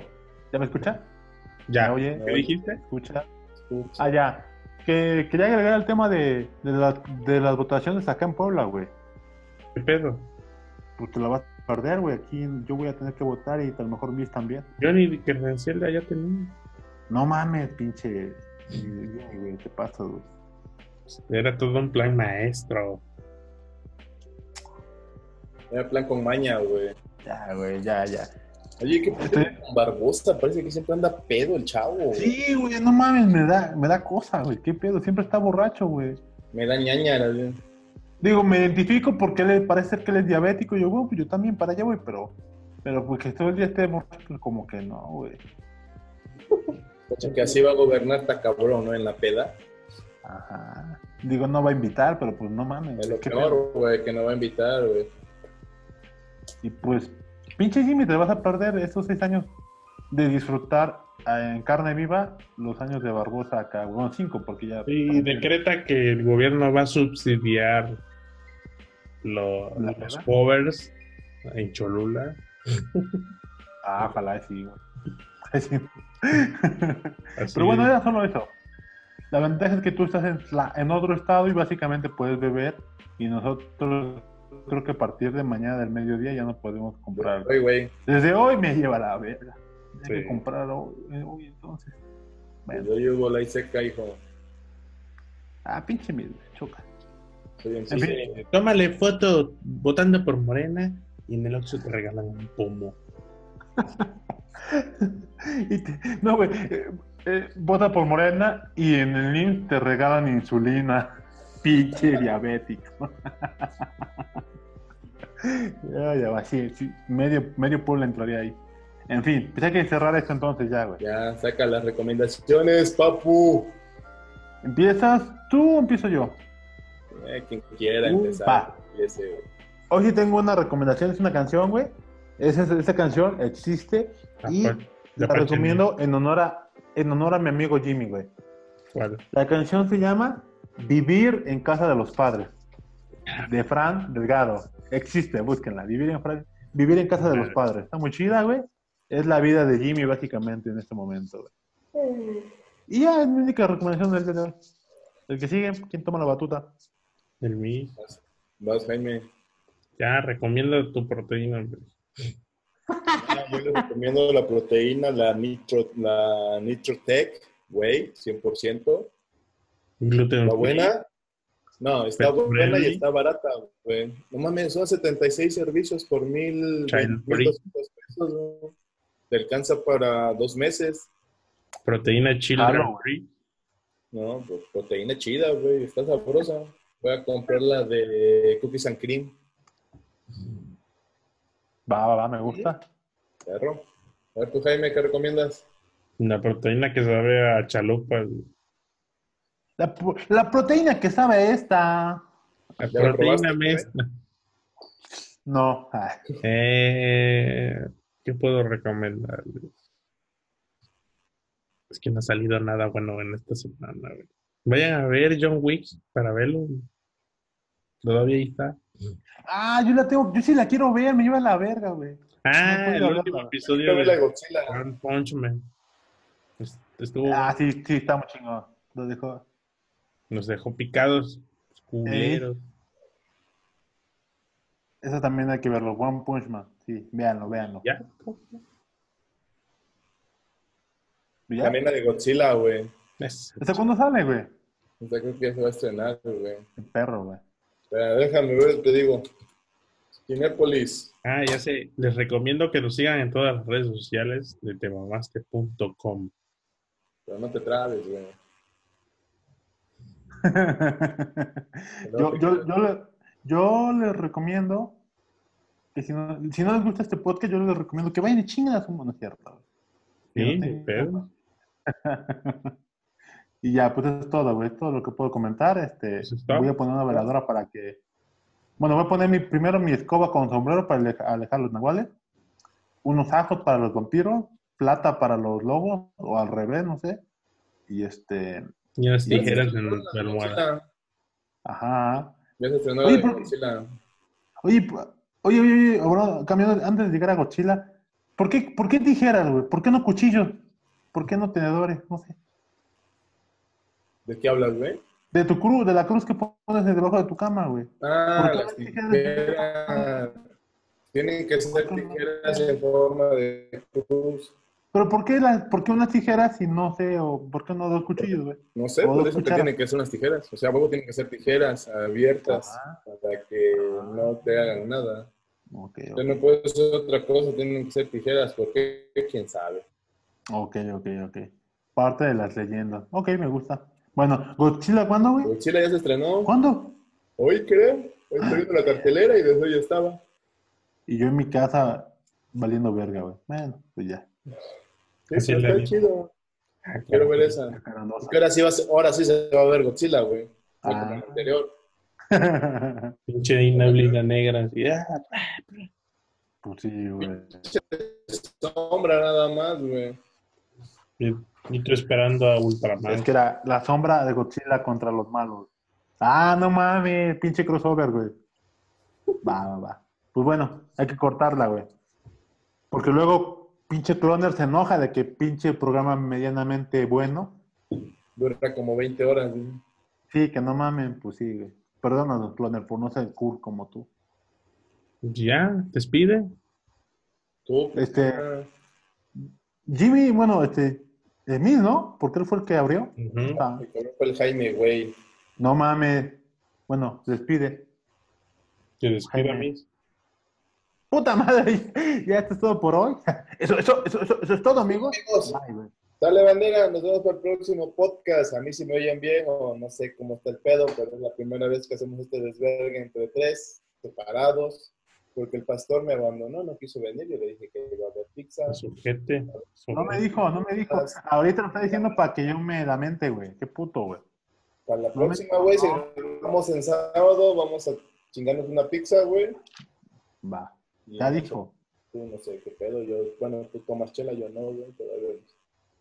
¿Ya me escucha? Ya, ¿Me oye? ¿qué dijiste? ¿Escucha? Escucha. Ah, ya. Que quería agregar el tema de, de, la- de las votaciones acá en Puebla, güey. ¿Qué pedo? Porque la vas a perder, güey. Aquí yo voy a tener que votar y a lo mejor Miss también. Yo ni credencial de allá tenía. No mames, pinche. Güey, güey, ¿qué pasa, güey? Era todo un plan maestro. Era plan con maña, güey. Ya, güey, ya, ya. Oye, ¿qué con Barbosa? Parece que siempre anda pedo el chavo. güey. Sí, güey, no mames, me da, me da cosa, güey. ¿Qué pedo? Siempre está borracho, güey. Me da ñaña. güey. Digo, me identifico porque le parece que él es diabético. Yo, güey, pues yo también para allá, güey, pero. Pero porque todo el día esté borracho, pues como que no, güey. Que así va a gobernar esta cabrón, ¿no? En la peda. Ajá. Digo, no va a invitar, pero pues no mames. Es lo peor, güey, que nos va a invitar, güey. Y pues, pinche Jimmy, te vas a perder estos seis años de disfrutar eh, en carne viva los años de Barbosa acá. Bueno, cinco, porque ya. Y decreta que el gobierno va a subsidiar lo- ¿La los covers en Cholula. Ah, ojalá sí, Pero bueno, era solo eso. La ventaja es que tú estás en, en otro estado y básicamente puedes beber. Y nosotros, creo que a partir de mañana del mediodía ya no podemos comprar. Desde hoy me lleva la verga. Hay Sí. que comprar hoy, eh, hoy entonces. Bueno. Yo llevo la seca, hijo. Ah, pinche mil, choca. En sí. fin. Eh, Tómale foto votando por Morena y en el Oxxo te regalan un pomo. Y te- no, güey. eh, eh, vota por Morena y en el NIM te regalan insulina. Pinche diabético. ya, ya va, sí, sí, Medio, medio pueblo entraría ahí. En fin, pues hay que cerrar esto entonces ya, güey. Ya, saca las recomendaciones, papu. ¿Empiezas tú o empiezo yo? Eh, quien quiera Uh, empezar. empiece, güey. Hoy sí tengo una recomendación, es una canción, güey. Esa, esa canción existe y la Apache recomiendo en honor, a, en honor a mi amigo Jimmy, güey. ¿Cuál? La canción se llama Vivir en casa de los padres, de Fran Delgado. Existe, búsquenla. Vivir en, Fran- Vivir en casa de los padres. Está muy chida, güey. Es la vida de Jimmy, básicamente, en este momento, güey. Y ya es mi única recomendación del día de hoy. El que sigue, ¿quién toma la batuta? El mí. Vas, Jaime. Ya, recomienda tu proteína. Ah, yo les recomiendo la proteína, la Nitro, la Nitrotech, güey, 100%. Gluten ¿Está free. buena? No, está buena y está barata, güey. No mames, son 76 servicios por mil, pesos, güey. Te alcanza para dos meses. Proteína children Claro, güey. free. No, pues proteína chida, güey. Está sabrosa. Voy a comprar la de cookies and cream. Va, va, va, me gusta. Perro. A ver, tú, Jaime, ¿qué recomiendas? La proteína que sabe a chalupa. La, pro- la proteína que sabe esta. La ¿Ya la proteína mezcla. No. Eh, ¿Qué puedo recomendarles? Es que no ha salido nada bueno en esta semana. güey. Vayan a ver John Wick para verlo. Todavía ahí está. Ah, yo la tengo, yo sí la quiero ver, me lleva a la verga, güey. Ah, No el hablar, último episodio la de de Godzilla. Punch Man. Estuvo, Ah, sí, sí, está muy chingón. Lo dejó. Nos dejó picados, culeros. Eso también hay que verlo. One Punch Man. Sí, véanlo, véanlo. Ya. ¿Ya? También la de Godzilla, güey. ¿Ese cuándo sale, güey? Sea, creo que ya se va a estrenar, güey. El perro, güey. Déjame ver, te digo. Cinépolis. Ah, ya sé. Les recomiendo que nos sigan en todas las redes sociales de temamaste.com. Pero no te trabes, güey. yo, yo, yo, le- yo les recomiendo que si no, si no les gusta este podcast, yo les recomiendo que vayan y chinguen a su mano, ¿cierto? Sí, pedo. y ya, pues eso es todo, güey. Es todo lo que puedo comentar. Este, Eso es todo. voy a poner una veladora para que. Bueno, voy a poner mi, primero mi escoba con sombrero para ale- alejar los nahuales. Unos ajos para los vampiros. Plata para los lobos. O al revés, no sé. Y este. Y se tijeras en la almohada. Ajá. Ya se estrenó Oye, de Godzilla. Oye, oye, oye, oye, ahora, cambiando, antes de llegar a Godzilla, ¿por qué, ¿por qué tijeras, güey? ¿Por qué no cuchillos? ¿Por qué no tenedores? No sé. ¿De qué hablas, güey? De tu cruz, de la cruz que pones debajo de tu cama, güey. Ah, ¿Por qué las las tijeras? tijeras. Tienen que ser tijeras en forma de cruz. Pero ¿por qué, las, ¿por qué unas tijeras y no sé, o por qué no dos cuchillos, güey? No sé, por eso que cucharas. tienen que ser unas tijeras. O sea, luego tienen que ser tijeras abiertas Ajá. para que no te hagan nada. Ok, O sea, no puede ser otra cosa, tienen que ser tijeras. ¿Por qué? ¿Quién sabe? ok, ok, ok. Parte de las leyendas. Ok, me gusta. Bueno, ¿Godzilla cuándo, güey? Godzilla ya se estrenó. ¿Cuándo? Hoy creo. Hoy estoy viendo la cartelera y desde hoy estaba. Y yo en mi casa valiendo verga, güey. Bueno, pues ya. Sí, Así la está vi. chido. Ah, Quiero ver esa. Carandosa. Porque ahora sí, va a ser- ahora sí se va a ver Godzilla, güey. No como Ah. la anterior. Pinche neblina negra. así, ah, pues sí, güey. Sombra nada más, güey. y, y tú esperando a Ultraman. Es que era la sombra de Godzilla contra los malos. Ah, no mames, pinche crossover, güey. Va, va, va. Pues bueno, hay que cortarla, güey. Porque luego pinche cloner se enoja de que pinche programa medianamente bueno. Dura como 20 horas. Sí, que no mamen, pues sí, güey. Perdónanos, cloner, por no ser cool como tú. Ya, despide. Tú, Este- ah, Jimmy, bueno, este, Smith, ¿no? Porque él fue el que abrió. Ujú. Ah, el cabrón fue el Jaime, güey. no mames. Bueno, despide. Te despido a Jaime. mí. Puta madre, ya esto es todo por hoy. Eso, eso, eso, eso, eso es todo, amigos. Amigos, Bye, güey. dale bandera, nos vemos para el próximo podcast. A mí si me oyen bien o no sé cómo está el pedo, pero es la primera vez que hacemos este desvergue entre tres, separados. porque el pastor me abandonó, no quiso venir, yo le dije que iba a haber pizza. Sujete. No me dijo, no me dijo. Ahorita lo está diciendo para que yo me la mente, güey. Qué puto, güey. Para la próxima, güey, si vamos en sábado, vamos a chingarnos una pizza, güey. Va. Ya dijo. Tú no sé qué pedo, yo, bueno, tú tomas chela, yo no, güey, todavía.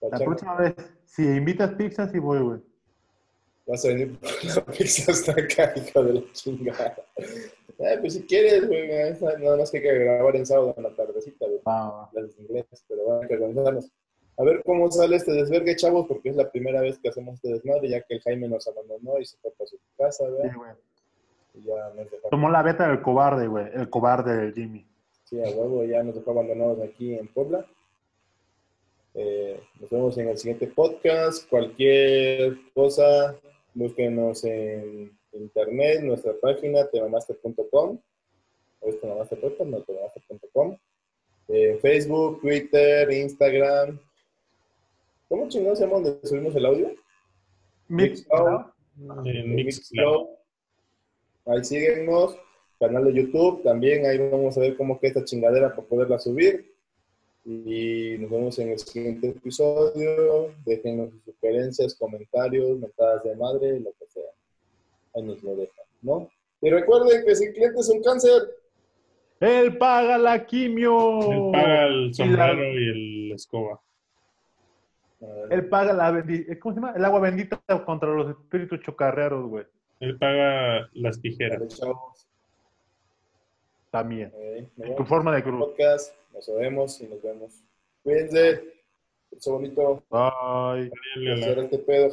La Pachanga, próxima vez, si invitas pizza, sí voy, güey. Vas a venir por la pizza hasta acá, hijo de la chingada. Eh, pues si quieres, güey, nada más que hay que grabar en sábado en la tardecita, güey. Va. las inglés, pero van a que organizarnos. A ver cómo sale este desvergue, chavos, porque es la primera vez que hacemos este desmadre, ya que el Jaime nos abandonó y se fue para su casa, Sí, ¿verdad? güey. Y ya nos Tomó la beta del cobarde, güey. El cobarde del Jimmy. Sí, a huevo, ya nos dejó abandonados aquí en Puebla. Eh, nos vemos en el siguiente podcast. Cualquier cosa, búsquenos en internet, nuestra página, temamaster.com. ¿O es temamaster podcast? No, temamaster.com. Eh, Facebook, Twitter, Instagram. ¿Cómo chingados se llama donde subimos el audio? Mixcloud. Mixcloud. Ahí síguenos, canal de YouTube también, ahí vamos a ver cómo queda esta chingadera para poderla subir. Y nos vemos en el siguiente episodio. Déjenos sus sugerencias, comentarios, mentadas de madre, lo que sea. Ahí nos lo dejan, ¿no? Y recuerden que si el cliente es un cáncer, Él paga la quimio. Él paga el Y la- sombrero y el escoba. Él paga la bendi- ¿cómo se llama? El agua bendita contra los espíritus chocarreros, güey. Él paga las tijeras. También. Eh, En tu forma de cruz. podcast. Nos vemos y nos vemos. Cuídense. Eso bonito. Bye. Hacer este pedo.